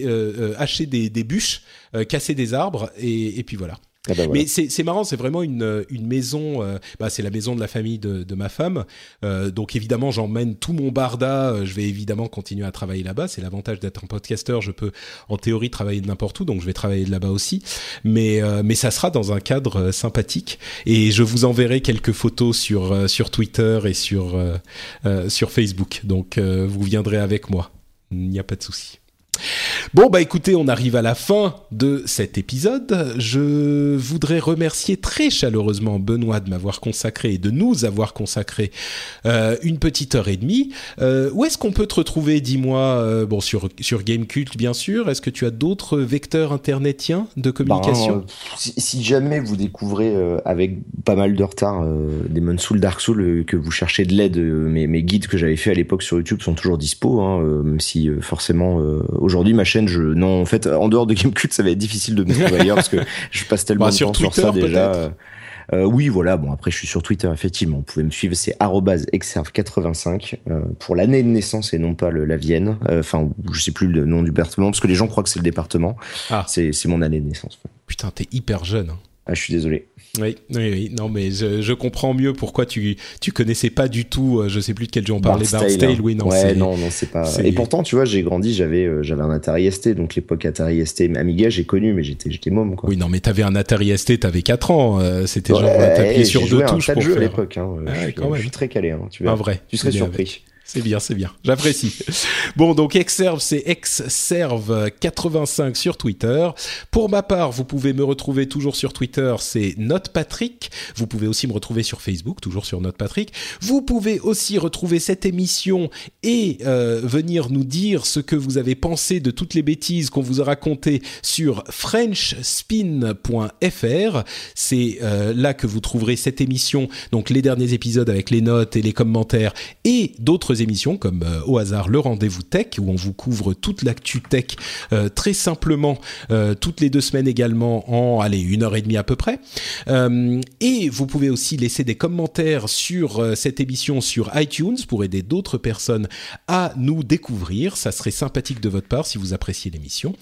casser euh, euh, hacher des, des bûches euh, casser des arbres et, et puis voilà Ah bah, voilà. Mais c'est marrant, c'est vraiment une, une maison, euh, bah, c'est la maison de la famille de, de ma femme. Euh, donc évidemment, j'emmène tout mon barda. euh, Je vais évidemment continuer à travailler là-bas. C'est l'avantage d'être un podcasteur. Je peux en théorie travailler de n'importe où, donc je vais travailler de là-bas aussi. Mais, mais ça sera dans un cadre sympathique. Et je vous enverrai quelques photos sur, sur Twitter et sur, sur Facebook. Donc vous viendrez avec moi. Il n'y a pas de souci. Bon, bah écoutez, on arrive à la fin de cet épisode. Je voudrais remercier très chaleureusement Benoît de m'avoir consacré et de nous avoir consacré euh, une petite heure et demie. Euh, où est-ce qu'on peut te retrouver, dis-moi, euh, bon, sur, sur Gamecult, bien sûr. Est-ce que tu as d'autres vecteurs internetiens de communication? Ben, euh, si, si jamais vous découvrez avec pas mal de retard euh, Demon's Soul, Dark Soul, que vous cherchez de l'aide, mes, mes guides que j'avais fait à l'époque sur YouTube sont toujours dispo, hein, même si forcément aujourd'hui ma chaîne, je non en fait en dehors de Gamecult ça va être difficile de me trouver ailleurs parce que je passe tellement Bah, de sur temps sur Twitter, ça déjà. euh, euh, oui, voilà. Bon, après, je suis sur Twitter, effectivement. Vous pouvez me suivre, c'est exerve85 euh, pour l'année de naissance et non pas le, la Vienne. Euh, Enfin, je sais plus le nom du département parce que les gens croient que c'est le département. Ah. C'est c'est mon année de naissance. Putain, t'es hyper jeune. hein. Ah, je suis désolé. Oui, oui, oui. Non, mais je, je comprends mieux pourquoi tu, tu connaissais pas du tout, euh, je sais plus de quel jeu on parlait, Bard's Tale, hein. oui, non, ouais, non, non, c'est pas. Et pourtant, tu vois, j'ai grandi, j'avais, euh, j'avais un Atari ST, donc l'époque Atari ST, Amiga, j'ai connu, mais j'étais, j'étais môme, quoi. Oui, non, mais t'avais un Atari ST, t'avais 4 ans, euh, c'était Ouais, genre, t'appuyais j'ai sur deux à touches pour jeux à faire l'époque. Hein. Ah je, suis, je suis très calé. Hein. Tu, vrai. tu serais surpris. C'est bien, c'est bien. J'apprécie. Bon, donc Exserve, c'est Exserve85 sur Twitter. Pour ma part, vous pouvez me retrouver toujours sur Twitter, c'est NotePatrick. Vous pouvez aussi me retrouver sur Facebook, toujours sur NotePatrick. Vous pouvez aussi retrouver cette émission et euh, venir nous dire ce que vous avez pensé de toutes les bêtises qu'on vous a racontées sur frenchspin.fr. C'est euh, là que vous trouverez cette émission, donc les derniers épisodes avec les notes et les commentaires et d'autres émissions comme euh, au hasard le rendez-vous tech où on vous couvre toute l'actu tech euh, très simplement euh, toutes les deux semaines également en allez une heure et demie à peu près. Et vous pouvez aussi laisser des commentaires sur cette émission sur iTunes pour aider d'autres personnes à nous découvrir. Ça serait sympathique de votre part si vous appréciez l'émission.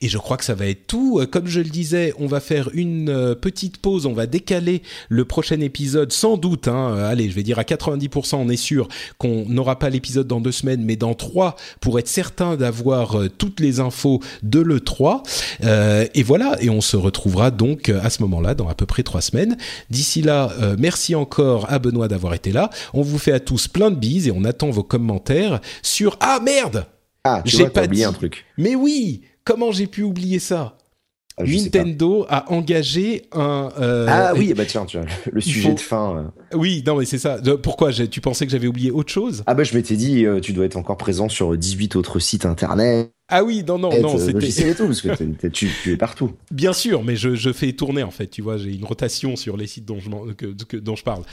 Et je crois que ça va être tout. Comme je le disais on va faire une petite pause. On va décaler le prochain épisode sans doute hein, allez je vais dire à 90% on est sûr qu'on pas l'épisode dans deux semaines, mais dans trois, pour être certain d'avoir euh, toutes les infos de l'E3. Euh, et voilà, et on se retrouvera donc euh, à ce moment-là, dans à peu près trois semaines. D'ici là, merci encore à Benoît d'avoir été là. On vous fait à tous plein de bises et on attend vos commentaires sur... Ah merde Ah, j'ai pas oublié un truc. Mais oui Comment j'ai pu oublier ça? Nintendo a engagé un. Euh, ah oui, bah tiens, tu vois, le sujet de fin. Euh. Oui, non, mais c'est ça. Pourquoi Tu pensais que j'avais oublié autre chose? Ah bah je m'étais dit, euh, tu dois être encore présent sur 18 autres sites internet. Ah oui, non, non, non, c'était. tout, parce que tu, es partout. Bien sûr, mais je, je, fais tourner en fait, tu vois, j'ai une rotation sur les sites dont je, que, dont je parle.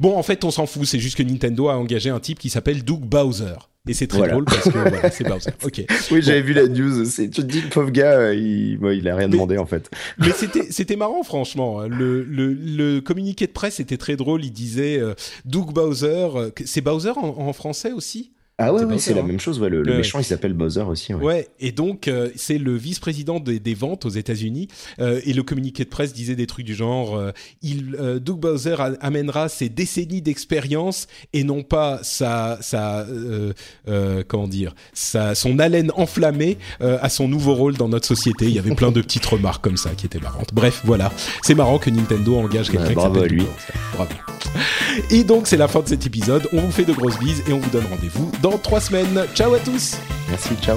bon, en fait, on s'en fout, c'est juste que Nintendo a engagé un type qui s'appelle Doug Bowser. Et c'est très drôle parce que voilà, c'est Bowser. Ok. Oui, j'avais vu la news. Tu te dis, le pauvre gars, euh, il, il a rien demandé en fait. Mais c'était, c'était marrant, franchement. Le, le, le, communiqué de presse était très drôle. Il disait euh, Doug Bowser. Euh, c'est Bowser en français aussi? Ah ouais, c'est la hein. même chose. le, méchant, il s'appelle Bowser aussi. Ouais, et donc euh, c'est le vice-président des, ventes aux États-Unis. Euh, et le communiqué de presse disait des trucs du genre euh, il, Doug Bowser amènera ses décennies d'expérience et non pas sa, sa comment dire, sa, son haleine enflammée à son nouveau rôle dans notre société. Il y avait plein de petites remarques comme ça qui étaient marrantes. Bref, voilà, c'est marrant que Nintendo engage quelqu'un qui Bravo à lui. Bravo. Et donc c'est la fin de cet épisode. On vous fait de grosses bises et on vous donne rendez-vous dans trois semaines. Ciao à tous. Merci, ciao.